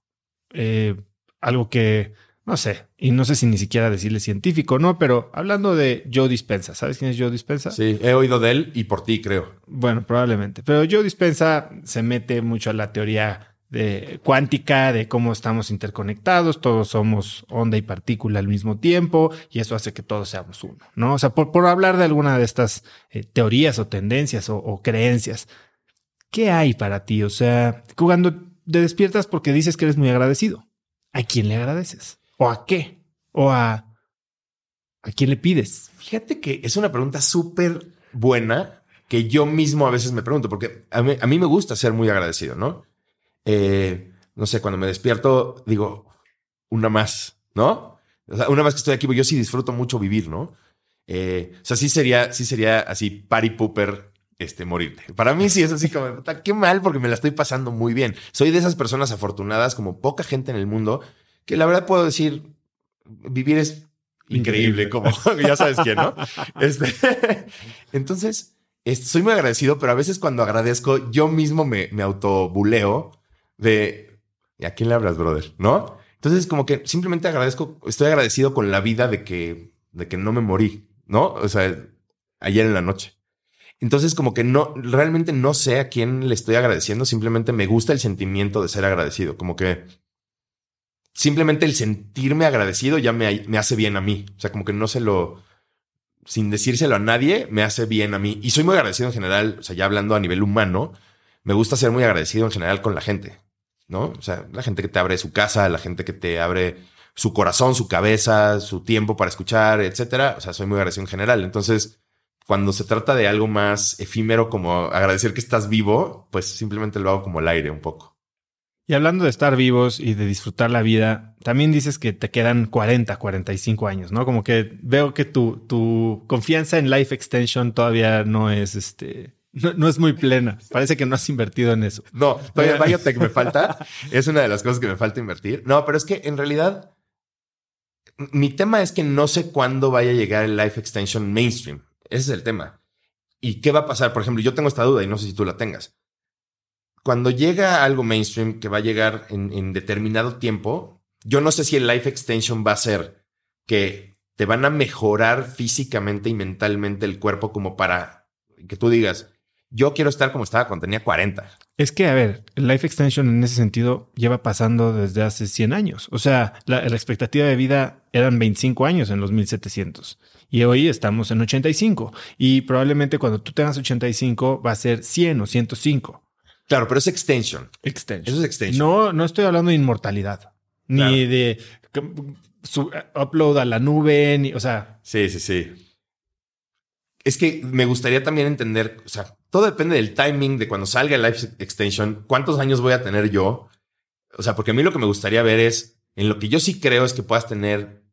Eh, algo que no sé, y no sé si ni siquiera decirle científico, ¿no? Pero hablando de Joe Dispensa, ¿sabes quién es Joe Dispensa? Sí, he oído de él y por ti, creo. Bueno, probablemente. Pero Joe Dispensa se mete mucho a la teoría de cuántica, de cómo estamos interconectados, todos somos onda y partícula al mismo tiempo, y eso hace que todos seamos uno, ¿no? O sea, por, por hablar de alguna de estas eh, teorías o tendencias o, creencias, ¿qué hay para ti? O sea, cuando te despiertas porque dices que eres muy agradecido, ¿a quién le agradeces? ¿O a qué? ¿O a, a quién le pides? Fíjate que es una pregunta súper buena que yo mismo a veces me pregunto, porque a mí, me gusta ser muy agradecido, ¿no? Eh, no sé, cuando me despierto digo, una más, ¿no? O sea, una más que estoy aquí, yo sí disfruto mucho vivir, ¿no? Eh, o sea, sí sería, sí sería así party pooper este, morirte. Para mí sí es así como, qué mal porque me la estoy pasando muy bien. Soy de esas personas afortunadas como poca gente en el mundo que la verdad puedo decir, vivir es increíble, como ya sabes quién, ¿no? Este, entonces, soy muy agradecido, pero a veces cuando agradezco, yo mismo me, me autobuleo de, ¿a quién le hablas, brother? ¿No? Entonces, como que simplemente agradezco, estoy agradecido con la vida de que, de que no me morí, ¿no? O sea, ayer en la noche. Entonces, como que no, realmente no sé a quién le estoy agradeciendo, simplemente me gusta el sentimiento de ser agradecido, como que simplemente el sentirme agradecido ya me, me hace bien a mí. O sea, como que no se lo, sin decírselo a nadie, me hace bien a mí. Y soy muy agradecido en general, o sea, ya hablando a nivel humano, me gusta ser muy agradecido en general con la gente, ¿no? O sea, la gente que te abre su casa, la gente que te abre su corazón, su cabeza, su tiempo para escuchar, etcétera. O sea, soy muy agradecido en general. Entonces, cuando se trata de algo más efímero como agradecer que estás vivo, pues simplemente lo hago como el aire un poco. Y hablando de estar vivos y de disfrutar la vida, también dices que te quedan 40, 45 años, ¿no? Como que veo que tu, tu confianza en Life Extension todavía no es este No, es muy plena. Parece que no has invertido en eso. No, todavía biotech me falta. Es una de las cosas que me falta invertir. No, pero es que en realidad mi tema es que no sé cuándo vaya a llegar el life extension mainstream. Ese es el tema. ¿Y qué va a pasar? Por ejemplo, yo tengo esta duda y no sé si tú la tengas. Cuando llega algo mainstream que va a llegar en, en determinado tiempo, yo no sé si el life extension va a ser que te van a mejorar físicamente y mentalmente el cuerpo como para que tú digas, yo quiero estar como estaba cuando tenía 40. Es que, a ver, el life extension en ese sentido lleva pasando desde hace 100 años. O sea, la, expectativa de vida eran 25 años en los 1700 y hoy estamos en 85 y probablemente cuando tú tengas 85 va a ser 100 o 105. Claro, pero es extension. Extension. Eso es extension. No, no estoy hablando de inmortalidad ni de upload a la nube, ni, o sea. Sí, sí, sí. Es que me gustaría también entender, o sea, todo depende del timing de cuando salga el Life Extension, cuántos años voy a tener yo. O sea, porque a mí lo que me gustaría ver es, en lo que yo sí creo es que puedas tener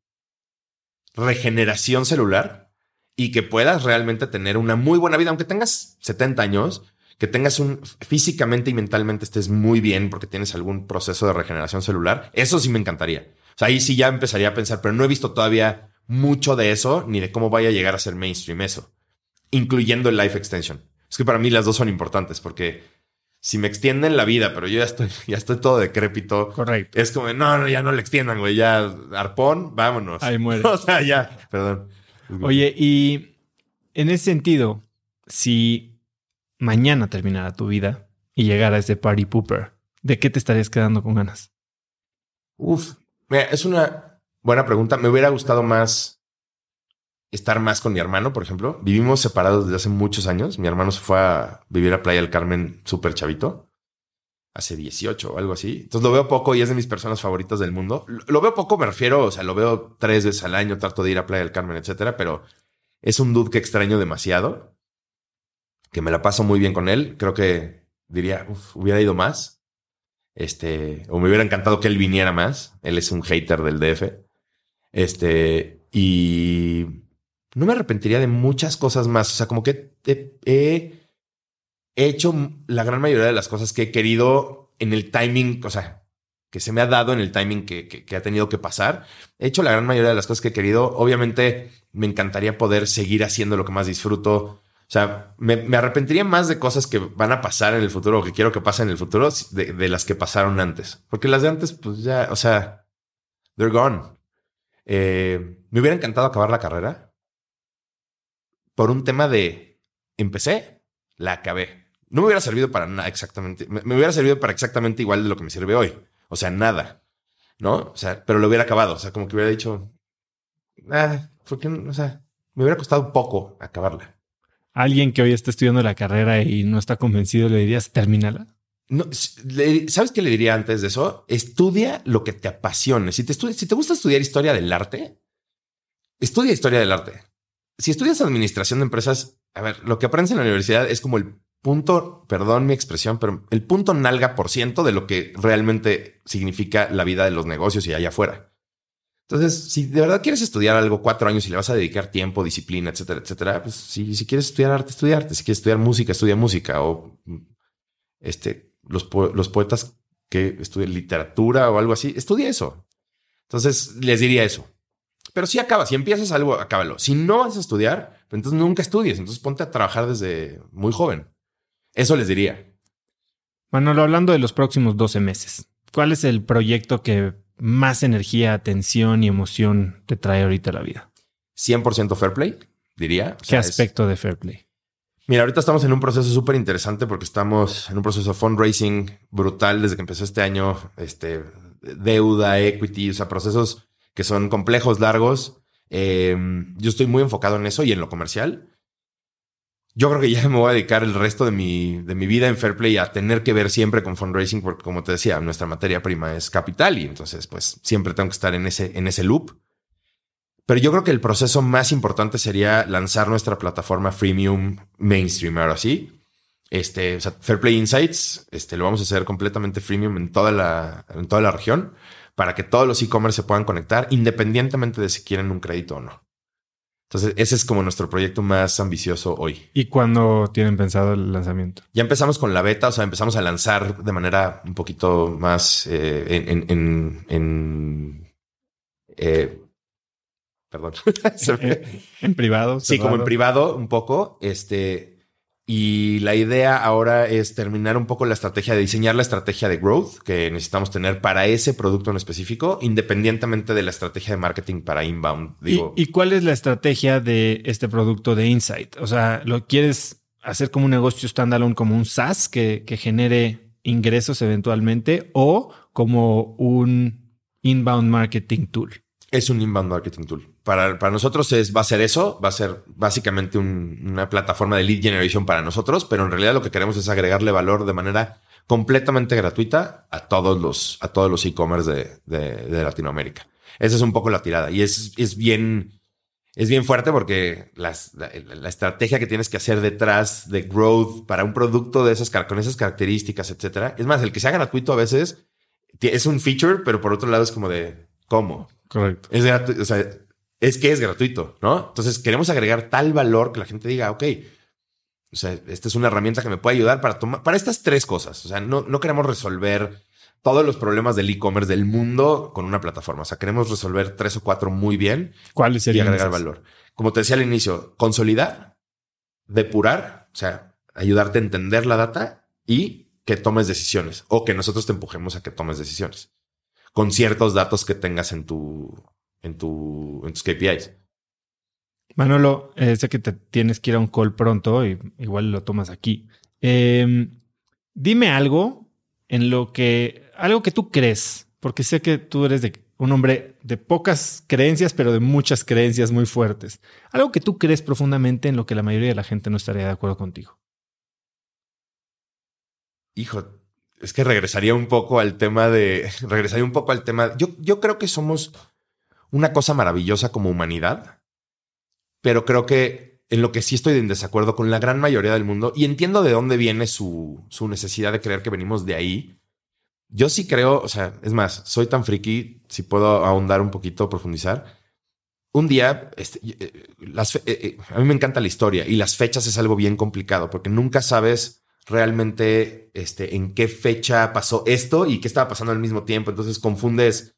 regeneración celular y que puedas realmente tener una muy buena vida, aunque tengas 70 años, que tengas un físicamente y mentalmente estés muy bien porque tienes algún proceso de regeneración celular. Eso sí me encantaría. O sea, ahí sí ya empezaría a pensar, pero no he visto todavía mucho de eso ni de cómo vaya a llegar a ser mainstream eso, incluyendo el life extension. Es que para mí las dos son importantes porque si me extienden la vida, pero yo ya estoy, ya estoy todo decrépito. Correcto. Es como, no, no, ya no le extiendan, güey, ya arpón, vámonos. Ahí muere. o sea, ya, perdón. Oye, y en ese sentido, si mañana terminara tu vida y llegara ese party pooper, ¿de qué te estarías quedando con ganas? Uf, mira, es una buena pregunta. Me hubiera gustado más estar más con mi hermano, por ejemplo. Vivimos separados desde hace muchos años. Mi hermano se fue a vivir a Playa del Carmen súper chavito. Hace 18 o algo así. Entonces lo veo poco y es de mis personas favoritas del mundo. Lo veo poco, me refiero, o sea, lo veo tres veces al año, trato de ir a Playa del Carmen, etcétera, pero es un dude que extraño demasiado. Que me la paso muy bien con él. Creo que diría, hubiera ido más. Este, o me hubiera encantado que él viniera más. Él es un hater del DF. Este, y no me arrepentiría de muchas cosas más. O sea, como que he, hecho la gran mayoría de las cosas que he querido en el timing, o sea, que se me ha dado en el timing que, ha tenido que pasar. He hecho la gran mayoría de las cosas que he querido. Obviamente me encantaría poder seguir haciendo lo que más disfruto. O sea, me, arrepentiría más de cosas que van a pasar en el futuro o que quiero que pasen en el futuro de, las que pasaron antes. Porque las de antes, pues ya, o sea, they're gone. Eh, me hubiera encantado acabar la carrera por un tema de empecé, la acabé. No me hubiera servido para nada exactamente. Me, hubiera servido para exactamente igual de lo que me sirve hoy. O sea, nada. ¿No? O sea, pero lo hubiera acabado. O sea, como que hubiera dicho, ah, porque, o sea, me hubiera costado poco acabarla. Alguien que hoy está estudiando la carrera y no está convencido, le dirías, termínala. No, ¿Sabes qué le diría antes de eso? Estudia lo que te apasione. Si te, si te gusta estudiar historia del arte, estudia historia del arte si estudias administración de empresas, a ver, lo que aprendes en la universidad es como el punto, perdón mi expresión, pero el punto nalga por ciento de lo que realmente significa la vida de los negocios y allá afuera. Entonces, si de verdad quieres estudiar algo cuatro años y le vas a dedicar tiempo, disciplina, etcétera, etcétera, pues si, quieres estudiar arte, estudiarte. Si quieres estudiar música, estudia música. O este, los, los poetas que estudian literatura o algo así, estudia eso. Entonces, les diría eso. Pero si acabas, si empiezas algo, acábalo. Si no vas a estudiar, pues entonces nunca estudies. Entonces ponte a trabajar desde muy joven. Eso les diría. Manolo, hablando de los próximos 12 meses, ¿cuál es el proyecto que más energía, atención y emoción te trae ahorita a la vida? 100% fair play, diría. ¿Qué aspecto de fair play? Mira, ahorita estamos en un proceso súper interesante porque estamos en un proceso de fundraising brutal desde que empezó este año, este, deuda, equity, o sea, procesos que son complejos, largos. Em, yo estoy muy enfocado en eso y en lo comercial. Yo creo que ya me voy a dedicar el resto de mi, de mi vida en Fairplay a tener que ver siempre con fundraising, porque como te decía, nuestra materia prima es capital y entonces pues siempre tengo que estar en ese, en ese loop. Pero yo creo que el proceso más importante sería lanzar nuestra plataforma freemium mainstream, ahora sí. Este, o sea, Fairplay Insights, este, lo vamos a hacer completamente freemium en toda la, en toda la región para que todos los e-commerce se puedan conectar independientemente de si quieren un crédito o no. Entonces, ese es como nuestro proyecto más ambicioso hoy. ¿Y cuándo tienen pensado el lanzamiento? Ya empezamos con la beta, o sea, empezamos a lanzar de manera un poquito más eh, en, en, en, eh, perdón. en privado. Sí, como en privado un poco. Este, y la idea ahora es terminar un poco la estrategia de diseñar la estrategia de growth que necesitamos tener para ese producto en específico, independientemente de la estrategia de marketing para inbound. Digo. ¿Y, cuál es la estrategia de este producto de Insight? O sea, ¿lo quieres hacer como un negocio standalone, como un SaaS que, que genere ingresos eventualmente o como un inbound marketing tool? Es un inbound marketing tool para, para nosotros es, va a ser eso, va a ser básicamente una plataforma de lead generation para nosotros, pero en realidad lo que queremos es agregarle valor de manera completamente gratuita a todos los, a todos los e-commerce de, de, Latinoamérica. Esa es un poco la tirada y es, es bien, es bien fuerte porque las, la, estrategia que tienes que hacer detrás de growth para un producto de esas, con esas características, etcétera. Es más, el que sea gratuito a veces es un feature, pero por otro lado es como de cómo. Correcto. Es gratuito. O sea, es que es gratuito, ¿no? Entonces queremos agregar tal valor que la gente diga, ok, o sea, esta es una herramienta que me puede ayudar para tomar, para estas tres cosas. O sea, no, no queremos resolver todos los problemas del e-commerce del mundo con una plataforma. O sea, queremos resolver tres o cuatro muy bien. ¿Cuáles? Y agregar valor. Como te decía al inicio, consolidar, depurar, o sea, ayudarte a entender la data y que tomes decisiones o que nosotros te empujemos a que tomes decisiones con ciertos datos que tengas en tu, en, tu, en tus KPIs. Manolo, eh, sé que te tienes que ir a un call pronto y igual lo tomas aquí. Em, dime algo en lo que, algo que tú crees, porque sé que tú eres de, un hombre de pocas creencias, pero de muchas creencias muy fuertes. Algo que tú crees profundamente en lo que la mayoría de la gente no estaría de acuerdo contigo. Hijo, es que regresaría un poco al tema de, regresaría un poco al tema, yo, yo creo que somos una cosa maravillosa como humanidad, pero creo que en lo que sí estoy en desacuerdo con la gran mayoría del mundo, y entiendo de dónde viene su, su necesidad de creer que venimos de ahí, yo sí creo, o sea, es más, soy tan friki, si puedo ahondar un poquito, profundizar. Un día, este, eh, eh, eh, a mí me encanta la historia y las fechas es algo bien complicado porque nunca sabes realmente este, en qué fecha pasó esto y qué estaba pasando al mismo tiempo. Entonces confundes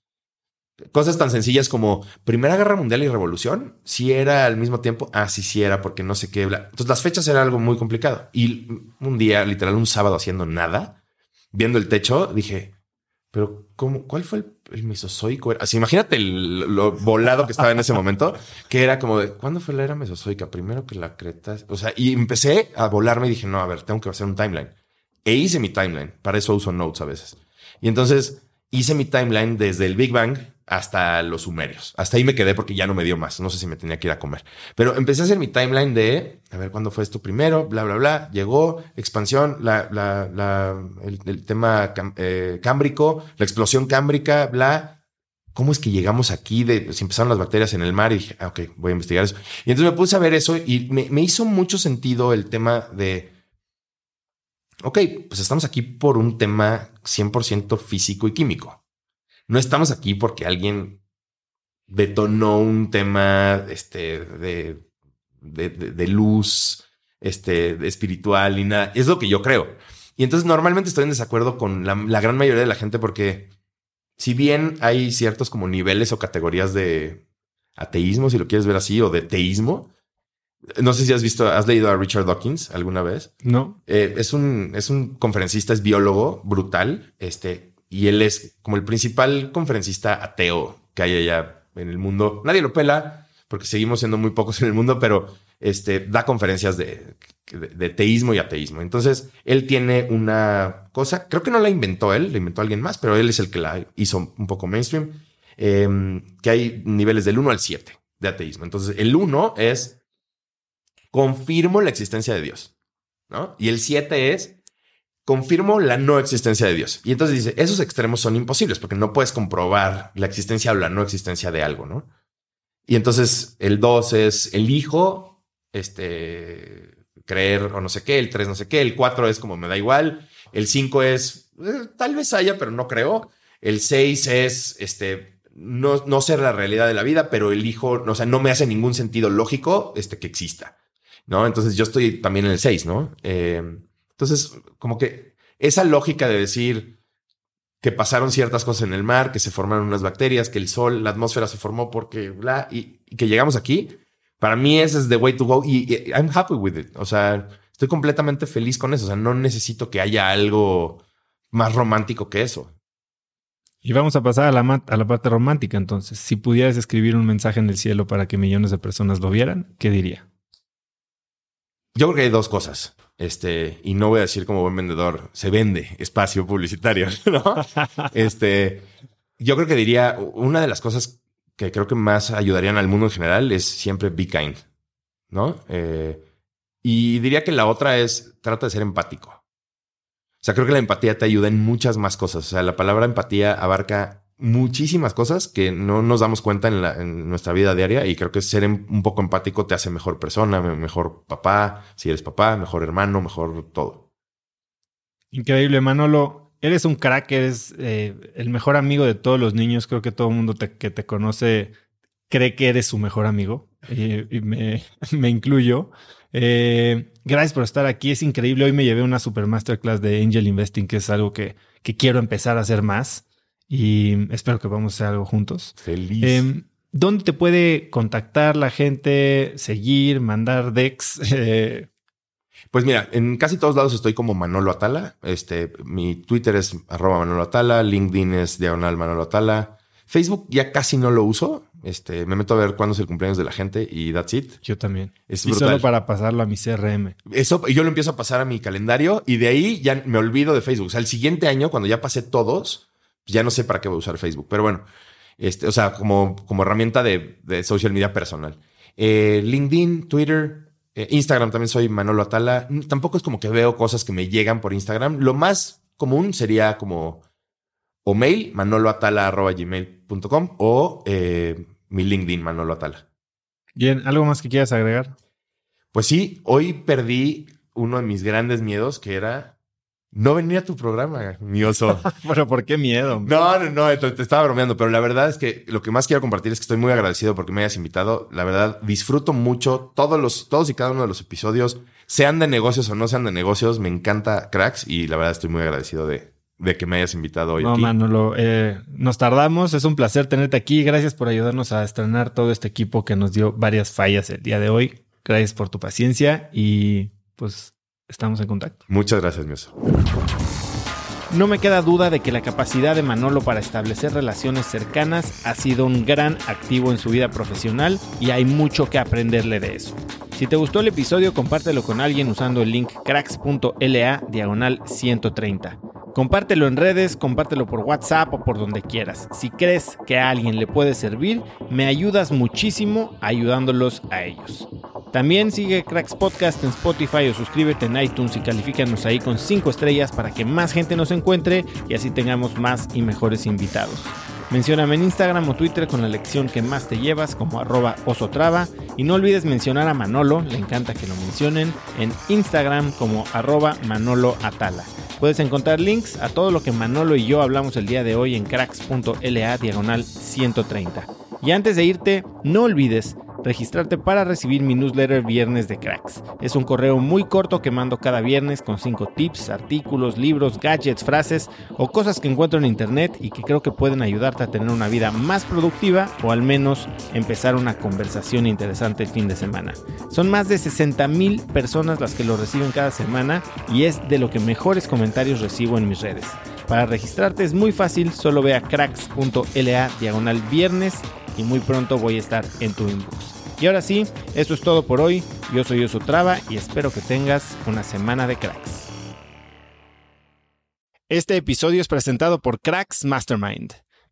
Cosas tan sencillas como Primera Guerra Mundial y Revolución, si era al mismo tiempo, ah, sí, sí era, porque no sé qué. Entonces las fechas era algo muy complicado. Y un día, literal, un sábado haciendo nada, viendo el techo, dije, pero ¿cómo, ¿cuál fue el, mesozoico? Así, imagínate lo volado que estaba en ese momento, que era como de, ¿cuándo fue la era mesozoica? Primero que la creta. O sea, y empecé a volarme y dije, no, a ver, tengo que hacer un timeline. E hice mi timeline. Para eso uso notes a veces. Y entonces hice mi timeline desde el Big Bang hasta los sumerios. Hasta ahí me quedé porque ya no me dio más. No sé si me tenía que ir a comer. Pero empecé a hacer mi timeline de, a ver, ¿cuándo fue esto primero? Bla, bla, bla. Llegó, expansión, la, la, la, el, tema eh, cámbrico, la explosión cámbrica, bla. ¿Cómo es que llegamos aquí de si empezaron las bacterias en el mar? Y dije, ah, ok, voy a investigar eso. Y entonces me puse a ver eso y me, me hizo mucho sentido el tema de, ok, pues estamos aquí por un tema 100% físico y químico no estamos aquí porque alguien detonó un tema este, de, de, luz este, espiritual y nada. Es lo que yo creo. Y entonces normalmente estoy en desacuerdo con la, la, gran mayoría de la gente porque si bien hay ciertos como niveles o categorías de ateísmo, si lo quieres ver así, o de teísmo, no sé si has visto, has leído a Richard Dawkins alguna vez. No. Eh, es un, es un conferencista, es biólogo brutal. Este, y él es como el principal conferencista ateo que hay allá en el mundo. Nadie lo pela porque seguimos siendo muy pocos en el mundo, pero este, da conferencias de, de, teísmo y ateísmo. Entonces, él tiene una cosa, creo que no la inventó él, la inventó alguien más, pero él es el que la hizo un poco mainstream, em, que hay niveles del 1 al 7 de ateísmo. Entonces, el 1 es, confirmo la existencia de Dios, ¿no? Y el 7 es, confirmo la no existencia de Dios. Y entonces dice, esos extremos son imposibles porque no puedes comprobar la existencia o la no existencia de algo, ¿no? Y entonces el 2 es elijo, este, creer o no sé qué, el 3 no sé qué, el 4 es como me da igual, el 5 es, eh, tal vez haya, pero no creo, el 6 es, este, no, no ser la realidad de la vida, pero elijo, o sea, no me hace ningún sentido lógico este, que exista, ¿no? Entonces yo estoy también en el 6, ¿no? Eh, entonces, como que esa lógica de decir que pasaron ciertas cosas en el mar, que se formaron unas bacterias, que el sol, la atmósfera se formó porque, bla, y, y que llegamos aquí, para mí ese es the way to go y, y I'm happy with it. O sea, estoy completamente feliz con eso. O sea, no necesito que haya algo más romántico que eso. Y vamos a pasar a la, a la parte romántica entonces. Si pudieras escribir un mensaje en el cielo para que millones de personas lo vieran, ¿qué diría? Yo creo que hay dos cosas. Este, y no voy a decir como buen vendedor, se vende espacio publicitario, ¿no? este, yo creo que diría, una de las cosas que creo que más ayudarían al mundo en general es siempre be kind, ¿no? Eh, y diría que la otra es trata de ser empático. O sea, creo que la empatía te ayuda en muchas más cosas. O sea, la palabra empatía abarca muchísimas cosas que no nos damos cuenta en, la, en nuestra vida diaria y creo que ser em, un poco empático te hace mejor persona, mejor papá, si eres papá, mejor hermano, mejor todo. Increíble, Manolo. Eres un crack, eres eh, el mejor amigo de todos los niños. Creo que todo el mundo te, que te conoce cree que eres su mejor amigo y, y me, me, incluyo. Eh, gracias por estar aquí. Es increíble. Hoy me llevé una super masterclass de Angel Investing, que es algo que, que quiero empezar a hacer más y espero que vamos a hacer algo juntos. Feliz. Eh, ¿Dónde te puede contactar la gente, seguir, mandar decks? Eh, pues mira, en casi todos lados estoy como Manolo Atala. Este, mi Twitter es arroba Manolo Atala, LinkedIn es diagonal Manolo Atala. Facebook ya casi no lo uso. Este, me meto a ver cuándo es el cumpleaños de la gente y that's it. Yo también. Es y brutal. solo para pasarlo a mi CRM. Eso, yo lo empiezo a pasar a mi calendario y de ahí ya me olvido de Facebook. O sea, el siguiente año, cuando ya pasé todos, ya no sé para qué voy a usar Facebook. Pero bueno, este, o sea, como, como herramienta de, de social media personal. Eh, LinkedIn, Twitter, eh, Instagram también soy Manolo Atala. Tampoco es como que veo cosas que me llegan por Instagram. Lo más común sería como o mail manoloatala.gmail.com o eh, mi LinkedIn Manolo Atala. Bien, ¿algo más que quieras agregar? Pues sí, hoy perdí uno de mis grandes miedos que era no venir a tu programa, mi oso. pero ¿por qué miedo? No, no, no, te, te, estaba bromeando, pero la verdad es que lo que más quiero compartir es que estoy muy agradecido porque me hayas invitado. La verdad, disfruto mucho todos los, todos y cada uno de los episodios, sean de negocios o no sean de negocios, me encanta cracks y la verdad estoy muy agradecido de, de que me hayas invitado hoy. No, aquí. Manolo, eh, nos tardamos, es un placer tenerte aquí. Gracias por ayudarnos a estrenar todo este equipo que nos dio varias fallas el día de hoy. Gracias por tu paciencia y pues estamos en contacto. Muchas gracias, mi oso. No me queda duda de que la capacidad de Manolo para establecer relaciones cercanas ha sido un gran activo en su vida profesional y hay mucho que aprenderle de eso. Si te gustó el episodio, compártelo con alguien usando el link cracks.la diagonal 130. Compártelo en redes, compártelo por WhatsApp o por donde quieras. Si crees que a alguien le puede servir, me ayudas muchísimo ayudándolos a ellos. También sigue Cracks Podcast en Spotify o suscríbete en iTunes y califícanos ahí con 5 estrellas para que más gente nos encuentre y así tengamos más y mejores invitados. Mencióname en Instagram o Twitter con la lección que más te llevas como arroba osotrava y no olvides mencionar a Manolo, le encanta que lo mencionen, en Instagram como arroba Manolo Atala. Puedes encontrar links a todo lo que Manolo y yo hablamos el día de hoy en cracks.la diagonal 130. Y antes de irte, no olvides registrarte para recibir mi newsletter Viernes de Cracks. Es un correo muy corto que mando cada viernes con 5 tips, artículos, libros, gadgets, frases o cosas que encuentro en internet y que creo que pueden ayudarte a tener una vida más productiva o al menos empezar una conversación interesante el fin de semana. Son más de 60 mil personas las que lo reciben cada semana y es de lo que mejores comentarios recibo en mis redes. Para registrarte es muy fácil, solo ve a cracks.la diagonal viernes y muy pronto voy a estar en tu inbox. Y ahora sí, eso es todo por hoy. Yo soy Oso Traba y espero que tengas una semana de cracks. Este episodio es presentado por Cracks Mastermind.